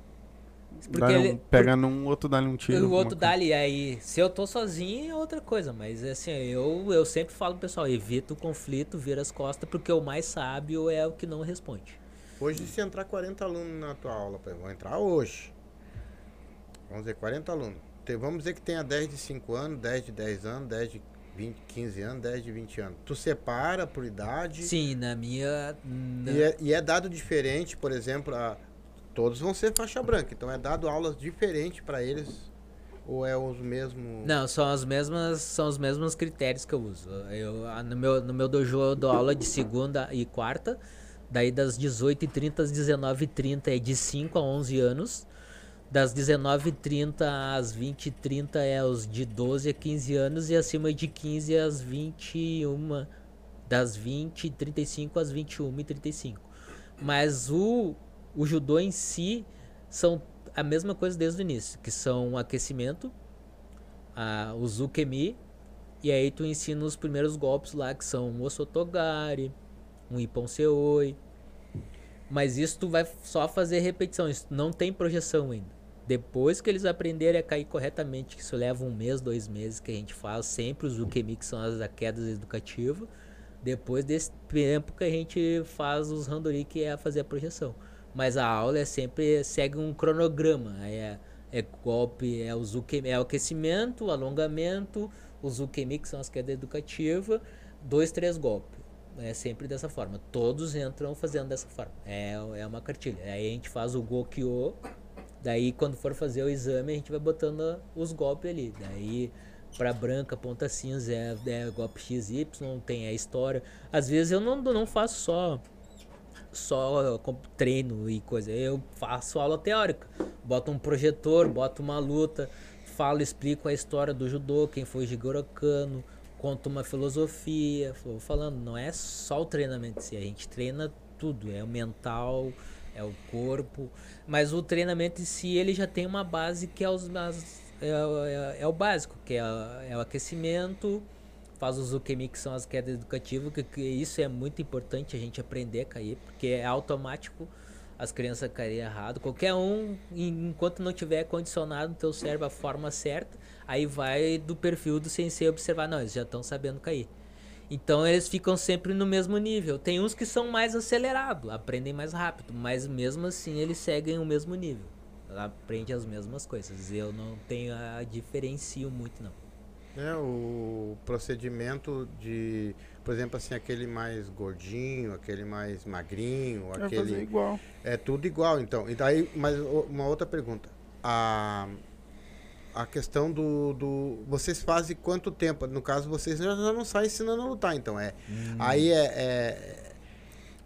Porque um, ele, pega por, num outro, dá-lhe um tiro. O outro dá-lhe, aí se eu tô sozinho é outra coisa, mas assim, eu, eu sempre falo pro pessoal, evita o conflito, vira as costas, porque o mais sábio é o que não responde. Hoje, se entrar 40 alunos na tua aula, vão entrar hoje. Vamos dizer, 40 alunos. Vamos dizer que tenha 10 de 5 anos, 10 de 10 anos, 10 de 20, 15 anos, 10 de 20 anos. Tu separa por idade? Sim, na minha. Na... E, é, e, é, dado diferente, por exemplo, a, todos vão ser faixa branca, então é dado aulas diferentes para eles ou é os mesmos? Não, são as mesmas, são os mesmos critérios que eu uso. Eu, no, meu, no meu dojo eu dou aula de segunda e quarta, daí das 18h30 às 19h30 é de 5 a 11 anos das 19h30 às 20h30 é os de 12 a 15 anos e acima de 15 às 21 das 20 35 às 21 e 35. Mas o, o judô em si são a mesma coisa desde o início, que são aquecimento, a, o zukemi, e aí tu ensina os primeiros golpes lá, que são o osotogari, um ippon seoi. Mas isso tu vai só fazer repetição, isso não tem projeção ainda. Depois que eles aprenderem a cair corretamente, que isso leva um mês, dois meses que a gente faz, sempre os UQMI, que são as quedas educativas. Depois desse tempo que a gente faz os randori, que é fazer a projeção. Mas a aula é sempre segue um cronograma. É, é golpe, é, os UQMI, é o aquecimento, o alongamento, os UQMI, que são as quedas educativas, dois, três golpes. É sempre dessa forma. Todos entram fazendo dessa forma. É, é uma cartilha. Aí a gente faz o Gokyo, Daí, quando for fazer o exame, a gente vai botando os golpes ali. Daí, para branca, ponta cinza é, é golpe XY, tem a história. Às vezes eu não, não faço só só treino e coisa. Eu faço aula teórica. Boto um projetor, boto uma luta, falo, explico a história do judô, quem foi Jigoro Kano, conto uma filosofia. Vou falando, não é só o treinamento, a gente treina tudo, é o mental, é o corpo. Mas o treinamento em si, ele já tem uma base que é, os, as, é, é, é o básico, que é, é, o aquecimento, faz os UQMI, que são as quedas educativas, que, que, isso é muito importante a gente aprender a cair, porque é automático as crianças caírem errado. Qualquer um, enquanto não tiver condicionado no teu cérebro a forma certa, aí vai do perfil do sensei observar, não, eles já estão sabendo cair. Então eles ficam sempre no mesmo nível. Tem uns que são mais acelerados, aprendem mais rápido, mas mesmo assim eles seguem o mesmo nível. Aprende as mesmas coisas. Eu não tenho a diferencio muito não. É, o procedimento de, por exemplo, assim, aquele mais gordinho, aquele mais magrinho, é aquele igual. É tudo igual, então. E daí, mas uma outra pergunta. A a questão do, do. Vocês fazem quanto tempo? No caso, vocês já não saem ensinando a lutar, então. é hum. Aí é, é,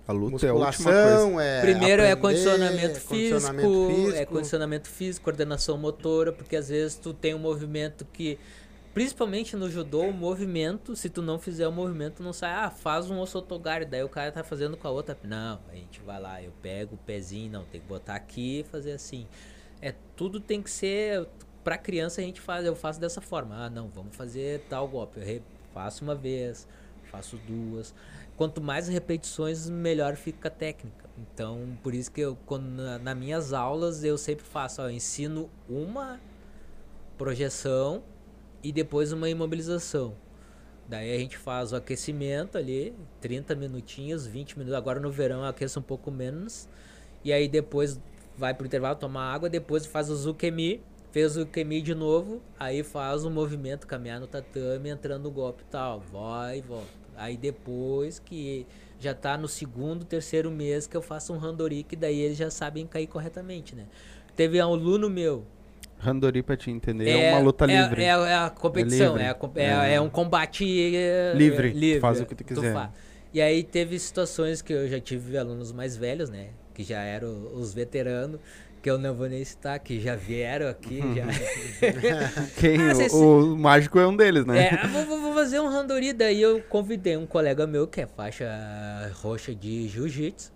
A luta é a última coisa. musculação, é Primeiro é aprender, condicionamento, condicionamento físico, é físico. condicionamento físico, coordenação motora, porque às vezes tu tem um movimento que, principalmente no judô, o movimento, se tu não fizer o movimento, não sai, ah, faz um osotogari, daí o cara tá fazendo com a outra. Não, a gente vai lá, eu pego o pezinho, não, tem que botar aqui e fazer assim. É, tudo tem que ser, pra criança a gente faz, eu faço dessa forma. Ah, não, vamos fazer tal golpe, eu faço uma vez, faço duas. Quanto mais repetições, melhor fica a técnica. Então, por isso que eu, quando, na, nas minhas aulas, eu sempre faço, ó, eu ensino uma projeção e depois uma imobilização. Daí a gente faz o aquecimento ali, 30 minutinhos, 20 minutos. Agora no verão eu aqueço um pouco menos. E aí depois vai pro intervalo tomar água, depois faz o Zukemi, fez o Zukemi de novo, aí faz o movimento, caminhar no tatame, entrando no golpe e tal, vai e volta. Aí depois que já tá no segundo, terceiro mês que eu faço um randori, que daí eles já sabem cair corretamente, né? Teve um aluno meu, Randori, pra te entender, é, uma luta é- livre. É, é a competição, livre. é, a é, É. é um combate é, Livre, é, faz o que tu quiser. faz. E aí teve situações que eu já tive alunos mais velhos, né? Que já eram os veteranos, que eu não vou nem citar, que já vieram aqui, já. Quem? Ah, o, cê- o mágico é um deles, né? É, vou, vou- vou fazer um randori, daí eu convidei um colega meu que é faixa roxa de jiu-jitsu.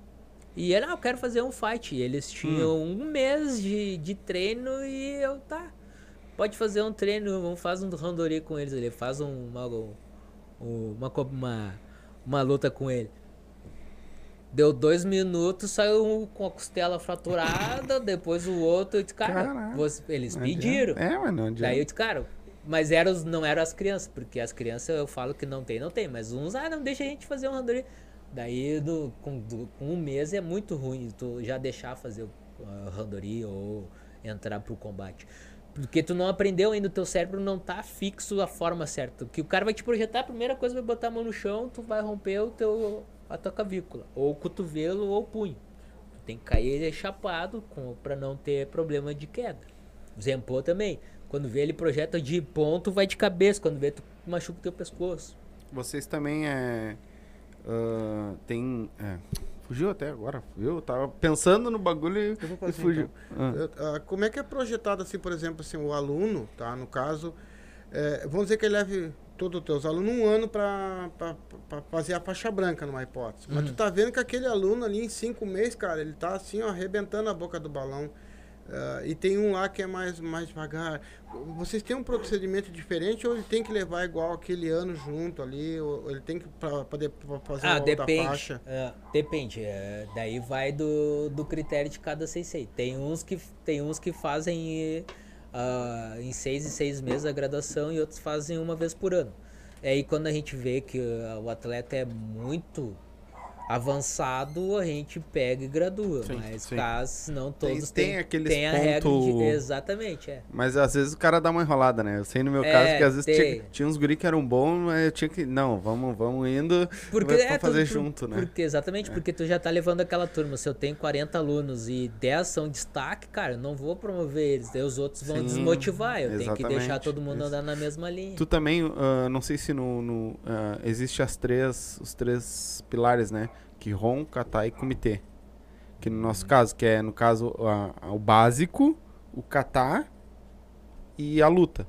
E ele, ah, eu quero fazer um fight. E eles tinham um mês de, de treino e eu, tá. Pode fazer um treino, vamos fazer um randori com eles. Ele faz um- uma, um- uma, uma, uma luta com ele. Deu dois minutos, saiu um com a costela fraturada, depois o outro, eu disse, cara, Caraca. você- eles pediram. É, mas não adianta. Daí eu disse, cara, mas eram não eram as crianças, porque as crianças eu falo que não tem, não tem, mas uns, ah, não deixa a gente fazer um randori. Daí do- com, do- com um mês é muito ruim tu já deixar fazer o ah, randori ou entrar pro combate. Porque tu não aprendeu ainda, o teu cérebro não tá fixo a forma certa. Que o cara vai te projetar, a primeira coisa vai botar a mão no chão, tu vai romper o teu, a tua clavícula, ou cotovelo ou punho. Tu tem que cair ele chapado pra não ter problema de queda. Zempô também. Quando vê ele projeta de ponto, vai de cabeça. Quando vê, tu machuca o teu pescoço. Vocês também é. ah, tem. é, fugiu até agora, viu? Tava pensando no bagulho e, Eu e fugiu. Ah. Eu- ah, como é que é projetado assim, por exemplo, assim, o aluno, tá? No caso, é, vamos dizer que ele leve todos os teus alunos um ano para fazer a faixa branca numa hipótese. Mas tu Uhum. tá vendo que aquele aluno ali em cinco meses, cara, ele tá assim, ó, arrebentando a boca do balão. Ah, e tem um lá que é mais, mais devagar. Vocês têm um procedimento diferente ou ele tem que levar igual aquele ano junto ali? Ou ele tem que pra, poder fazer Ah, depende. faixa? É, depende. é, daí vai do, do critério de cada sensei. Tem uns que, tem uns que fazem ah, em seis e seis meses a graduação e outros fazem uma vez por ano. E aí quando a gente vê que ah, o atleta é muito avançado, a gente pega e gradua. Sim, mas sim. caso não Tem- todos tem têm, aqueles tem a regra de, ponto- Exatamente, é. Mas às vezes o cara dá uma enrolada, né? Eu sei no meu É, caso que às vezes tem. tinha, tinha uns guri que eram bons, mas eu tinha que. Não, vamos, vamos indo Porque pra é fazer tu- junto, né? Porque, exatamente, porque tu já tá levando aquela turma. Se eu tenho 40 alunos e 10 são destaque, cara, eu não vou promover eles. Daí os outros vão Sim, desmotivar. Eu tenho que deixar todo mundo isso. andar na mesma linha. Tu também, ah, não sei se no, no ah, existe as três, os três pilares, né? Kihon, kata e comitê. Que no nosso caso, que é no caso a- a- o básico, o kata e a luta.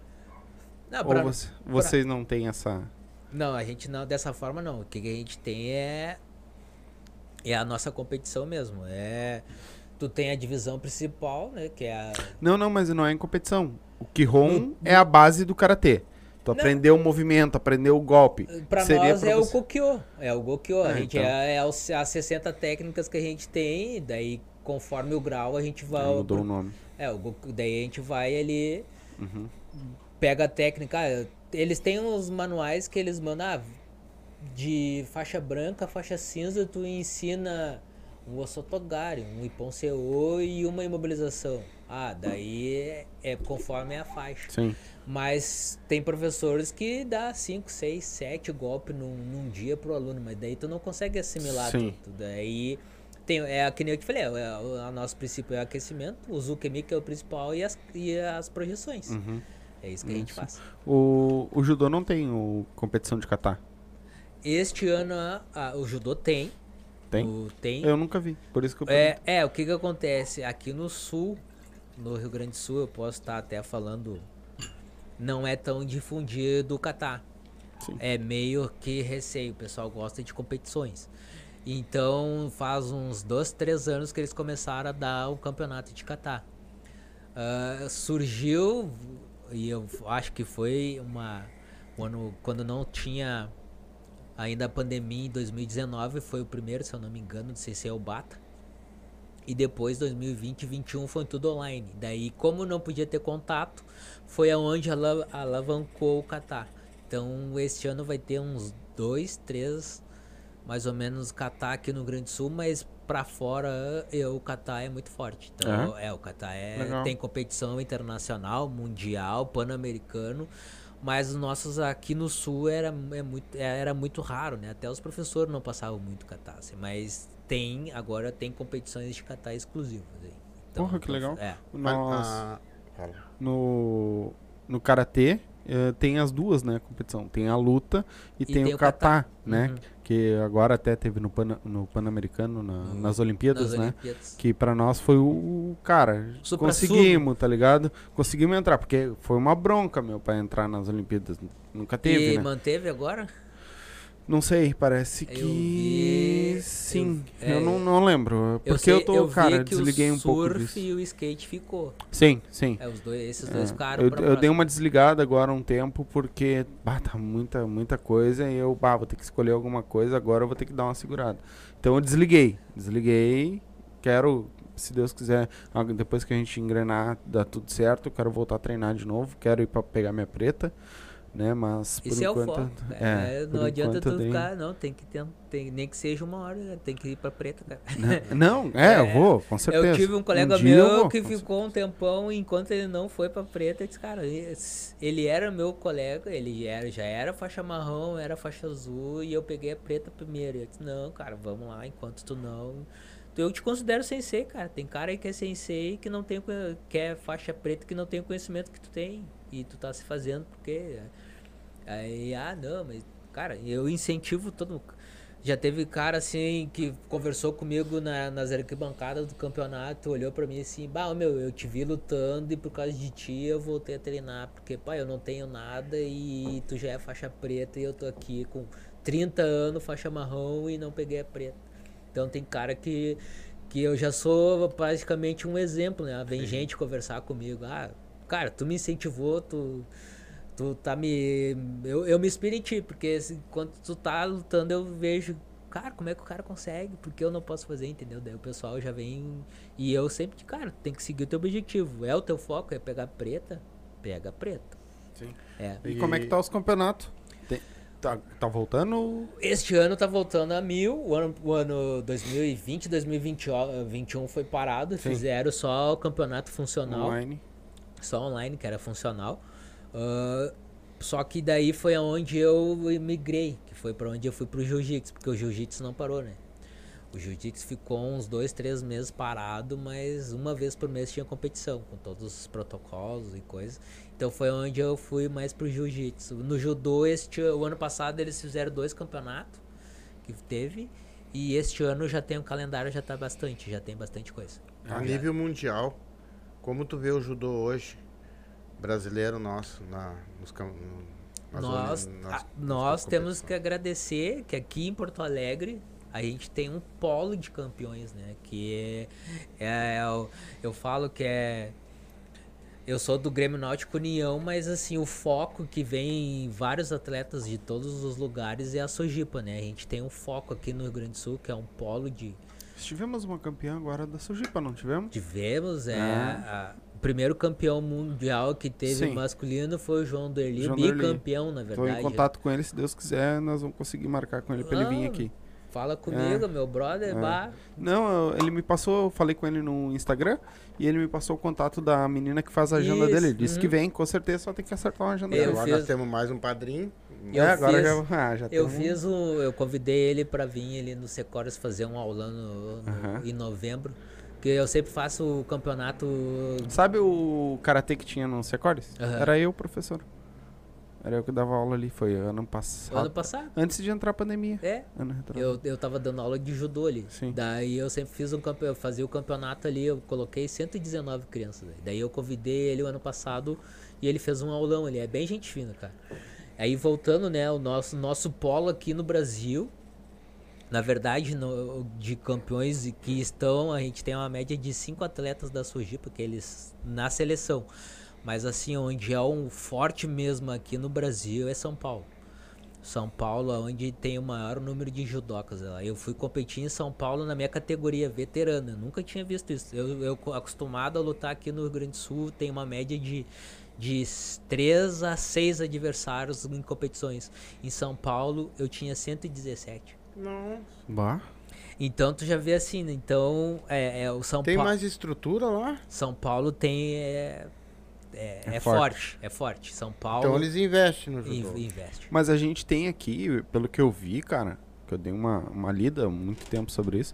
Não, Ou pra- você- vocês não têm essa. não, a gente não, dessa forma não. O que a gente tem é. É a nossa competição mesmo. É. Tu tem a divisão principal, né? Que é a. Não, não, mas não é em competição. O Kihon é a base do karatê. Tu Não. aprendeu o movimento, aprendeu o golpe. Pra Seria nós pra é o você- Kokyo. É o Gokyo. a gente então. é, é os- as 60 técnicas que a gente tem. Daí, conforme o grau, a gente vai. Mudou o nome. É, o Goku, daí a gente vai ali, Uhum. pega a técnica. ah, Eles têm uns manuais que eles mandam ah, de faixa branca, faixa cinza, tu ensina um osotogari, um ippon seo e uma imobilização. Ah, daí é, é conforme a faixa. Sim. Mas tem professores que dá 5, 6, 7 golpes num, num dia pro aluno, mas daí tu não consegue assimilar Sim. tudo. Daí tem, é que nem eu te falei, é, o, o nosso princípio é o aquecimento, o Zukemi que é o principal e as, e as projeções. Uhum. É isso que a gente Isso. faz. O, o judô não tem o competição de kata. Este ano a- a- o judô tem, Tem? O- tem. Eu nunca vi, por isso que eu É, é, o que que acontece? Aqui no sul, no Rio Grande do Sul, eu posso estar até falando, não é tão difundido o catar. Sim. É meio que receio, o pessoal gosta de competições. Então faz uns dois, três anos que eles começaram a dar o campeonato de catar. Ah, surgiu, e eu acho que foi uma. um ano, quando não tinha ainda a pandemia em 2019, foi o primeiro, se eu não me engano, do CC Bata. E depois, 2020 e 2021 foi tudo online. Daí, como não podia ter contato, foi aonde ala- alavancou o Catar. Então, este ano vai ter uns dois, três, mais ou menos, Catar aqui no Grande Sul, mas pra fora eu, o Catar é muito forte. Então, é, o Catar é, Legal. tem competição internacional, mundial, pan-americano. Mas os nossos aqui no sul era, é muito, era muito raro, né? Até os professores não passavam muito catar. assim, Mas tem, agora tem competições de catar exclusivas. aí. Porra, que legal. É. Nós, Fala. no, no Karatê, eh, tem as duas, né, competição. Tem a luta e, E tem, tem o kata, né? Uhum. Que agora até teve no, Pan, no Pan-Americano, na- No- nas Olimpíadas, Nas né? Olimpíadas. Que pra nós foi o, o- cara, Supra conseguimos, tá ligado? Conseguimos entrar, porque foi uma bronca, meu, pra entrar nas Olimpíadas. Nunca teve, e né? manteve agora? Não sei, parece Eu que vi- sim. eu- Eu, é, não, não lembro. Porque sei- eu tô, vi cara, desliguei o um pouco surf disso. e o skate ficou. Sim, sim. É, os dois, esses É, dois ficaram eu, eu dei uma desligada agora um tempo porque bah, tá muita, muita coisa e eu bah, vou ter que escolher alguma coisa, agora eu vou ter que dar uma segurada. Então eu desliguei. Desliguei. Quero, se Deus quiser, ah, depois que a gente engrenar, dar tudo certo, eu quero voltar a treinar de novo, quero ir pra pegar minha preta, né? Mas por Esse é o enquanto. foco. cara. é, É, não adianta tu dei- ficar, não, tem que ter, tem, nem que seja uma hora, né, tem que ir pra preta, cara. Não, é, eu É, vou, com certeza. Eu tive um colega eu meu vou, que ficou um tempão enquanto ele não foi pra preta. Eu disse, cara, ele era meu colega, ele era, já era faixa marrom, era faixa azul e eu peguei a preta primeiro. Eu disse, não, cara, vamos lá, enquanto tu não. Eu te considero sensei, cara. Tem cara aí que é sensei que não tem que é faixa preta que não tem o conhecimento que tu tem. E tu tá se fazendo porque. Aí, ah, não, mas, cara, eu incentivo todo. Já teve cara assim que conversou comigo na, nas arquibancadas do campeonato, olhou pra mim assim, bah, meu, eu te vi lutando e por causa de ti eu voltei a treinar, porque, pá, eu não tenho nada e tu já é faixa preta e eu tô aqui com 30 anos, faixa marrom e não peguei a preta. Então tem cara que, que eu já sou praticamente um exemplo, né? Vem gente conversar comigo, ah, cara, tu me incentivou, tu tu tá me. Eu, eu me inspiro em ti, porque quando tu tá lutando, eu vejo, cara, como é que o cara consegue? Porque eu não posso fazer, entendeu? Daí o pessoal já vem. E eu sempre, cara, tem que seguir o teu objetivo. É o teu foco, é pegar preta? Pega preta. Sim. É. E, como é que tá os campeonatos? Tem- tá, tá voltando? Este ano tá voltando a mil. O ano, o ano 2020, 2021 foi parado. Sim. Fizeram só o campeonato funcional. Online. só online, que era funcional. Ah, só que daí foi aonde eu migrei, que foi pra onde eu fui pro jiu-jitsu, porque o jiu-jitsu não parou, né? O jiu-jitsu ficou uns dois, três meses parado, mas uma vez por mês tinha competição, com todos os protocolos e coisas. Então foi onde eu fui mais pro jiu-jitsu. No judô, este, o ano passado eles fizeram dois campeonatos que teve. E este ano já tem um calendário, já tá bastante, já tem bastante coisa. A nível mundial, como tu vê o judô hoje, brasileiro nosso, na, nos, nas Nós, zona- nas- a- nas nós temos que agradecer que aqui em Porto Alegre a gente tem um polo de campeões, né? Que é, é o- eu falo que é eu sou do Grêmio Náutico União, mas assim, o foco que vem vários atletas de todos os lugares é a Sojipa, né? A gente tem um foco aqui no Rio Grande do Sul, que é um polo de Tivemos uma campeã agora da Sojipa, não tivemos? tivemos, é, Ah. a- primeiro campeão mundial que teve Sim. masculino foi o João Derli, João Derli. bicampeão, na Tô verdade. em contato com ele, se Deus quiser, nós vamos conseguir marcar com ele pra ele vir aqui. Fala comigo, meu brother. É. Bah, Não, ele me passou, eu falei com ele no Instagram e ele me passou o contato da menina que faz a agenda Isso, dele. Ele disse uhum. que vem, com certeza só tem que acertar uma agenda Eu dele. Agora fiz- nós temos mais um padrinho. Eu é, agora fiz- já, ah, já eu um- fiz um. Eu convidei ele pra vir ali no Secores fazer um aulão no- no- em novembro. Que eu sempre faço o campeonato. Sabe o karatê que tinha no Secores? Aham. Era eu, professor. Era eu que dava aula ali, foi ano passado. Ano passado. Antes de entrar a pandemia. É. Eu, eu tava dando aula de judô ali. Sim. Daí eu sempre fiz um campeonato, eu fazia o campeonato ali, eu coloquei 119 crianças. Daí. Daí eu convidei ele o ano passado e ele fez um aulão ali. É bem gente fina, cara. Aí voltando, né, o nosso, nosso polo aqui no Brasil, na verdade, no- de campeões que estão, a gente tem uma média de cinco atletas da Sojipa, que eles na seleção. Mas assim, onde é um forte mesmo aqui no Brasil é São Paulo. São Paulo, onde tem o maior número de judocas. Eu fui competir em São Paulo na minha categoria veterana. Eu nunca tinha visto isso. Eu, eu co- acostumado a lutar aqui no Rio Grande do Sul, tem uma média de de 3 a 6 adversários em competições. Em São Paulo, eu tinha 117. Não. Bah. Então tu já vê assim, né? então é, é o São Tem Paulo. mais estrutura lá? São Paulo tem é, é, É é forte. forte. é forte. São Paulo Então eles investem no judô. investe. Mas a gente tem aqui, pelo que eu vi, cara, que eu dei uma, uma lida há muito tempo sobre isso,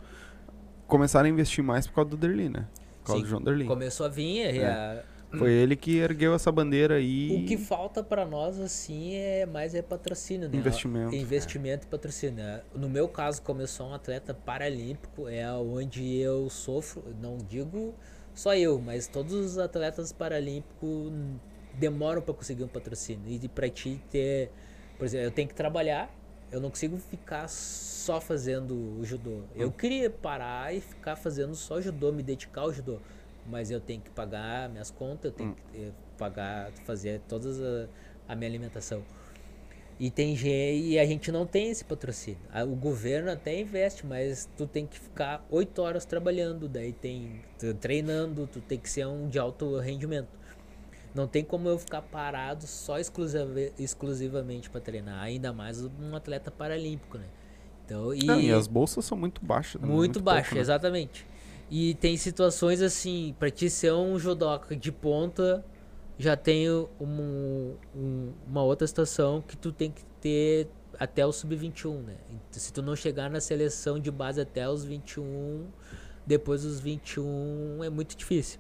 começaram a investir mais por causa do Derli, né? Por causa Sim, do João Derli. Começou a vir, é, É. Foi ele que ergueu essa bandeira aí. O que falta pra nós assim é mais é patrocínio, né? Investimento. Investimento e patrocínio. né? No meu caso, como eu sou um atleta paralímpico, é onde eu sofro, não digo só eu, mas todos os atletas paralímpicos demoram pra conseguir um patrocínio. E pra ti ter, por exemplo, eu tenho que trabalhar, eu não consigo ficar só fazendo o judô. Eu queria parar e ficar fazendo só judô, me dedicar ao judô. Mas eu tenho que pagar minhas contas, eu tenho que eh, pagar, fazer todas a, a minha alimentação. E tem e a gente não tem esse patrocínio. O governo até investe, mas tu tem que ficar oito horas trabalhando, daí tem treinando, tu tem que ser um de alto rendimento. Não tem como eu ficar parado só exclusiva- exclusivamente para treinar, ainda mais um atleta paralímpico, né? Então, e, Não, e as bolsas são muito baixas. né? muito, baixo, pouco, né? exatamente. E tem situações assim, pra te ser um judoca de ponta, já tem um- um- uma outra situação que tu tem que ter até o sub-21, né? Então, Se tu não chegar na seleção de base até os 21, depois dos 21 é muito difícil.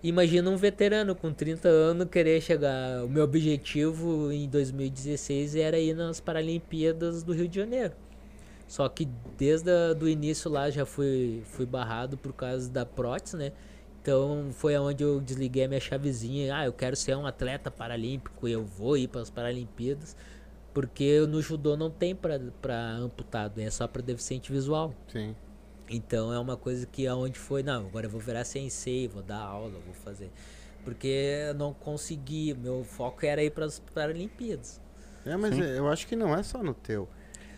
Imagina um veterano com 30 anos querer chegar. O meu objetivo em 2016 era ir nas Paralimpíadas do Rio de Janeiro. Só que desde o início lá já fui, fui barrado por causa da prótese, né? Então foi onde eu desliguei a minha chavezinha. Ah, eu quero ser um atleta paralímpico e eu vou ir para as Paralimpíadas. Porque no judô não tem para amputado, é só para deficiente visual. Sim. Então é uma coisa que aonde foi, não, agora eu vou virar sensei, vou dar aula, vou fazer. Porque eu não consegui, meu foco era ir para as Paralimpíadas. É, mas Sim. eu acho que não é só no teu.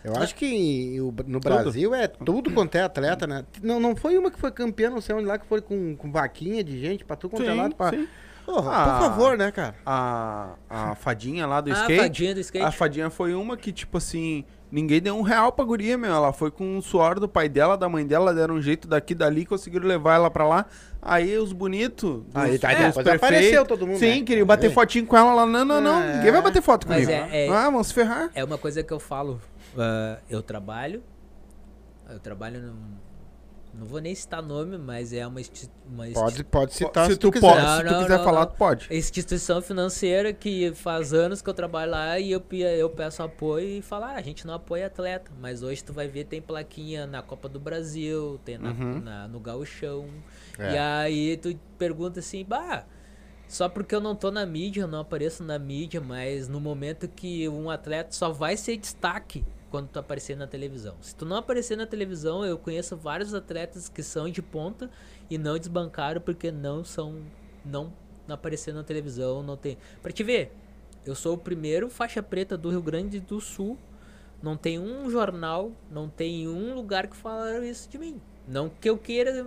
Eu acho que no Brasil é tudo quanto é atleta, né? Não, não foi uma que foi campeã, não sei onde lá, que foi com, com vaquinha de gente pra tu quanto é Sim, lado. Pra... sim. Ah. Por favor, né, cara? A, a fadinha lá do ah, skate. fadinha do skate. A fadinha foi uma que, tipo assim, ninguém deu um real pra guria, meu. Ela foi com o suor do pai dela, da mãe dela, deram um jeito daqui e dali, conseguiram levar ela pra lá. Aí os bonitos. Aí, os- tá, os prefeitos- apareceu todo mundo, Sim, né? queriam bater É. fotinho com ela lá. Não, não, não. É. Ninguém vai bater foto Mas comigo. é- é- Ah, vamos se ferrar. É uma coisa que eu falo. Ah, eu trabalho. Eu trabalho num. Não vou nem citar nome, mas é uma, insti- uma insti- Pode, pode citar se, se, tu, tu pode, quiser. Não, se tu não, quiser não, falar, pode. instituição financeira que faz anos que eu trabalho lá e eu, eu peço apoio e falo, ah, a gente não apoia atleta, mas hoje tu vai ver tem plaquinha na Copa do Brasil, tem na, Uhum. na- no gauchão. É. E aí tu pergunta assim, bah, só porque eu não tô na mídia, eu não apareço na mídia, mas no momento que um atleta só vai ser destaque quando tu aparecer na televisão. Se tu não aparecer na televisão, eu conheço vários atletas que são de ponta e não desbancaram porque não são não apareceram na televisão, não tem. Pra te ver, eu sou o primeiro faixa preta do Rio Grande do Sul. Não tem um jornal, não tem um lugar que falaram isso de mim. Não que eu queira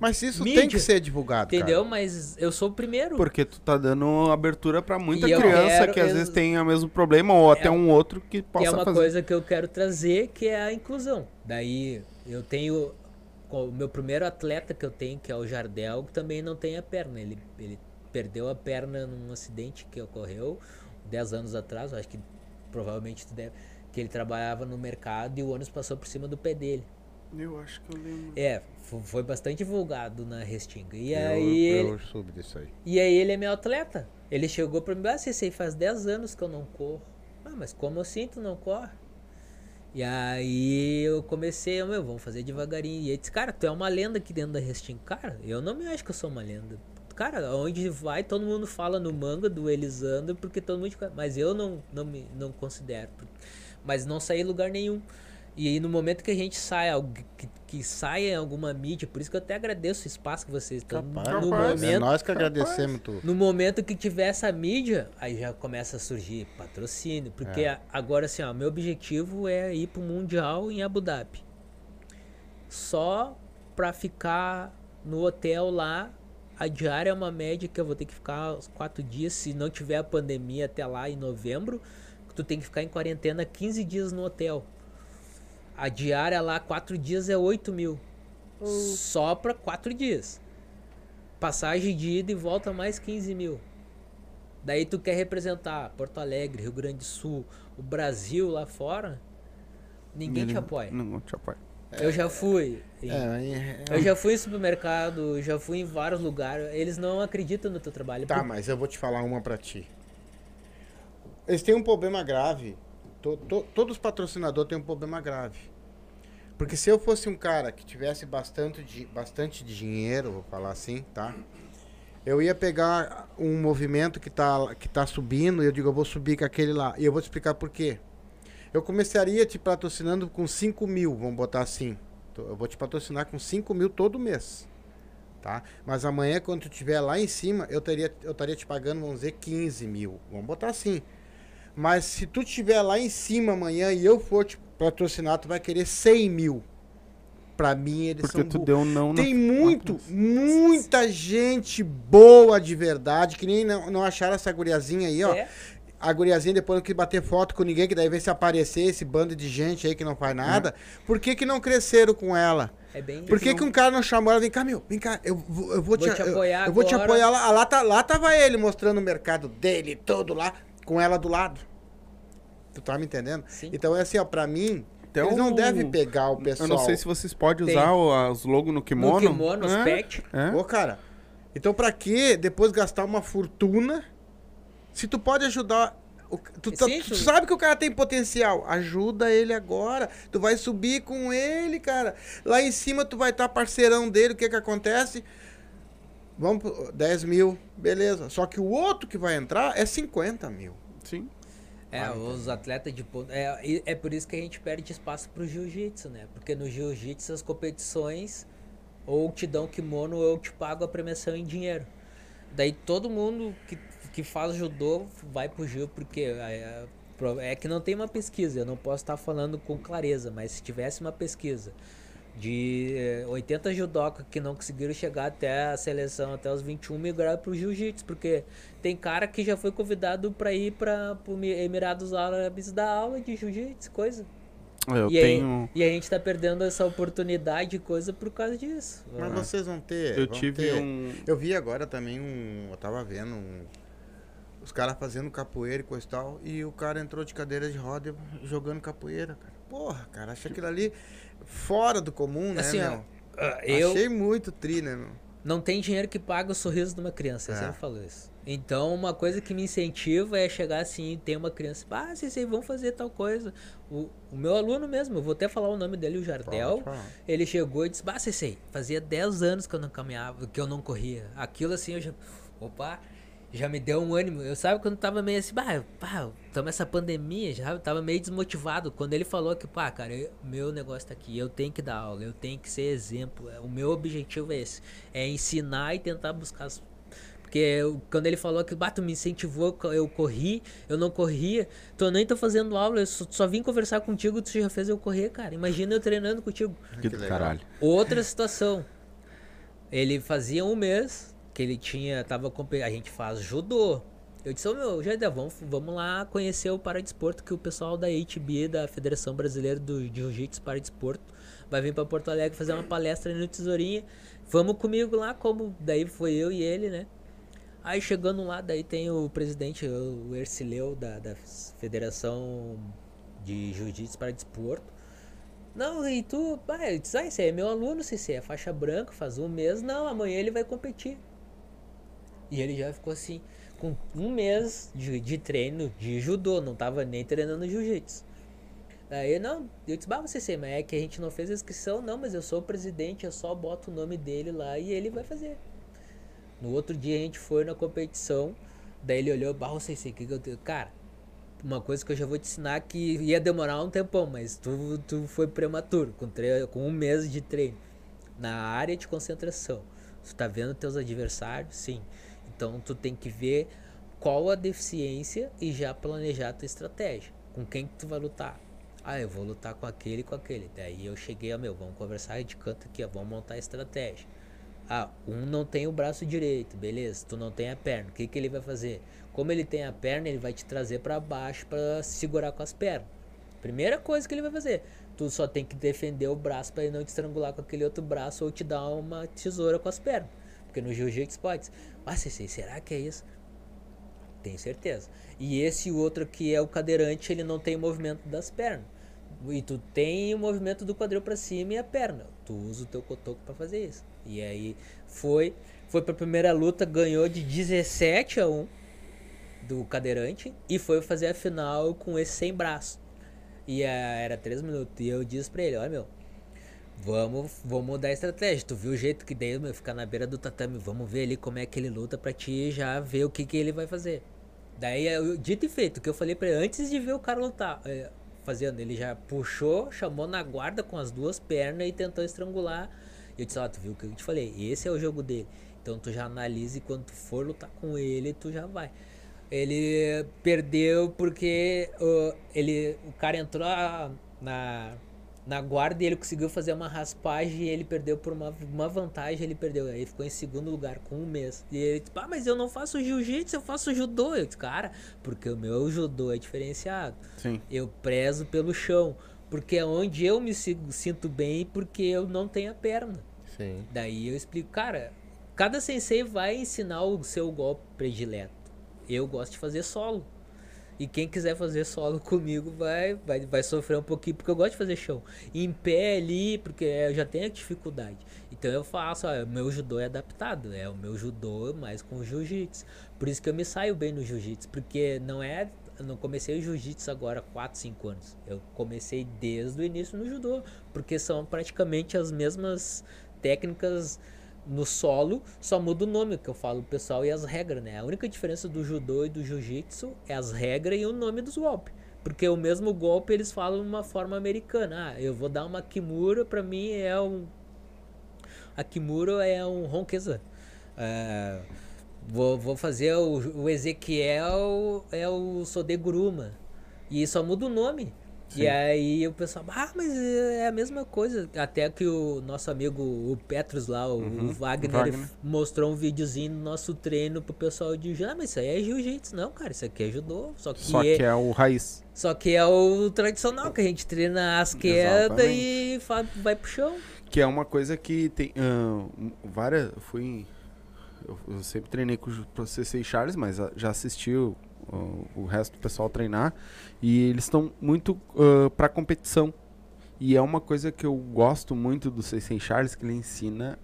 Mas isso tem Mídia. que ser divulgado, Entendeu? cara. Mas eu sou o primeiro. Porque tu tá dando abertura pra muita E eu criança quero que às ex- vezes tem o mesmo problema ou até É- um outro que que possa é uma fazer. coisa que eu quero trazer, que é a inclusão. Daí eu tenho o meu primeiro atleta que eu tenho, que é o Jardel, que também não tem a perna. Ele, ele perdeu a perna num acidente que ocorreu 10 anos atrás, eu acho que provavelmente tu deve, que ele trabalhava no mercado e o ônibus passou por cima do pé dele. Eu acho que eu lembro. É, fo- foi bastante divulgado na Restinga. E Eu- aí ele, eu soube disso aí. E aí ele é meu atleta. Ele chegou pra mim, ah, Ceci, faz 10 anos que eu não corro. Ah, mas como assim tu não corre? E aí eu comecei, meu, vamos fazer devagarinho. E ele disse, cara, tu é uma lenda aqui dentro da Resting. Cara, eu não me acho que eu sou uma lenda. Cara, onde vai, todo mundo fala no manga do Elisandro, porque todo mundo. Mas eu não, não me não considero. Mas não saí em lugar nenhum. E aí no momento que a gente sai, que, que saia em alguma mídia, por isso que eu até agradeço o espaço que vocês estão. Capaz, no momento, é nós que agradecemos tu. No momento que tiver essa mídia, aí já começa a surgir patrocínio. Porque é. agora assim, ó, meu objetivo é ir pro Mundial em Abu Dhabi. Só pra ficar no hotel lá. A diária é uma média que eu vou ter que ficar uns quatro dias. Se não tiver a pandemia até lá em novembro, tu tem que ficar em quarentena 15 dias no hotel. A diária lá, quatro dias é 8 mil. Uh. Só pra quatro dias. Passagem de ida e volta mais 15 mil. Daí tu quer representar Porto Alegre, Rio Grande do Sul, o Brasil lá fora, ninguém te apoia. Não te apoia. Eu já fui. Em, é, é, eu já fui em supermercado, já fui em vários lugares. Eles não acreditam no teu trabalho. Tá, mas eu vou te falar uma pra ti. Eles têm um problema grave To, to, todos os patrocinadores têm um problema grave. Porque se eu fosse um cara que tivesse bastante, de, bastante dinheiro, vou falar assim, tá? Eu ia pegar um movimento que tá, que tá subindo e eu digo, eu vou subir com aquele lá. E eu vou te explicar por quê. Eu começaria te patrocinando com 5 mil, vamos botar assim. Eu vou te patrocinar com 5 mil todo mês. Tá? Mas amanhã, quando tu estiver lá em cima, eu, teria, eu estaria te pagando, vamos dizer, 15 mil. Vamos botar assim. Mas se tu estiver lá em cima amanhã e eu for te patrocinar, tu vai querer 100 mil. Pra mim, eles Porque são. tu deu não Tem muito, muita gente boa de verdade, que nem não, não acharam essa guriazinha aí, ó. É. A guriazinha depois não quis bater foto com ninguém, que daí vem se aparecer esse bando de gente aí que não faz nada. Por que, que não cresceram com ela? É bem Por que, que um cara não chamou ela? Vem cá, meu, vem cá, eu, eu vou, vou te, te, apoiar. Eu, eu vou te apoiar lá. Lá, tá, lá tava ele mostrando o mercado dele todo lá com ela do lado. Tu tá me entendendo? Sim. Então é assim, ó, pra mim, então, eles não devem pegar o pessoal. Eu não sei se vocês podem usar o, os logos no kimono. No kimono, os é, pet. É. Ô, cara, então pra que depois gastar uma fortuna se tu pode ajudar... O, tu, tá, Sim, tu, tu sabe que o cara tem potencial. Ajuda ele agora. Tu vai subir com ele, cara. Lá em cima tu vai estar tá parceirão dele. O que que acontece? Vamos, 10 mil, beleza. Só que o outro que vai entrar é 50 mil. Sim. É, os atletas de ponta. É, é por isso que a gente perde espaço pro jiu-jitsu, né? Porque no jiu-jitsu as competições ou te dão kimono ou eu te pago a premiação em dinheiro. Daí todo mundo que, que faz judô vai pro jiu, porque é, é, é que não tem uma pesquisa, eu não posso estar falando com clareza, mas se tivesse uma pesquisa de 80 eh, judoca que não conseguiram chegar até a seleção, até os 21 migraram pro jiu-jitsu, porque tem cara que já foi convidado para ir para o Emirados Árabes dar aula de jiu-jitsu, coisa. Eu e, tenho... aí, e a gente tá perdendo essa oportunidade, coisa por causa disso. Mas ah. vocês vão ter. Eu vão tive ter. um. Eu vi agora também um. Eu tava vendo um, os caras fazendo capoeira e coisa e tal. E o cara entrou de cadeira de roda jogando capoeira, cara. Porra, cara, acho aquilo ali fora do comum, né, assim, meu? Eu Achei muito tri, né, meu? Não tem dinheiro que paga o sorriso de uma criança, eu é. sempre falo isso. Então, uma coisa que me incentiva é chegar assim, tem uma criança, ah, vocês vão fazer tal coisa. O, o, meu aluno mesmo, eu vou até falar o nome dele, o Jardel, ele chegou e disse, bah, Cecei, fazia 10 anos que eu não caminhava, que eu não corria. Aquilo assim, eu já, opa, já me deu um ânimo. Eu sabe quando tava meio assim, bah, pá, tamo essa pandemia, já tava meio desmotivado. Quando ele falou que, pá, cara, eu, meu negócio tá aqui, eu tenho que dar aula, eu tenho que ser exemplo. O meu objetivo é esse, é ensinar e tentar buscar as porque eu, quando ele falou que bato me incentivou, eu corri, eu não corria, tu nem tô fazendo aula, eu só, só, vim conversar contigo, tu já fez eu correr, cara. Imagina eu treinando contigo. Que do caralho. Outra situação. Ele fazia um mês, que ele tinha, tava a gente faz judô. Eu disse, ô oh, meu, Jardel, vamos, vamos lá conhecer o paradesporto que o pessoal da HB, da Federação Brasileira do Jiu-Jitsu Paradesporto, vai vir para Porto Alegre fazer uma palestra no Tesourinha. Vamos comigo lá, como daí foi eu e ele, né? Aí chegando lá, daí tem o presidente, o Ercileu da, da Federação de Jiu-Jitsu Paradesporto. Não, e tu, ah, eu disse, ah, esse é meu aluno, se é faixa branca, faz um mês, não, amanhã ele vai competir. E ele já ficou assim. com um mês de, de treino de judô, não tava nem treinando jiu-jitsu. Aí não, eu disse, bah, você sei, mas é que a gente não fez a inscrição, não, mas eu sou o presidente, eu só boto o nome dele lá e ele vai fazer. No outro dia a gente foi na competição, daí ele olhou, bah, você sei, o que, que eu tenho? Cara, uma coisa que eu já vou te ensinar que ia demorar um tempão, mas tu, tu foi prematuro, com, tre com um mês de treino. Na área de concentração. Tu tá vendo teus adversários? Sim. Então tu tem que ver qual a deficiência e já planejar a tua estratégia. Com quem que tu vai lutar? Ah, eu vou lutar com aquele e com aquele. Daí eu cheguei, a meu, vamos conversar de canto aqui, ó, vamos montar a estratégia. Ah, um não tem o braço direito, beleza? Tu não tem a perna. O que, que ele vai fazer? Como ele tem a perna, ele vai te trazer para baixo para segurar com as pernas. Primeira coisa que ele vai fazer. Tu só tem que defender o braço para ele não te estrangular com aquele outro braço ou te dar uma tesoura com as pernas. Porque no jiu-jitsu pode. Ah, será que é isso? Tenho certeza. E esse outro que é o cadeirante, ele não tem movimento das pernas. E tu tem o movimento do quadril para cima e a perna. Tu usa o teu cotoco para fazer isso. E aí foi, foi pra primeira luta, ganhou de 17 a 1 do cadeirante e foi fazer a final com esse sem braço. E a, era 3 minutos. E eu disse pra ele, olha meu, vamos, vamos mudar a estratégia. Tu viu o jeito que deu, meu, ficar na beira do tatame, vamos ver ali como é que ele luta pra ti já ver o que, que ele vai fazer. Daí, eu, dito e feito, o que eu falei pra ele antes de ver o cara lutar, é, fazendo, ele já puxou, chamou na guarda com as duas pernas e tentou estrangular. Eu disse, ó, tu viu o que eu te falei? Esse é o jogo dele. Então tu já analise quando tu for lutar com ele, tu já vai. Ele perdeu porque uh, ele, o cara entrou na, na guarda e ele conseguiu fazer uma raspagem e ele perdeu por uma, uma vantagem, ele perdeu. Aí ficou em segundo lugar com um mês. E ele disse, ah, mas eu não faço jiu-jitsu, eu faço judô. Eu disse, cara, porque o meu judô é diferenciado. Sim. Eu prezo pelo chão. Porque é onde eu me sinto bem porque eu não tenho a perna. Sim. Daí eu explico, cara, cada sensei vai ensinar o seu golpe predileto. Eu gosto de fazer solo. E quem quiser fazer solo comigo vai, vai, vai sofrer um pouquinho, porque eu gosto de fazer show. Em pé ali, porque eu já tenho dificuldade. Então eu faço, ó, meu judô é adaptado, é o meu judô mais com jiu-jitsu. Por isso que eu me saio bem no jiu-jitsu, porque não é. Eu não comecei jiu-jitsu agora há 4, 5 anos. Eu comecei desde o início no judô, porque são praticamente as mesmas técnicas no solo, só muda o nome que eu falo pro pessoal e as regras, né? A única diferença do judô e do jiu-jitsu é as regras e o nome dos golpes. Porque o mesmo golpe eles falam de uma forma americana. Ah, eu vou dar uma Kimura, pra mim é um. A Kimura é um Ronqueza. É, vou, vou fazer o, o Ezequiel, é o Sodeguruma. E só muda o nome. Sim. E aí o pessoal, ah, mas é a mesma coisa. Até que o nosso amigo, o Petros lá, o, uhum, Wagner, Wagner, mostrou um videozinho do nosso treino pro pessoal de ah, mas isso aí é jiu-jitsu. Não, cara, isso aqui é judô. Só que, só é, que é o raiz. Só que é o tradicional, que a gente treina as quedas e vai pro chão. Que é uma coisa que tem uh, várias. Fui. Eu, eu, sempre treinei com o CC Charles, mas já assistiu o, o resto do pessoal treinar. E eles estão muito uh, para competição. E é uma coisa que eu gosto muito do Sensei Charles, que ele ensina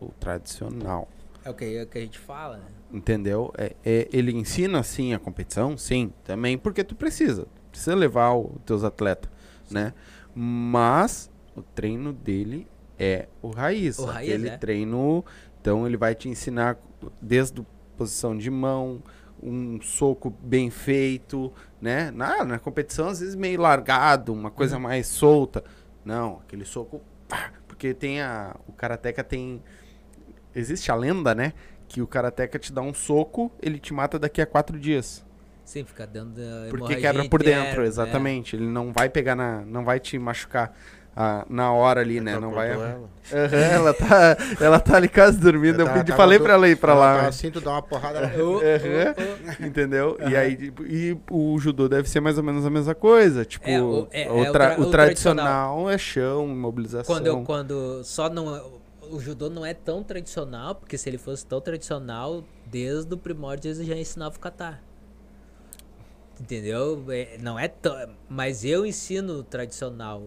o tradicional. É o que, é o que a gente fala, né? Entendeu? É, é, ele ensina, sim, a competição, sim, também, porque tu precisa. Precisa levar os teus atletas, né? Mas o treino dele é o raiz. O raiz, é. treino, então ele vai te ensinar desde a posição de mão, um soco bem feito, né? Na, na competição, às vezes meio largado, uma coisa uhum. mais solta. Não, aquele soco. Pá, porque tem a. O Karateka tem. Existe a lenda, né? Que o Karateka te dá um soco, ele te mata daqui a quatro dias. Sim, fica dando. Porque quebra por dentro, né? exatamente. Ele não vai pegar na. não vai te machucar ah, na hora ali, né? Não vai. Ela. Uhum, ela tá, ela tá ali quase dormindo. Eu, eu pedi, falei pra ela ir pra lá. Tá assim, tu dá uma porrada. uhum. Entendeu? E aí, tipo, e o judô deve ser mais ou menos a mesma coisa. Tipo, é, o, é, o, tra é o, o, tradicional é chão, mobilização. Quando, eu, quando só não. O judô não é tão tradicional, porque se ele fosse tão tradicional, desde o primórdio eles já ensinavam o kata. Entendeu? É, não é tão. Mas eu ensino tradicional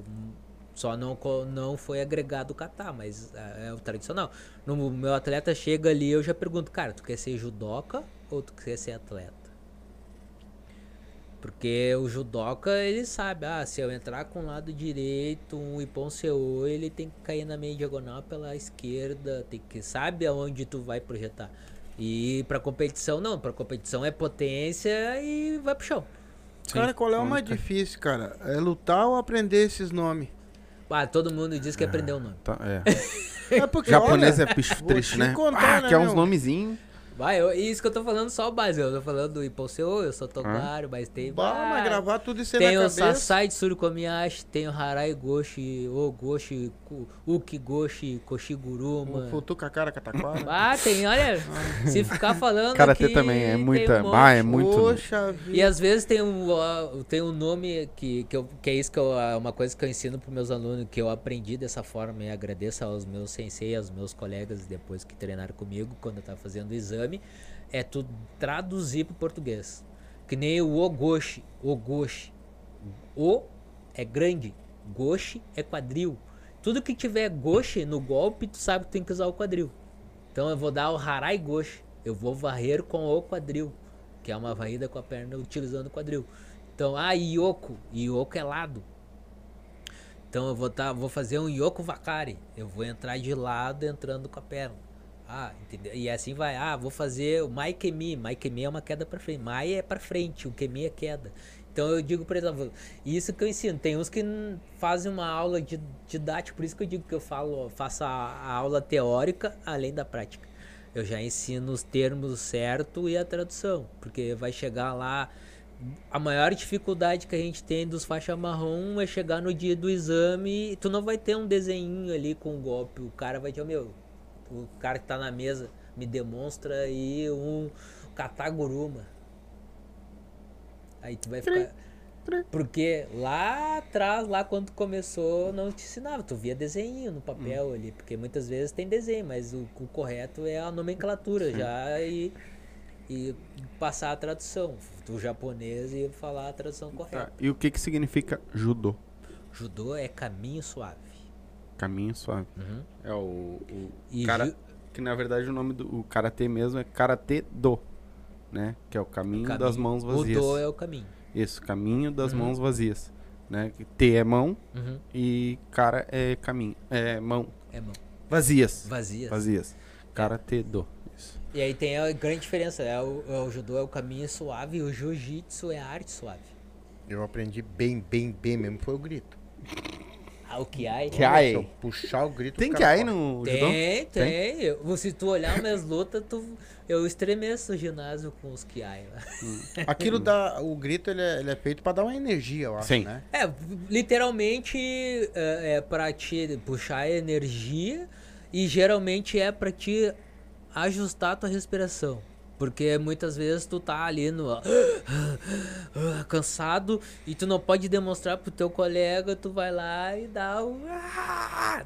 só não, não foi agregado o kata, mas é, é, o tradicional. No meu atleta chega ali, eu já pergunto, cara, tu quer ser judoca ou tu quer ser atleta? Porque o judoca, ele sabe, ah, se eu entrar com o lado direito, um ipon seu, ele tem que cair na meia diagonal pela esquerda, tem que sabe aonde tu vai projetar. E pra competição não, pra competição é potência e vai pro chão. Cara, qual é o mais difícil, cara? É lutar ou aprender esses nomes? Ah, todo mundo diz que aprendeu o nome. Tá, é. É porque, Japonês olha, é bicho triste, te né? contar, ah, né, que é uns meu? nomezinhos. Vai, eu, isso que eu tô falando só o básico. Eu tô falando do Iponseo, eu sou Togário, mas tem. Bah, ah, mas gravar tudo isso aí Tem na o cabeça. Sasai de Surikomiyashi, tem o Harai Goshi, o Goshi, Uki Goshi, Koshiguruma. O Futuca cara cataquara. Ah, tem, olha, se ficar falando Karatê aqui, também é muita. um bah, é muito. Poxa E vida. às vezes tem um, ó, tem um nome que, que, eu, que é isso que eu, é uma coisa que eu ensino para meus alunos, que eu aprendi dessa forma e agradeço aos meus sensei, aos meus colegas depois que treinaram comigo quando eu tava fazendo o exame, é tu traduzir pro português. Que nem o ogoshi, ogoshi. O é grande, goshi é quadril. Tudo que tiver goshi no golpe, tu sabe que tem que usar o quadril. Então eu vou dar o harai goshi, eu vou varrer com o quadril que é uma varrida com a perna utilizando o quadril. Então, ah, Yoko, Yoko é lado. Então eu vou, tá, vou fazer um Yoko Vakari. Eu vou entrar de lado entrando com a perna. Ah, entendeu? E assim vai. Ah, vou fazer o Mai Kemi. Mai Kemi é uma queda pra frente. Mai é pra frente, o Kemi é queda. Então eu digo, por exemplo, isso que eu ensino. Tem uns que fazem uma aula de didática, por isso que eu digo que eu falo, faço a, aula teórica além da prática. Eu já ensino os termos certo e a tradução, porque vai chegar lá. A maior dificuldade que a gente tem dos faixa marrom é chegar no dia do exame e tu não vai ter um desenhinho ali com o golpe. O cara vai dizer, meu, o cara que tá na mesa me demonstra aí um kataguruma. Aí tu vai ficar. Porque lá atrás, lá quando começou, não te ensinava. Tu via desenho no papel ali. Porque muitas vezes tem desenho, mas o, o correto é a nomenclatura já e, e passar a tradução. Do japonês e falar a tradução Tá. correta. E o que que significa judô? Judô é caminho suave. Caminho suave. Uhum. É o, o E cara ju- que na verdade o nome do o karatê mesmo é karatê do, né? Que é o caminho, das caminho- mãos vazias. O do é o caminho. Isso, caminho das Uhum. mãos vazias, né? Que T é mão Uhum. e cara é caminho, é mão É bom. vazias. Vazias. Vazias. Karatê do. Isso. E aí tem a grande diferença. É o, é o judô é o caminho suave e o jiu-jitsu é a arte suave. Eu aprendi bem, bem, bem mesmo. Foi o grito. Ah, o Kiai. Kiai. Se eu puxar o grito. Tem que aí no judô? Tem, tem. Eu- se tu olhar minhas lutas, tu, eu estremeço o ginásio com os Kiai lá. Aquilo dá. O grito ele é, ele é feito pra dar uma energia, eu acho, Sim. né? É, literalmente é, é pra te puxar energia e geralmente é pra te ajustar a tua respiração. Porque muitas vezes tu tá ali no cansado e tu não pode demonstrar pro teu colega, tu vai lá e dá o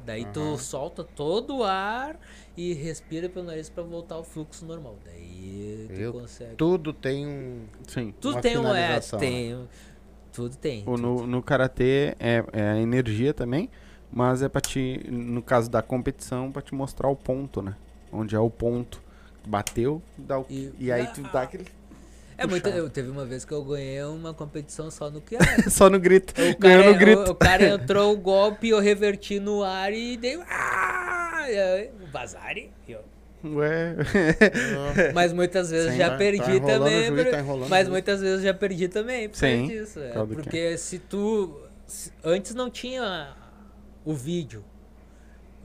daí tu solta todo o ar e respira pelo nariz pra voltar ao fluxo normal. Daí tu Eu- consegue. Tudo tem um. Sim. Tudo uma tem um é, né? tem. Tudo tem. O tudo. no, no karatê é, é a energia também, mas é pra te, no caso da competição, pra te mostrar o ponto, né? Onde é o ponto. Bateu, dá o, E- e, aí tu dá aquele. É muito, eu, teve uma vez que eu ganhei uma competição só no que Só no grito. o Ganhou cara, no grito. O, o cara entrou o golpe, eu reverti no ar e dei. Ah! O Vazari. eu- Ué. Mas muitas vezes Sim, já tá- perdi tá também. juiz, tá mas muitas vezes já perdi também por causa Sim, disso. é. do Porque se tu. se- antes não tinha o vídeo.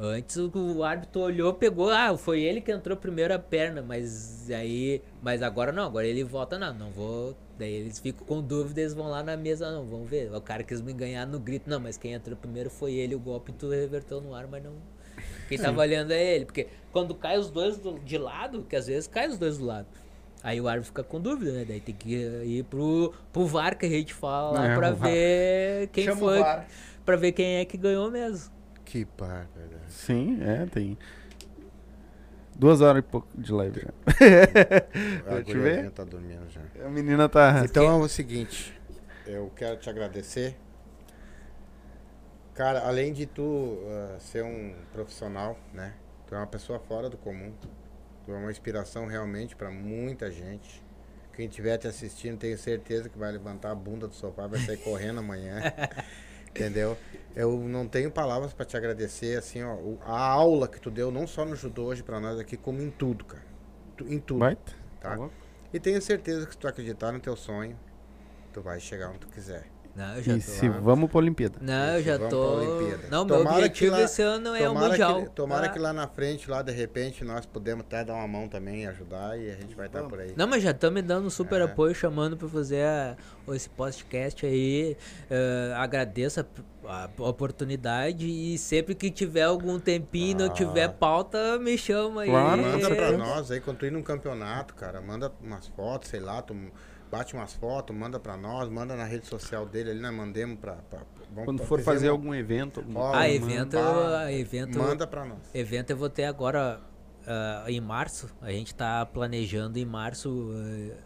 Antes o- árbitro olhou, pegou, ah, foi ele que entrou primeiro a perna, mas aí. Mas agora não, agora ele volta, não, não vou. Daí eles ficam com dúvida, eles vão lá na mesa, não, vamos ver. O cara quis me ganhar no grito, não, mas quem entrou primeiro foi ele, o golpe tu reverteu no ar, mas não. Quem tá valendo é ele. Porque quando cai os dois do- de lado, que às vezes cai os dois do lado. Aí o árbitro fica com dúvida, né? Daí tem que ir pro, pro VAR que a gente fala lá É, pra ver quem Chama foi. VAR. Pra ver quem é que ganhou mesmo. Que par, velho. Sim, é, tem. Duas horas e pouco de live já. A ver. tá dormindo já. A menina tá. Então é o seguinte, eu quero te agradecer. Cara, além de tu ah, ser um profissional, né? Tu é uma pessoa fora do comum. Tu é uma inspiração realmente para muita gente. Quem estiver te assistindo, tenho certeza que vai levantar a bunda do sofá, vai sair correndo amanhã. Entendeu? Eu não tenho palavras para te agradecer, assim, ó, a aula que tu deu, não só no judô hoje para nós aqui, como em tudo, cara. Em tudo. Baita. Tá? Tá? E tenho certeza que se tu acreditar no teu sonho, tu vai chegar onde tu quiser. Não, eu já E tô. se vamos pra Olimpíada. Não, eu já Vamos tô. Não, meu Tomara que objetivo lá- esse ano é o Mundial. Que, tomara Ah. que lá na frente, lá de repente, nós podemos até dar uma mão também, ajudar e a gente vai estar por aí. Não, mas já estão me dando super É. apoio, chamando pra fazer a- esse podcast aí. Eh, agradeço a, a oportunidade e sempre que tiver algum tempinho e não Ah. tiver pauta, me chama aí. Claro, Manda pra certeza. nós aí, quando tu ir num campeonato, cara, manda umas fotos, sei lá, tu bate umas fotos, manda pra nós, manda na rede social dele ali, nós mandemos vamos Quando pra- for fazer algum evento. alguma Ó, Ah, coisa, evento, manda- ah, evento, Manda pra nós. evento eu vou ter agora ah, em março. A gente tá planejando em março. eh,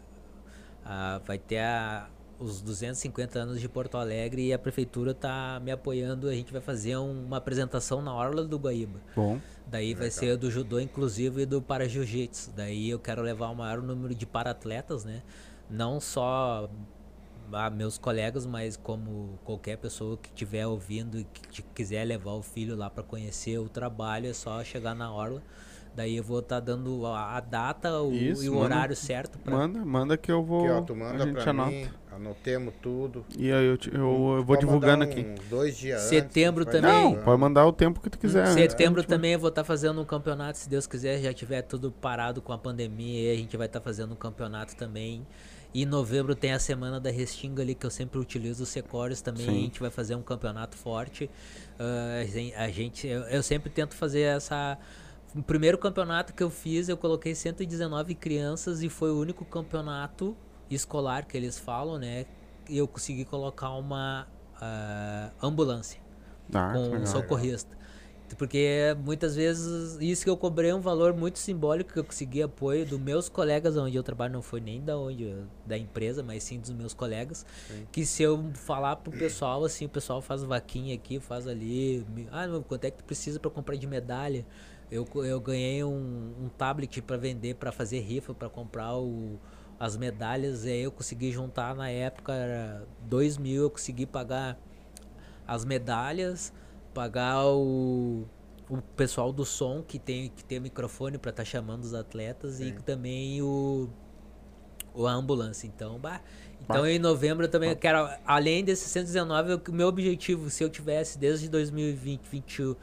ah, vai ter a- os 250 anos de Porto Alegre e a prefeitura tá me apoiando. A gente vai fazer um- uma apresentação na Orla do Guaíba. Bom. Daí vai ser do judô inclusive e do para jiu-jitsu. Daí eu quero levar o maior número de para-atletas, né? Não só a meus colegas, mas como qualquer pessoa que estiver ouvindo e que quiser levar o filho lá para conhecer o trabalho, é só chegar na orla. Daí eu vou estar dando a, a data o, Isso, e o manda- horário certo para Manda, manda que eu vou. Aqui, ó, tu a manda gente pra anota. mim, anotemos tudo. E aí eu, te- eu, eu vou divulgando mandar aqui. dois dias Setembro antes, a gente também. Não, pode mandar o tempo que tu quiser. Em setembro Antes, também eu vou estar fazendo um campeonato, se Deus quiser, já tiver tudo parado com a pandemia, aí a gente vai estar fazendo um campeonato também. E em novembro tem a semana da Restinga ali, que eu sempre utilizo os Secores também, Sim. a gente vai fazer um campeonato forte. Ah, a gen- a gente, eu, eu sempre tento fazer essa. O primeiro campeonato que eu fiz, eu coloquei 119 crianças e foi o único campeonato escolar que eles falam, né? E eu consegui colocar uma ah, ambulância Ah, com um socorrista. Porque muitas vezes isso que eu cobrei é um valor muito simbólico que eu consegui apoio dos meus colegas onde eu trabalho, não foi nem da onde eu- da empresa, mas sim dos meus colegas. Que se eu falar pro pessoal assim, o pessoal faz vaquinha aqui, faz ali, me- ah, meu, quanto é que tu precisa para comprar de medalha? Eu, eu ganhei um, um tablet para vender, para fazer rifa, para comprar o, as medalhas. E aí eu consegui juntar na época era dois mil, eu consegui pagar as medalhas, pagar o, o pessoal do som que tem que tem microfone para estar chamando os atletas e também o, o a ambulância. Então, bah, então Bah. em novembro eu também quero além desses 119, eu- o meu objetivo, se eu tivesse desde 2020, 21,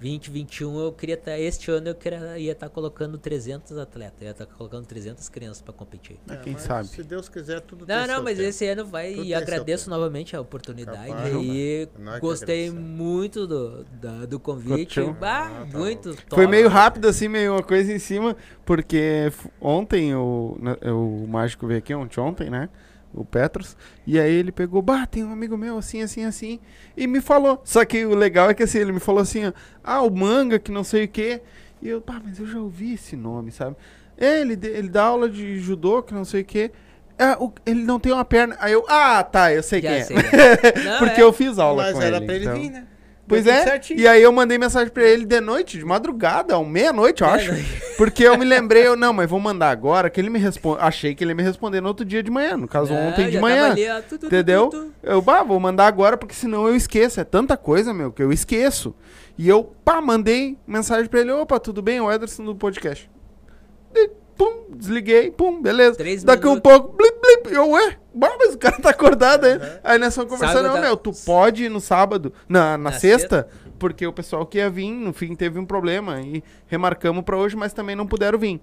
20, 21, eu queria estar este ano eu queria ia estar colocando 300 atletas, ia estar colocando 300 crianças para competir. É, É, quem sabe. Se Deus quiser, tudo Não, tem não, seu mas tempo. esse ano vai Tudo e agradeço novamente a oportunidade Capaz, e que gostei muito do, da- do convite. Bah, Ah, tá muito Foi meio rápido, assim, meio uma coisa em cima, porque ontem o, na- o Mágico veio aqui, ontem, ontem, né? O Petros. E aí ele pegou, bah, tem um amigo meu assim, assim, assim. E me falou. Só que o legal é que assim, ele me falou assim, ó, ah, o manga, que não sei o quê. E eu, pá, mas eu já ouvi esse nome, sabe? É, ele, ele dá aula de judô, que não sei o quê. É, o- ele não tem uma perna. Aí eu, ah, tá, eu sei Já quem sei, é. Não, Porque é. eu fiz aula Mas com era ele. pra ele então. vir, né? Pois tudo é, certinho. e aí eu mandei mensagem pra ele de noite, de madrugada, ou meia-noite, eu É, acho. Porque eu me lembrei, eu, não, mas vou mandar agora, que ele me responde. Achei que ele ia me responder no outro dia de manhã, no caso Não, ontem de manhã. ali, ó, tu, tu, Entendeu? tu, tu. Eu, bah, vou mandar agora, porque senão eu esqueço. É tanta coisa, meu, que eu esqueço. E eu, pá, mandei mensagem pra ele, opa, tudo bem? O Ederson do podcast. E, pum, desliguei, pum, beleza. Três Daqui um minutos. pouco, blip, blip. Eu, ué, mas o cara tá acordado aí. Aí nós fomos conversando, não, tá- meu, tu pode ir no sábado, na, na, Na sexta, porque o pessoal que ia vir, no fim, teve um problema. E remarcamos pra hoje, mas também não puderam vir.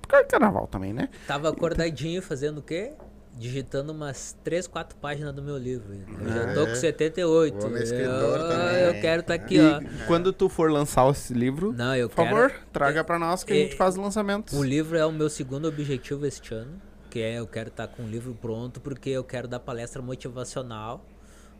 Por causa do carnaval também, né? Tava acordadinho fazendo o quê? Digitando umas 3, 4 páginas do meu livro. Eu já tô É. com 78. O homem é eu, escritor também. eu quero estar aqui, e ó. quando tu for lançar esse livro, Não, eu por quero. favor, traga pra nós que a é- gente faz lançamentos. O livro é o meu segundo objetivo este ano, que é eu quero estar com o livro pronto porque eu quero dar palestra motivacional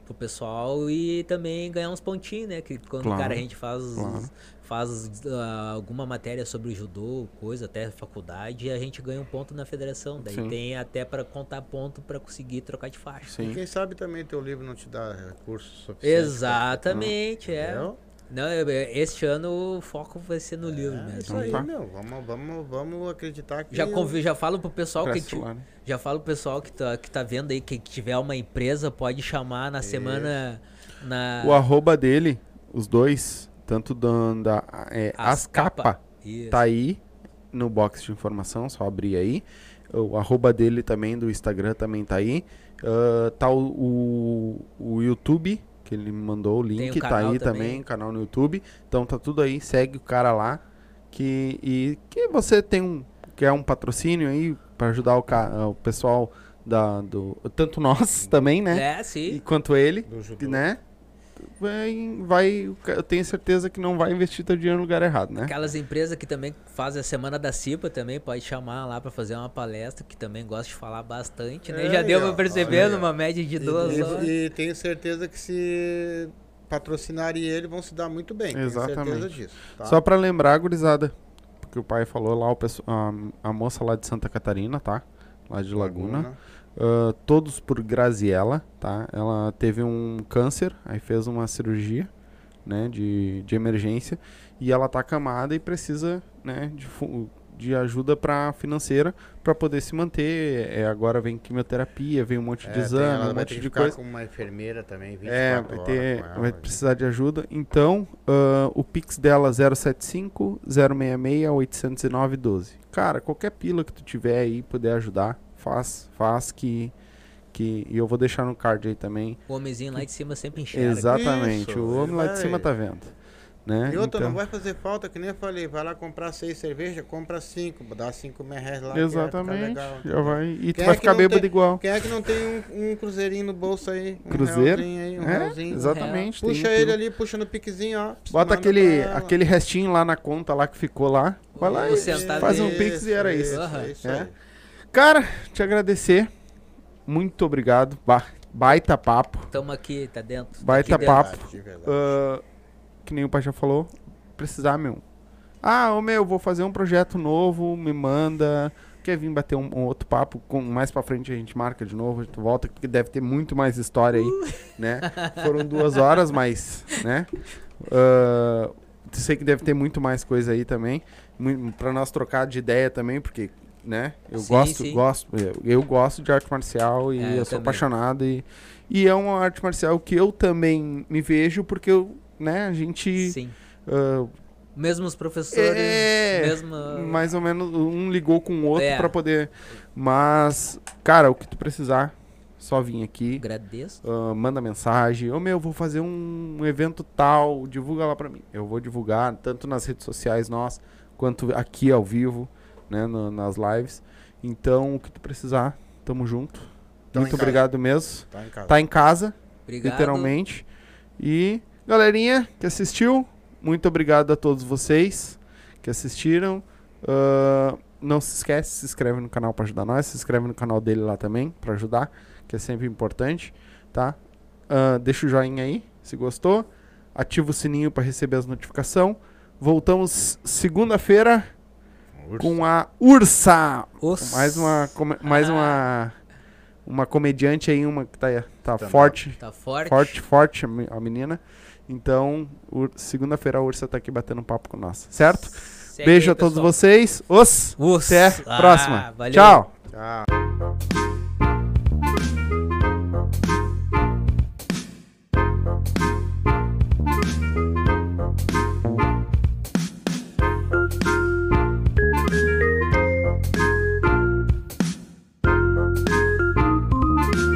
pro pessoal e também ganhar uns pontinhos, né? Que quando Claro, cara a gente faz claro. Faz ah, alguma matéria sobre judô, coisa até faculdade, a gente ganha um ponto na federação. Daí Sim. tem até para contar ponto para conseguir trocar de faixa. E Sim. quem sabe também teu livro não te dá recursos suficientes. Exatamente, é. Entendeu? Não, este ano o foco vai ser no livro É mesmo. isso aí, tá. meu. Vamos, vamos, vamos acreditar que. Já, convi, já falo pro pessoal que lá, né? já falo pro pessoal que tá, que tá vendo aí que tiver uma empresa pode chamar na semana na O arroba dele, os dois, tanto da, da é, as capa, tá aí no box de informação, só abrir aí. O arroba dele também, do Instagram, também tá aí. Ah, tá o, o, o YouTube, que ele me mandou o link, o tá aí também. também, canal no YouTube. Então tá tudo aí, segue o cara lá. Que, e que você tem um, quer um patrocínio aí para ajudar o, ca- o pessoal da, do. Tanto nós também, né? É, sim. E quanto ele né? Vai, vai, eu tenho certeza que não vai investir teu dinheiro no lugar errado, né? Aquelas empresas que também fazem a semana da CIPA também pode chamar lá pra fazer uma palestra que também gosta de falar bastante, né? É, Já deu ó, pra perceber numa média de E- duas e, horas. E tenho certeza que se patrocinarem ele, vão se dar muito bem. Tenho certeza Exatamente. disso. Tá? Só pra lembrar, gurizada, porque o pai falou lá, o a, a moça lá de Santa Catarina, tá? Lá de Laguna. Ah, todos por Graziella, tá? Ela teve um câncer, aí fez uma cirurgia, né, de, de emergência, e ela tá acamada e precisa, né, de, de ajuda para financeira para poder se manter. É, agora vem quimioterapia, vem um monte É, de tem- exame, ela um vai monte de ficar coisa. com uma enfermeira também, 24 É, vai, horas ter, ela, vai gente. precisar de ajuda. Então, ah, o Pix dela 075 066 809 12. Cara, qualquer pila que tu tiver aí puder ajudar, faz, faz que que e eu vou deixar no card aí também. O homenzinho lá de cima sempre enxerga. Exatamente. Isso, o homem lá de cima tá vendo, né? E outra, Então- não vai fazer falta, que nem eu falei, vai lá comprar seis cervejas, compra cinco, dá cinco mil reais lá. que Exatamente. vai legal, já vai e tu é vai ficar bêbado tem- igual. Quem é que não tem um, um cruzeirinho no bolso aí? Um Cruzeiro? aí, um É, realzinho. exatamente. tem Puxa um ele ali, puxa no piquezinho, ó. Bota aquele, aquele restinho lá na conta lá que ficou lá. Vai lá e faz um pix e era isso. Aham. isso É. aí. Cara, te agradecer. Muito obrigado. Ba- baita papo. Tamo aqui, tá dentro. tá Baita papo. Verdade, de verdade. Ah, que nem o pai já falou. Precisar, meu. Ah, ô meu, vou fazer um projeto novo, me manda. Quer vir bater um, um outro papo? Com, mais pra frente a gente marca de novo, a gente volta, porque deve ter muito mais história aí, né? Foram duas horas, mas, né? Ah, sei que deve ter muito mais coisa aí também. Pra nós trocar de ideia também, porque, né? Eu Sim, gosto, sim. gosto, eu, eu gosto de arte marcial e É, eu, eu sou também. apaixonado e, e é uma arte marcial que eu também me vejo porque eu, né, a gente Sim. Mesmos professores, É, mesma... mais ou menos um ligou com o outro É. pra poder. Mas, cara, o que tu precisar, só vim aqui. Agradeço. ah, manda mensagem. Ô meu, vou fazer um evento tal, divulga lá pra mim. Eu vou divulgar, tanto nas redes sociais nós, quanto aqui ao vivo, né, no- nas lives. Então, o que tu precisar, tamo junto. Tamo Muito em casa. obrigado mesmo. Tá em casa. Tá em casa, Obrigado. literalmente. E, galerinha que assistiu, muito obrigado a todos vocês que assistiram. Ah, não se esquece, se inscreve no canal para ajudar nós, se inscreve no canal dele lá também para ajudar, que é sempre importante, tá? Ah, deixa o joinha aí, se gostou. Ativa o sininho para receber as notificações. Voltamos segunda-feira com a Ursa. Mais uma, mais uma, uma comediante aí, uma que tá, tá Stand-up. forte, Tá forte. forte, forte a me- a menina. Então, segunda-feira a Ursa tá aqui batendo um papo com nós, certo? Segue Beijo aí, a todos pessoal. vocês. Os. Os. Até a Ah, próxima. valeu. Tchau. Tchau.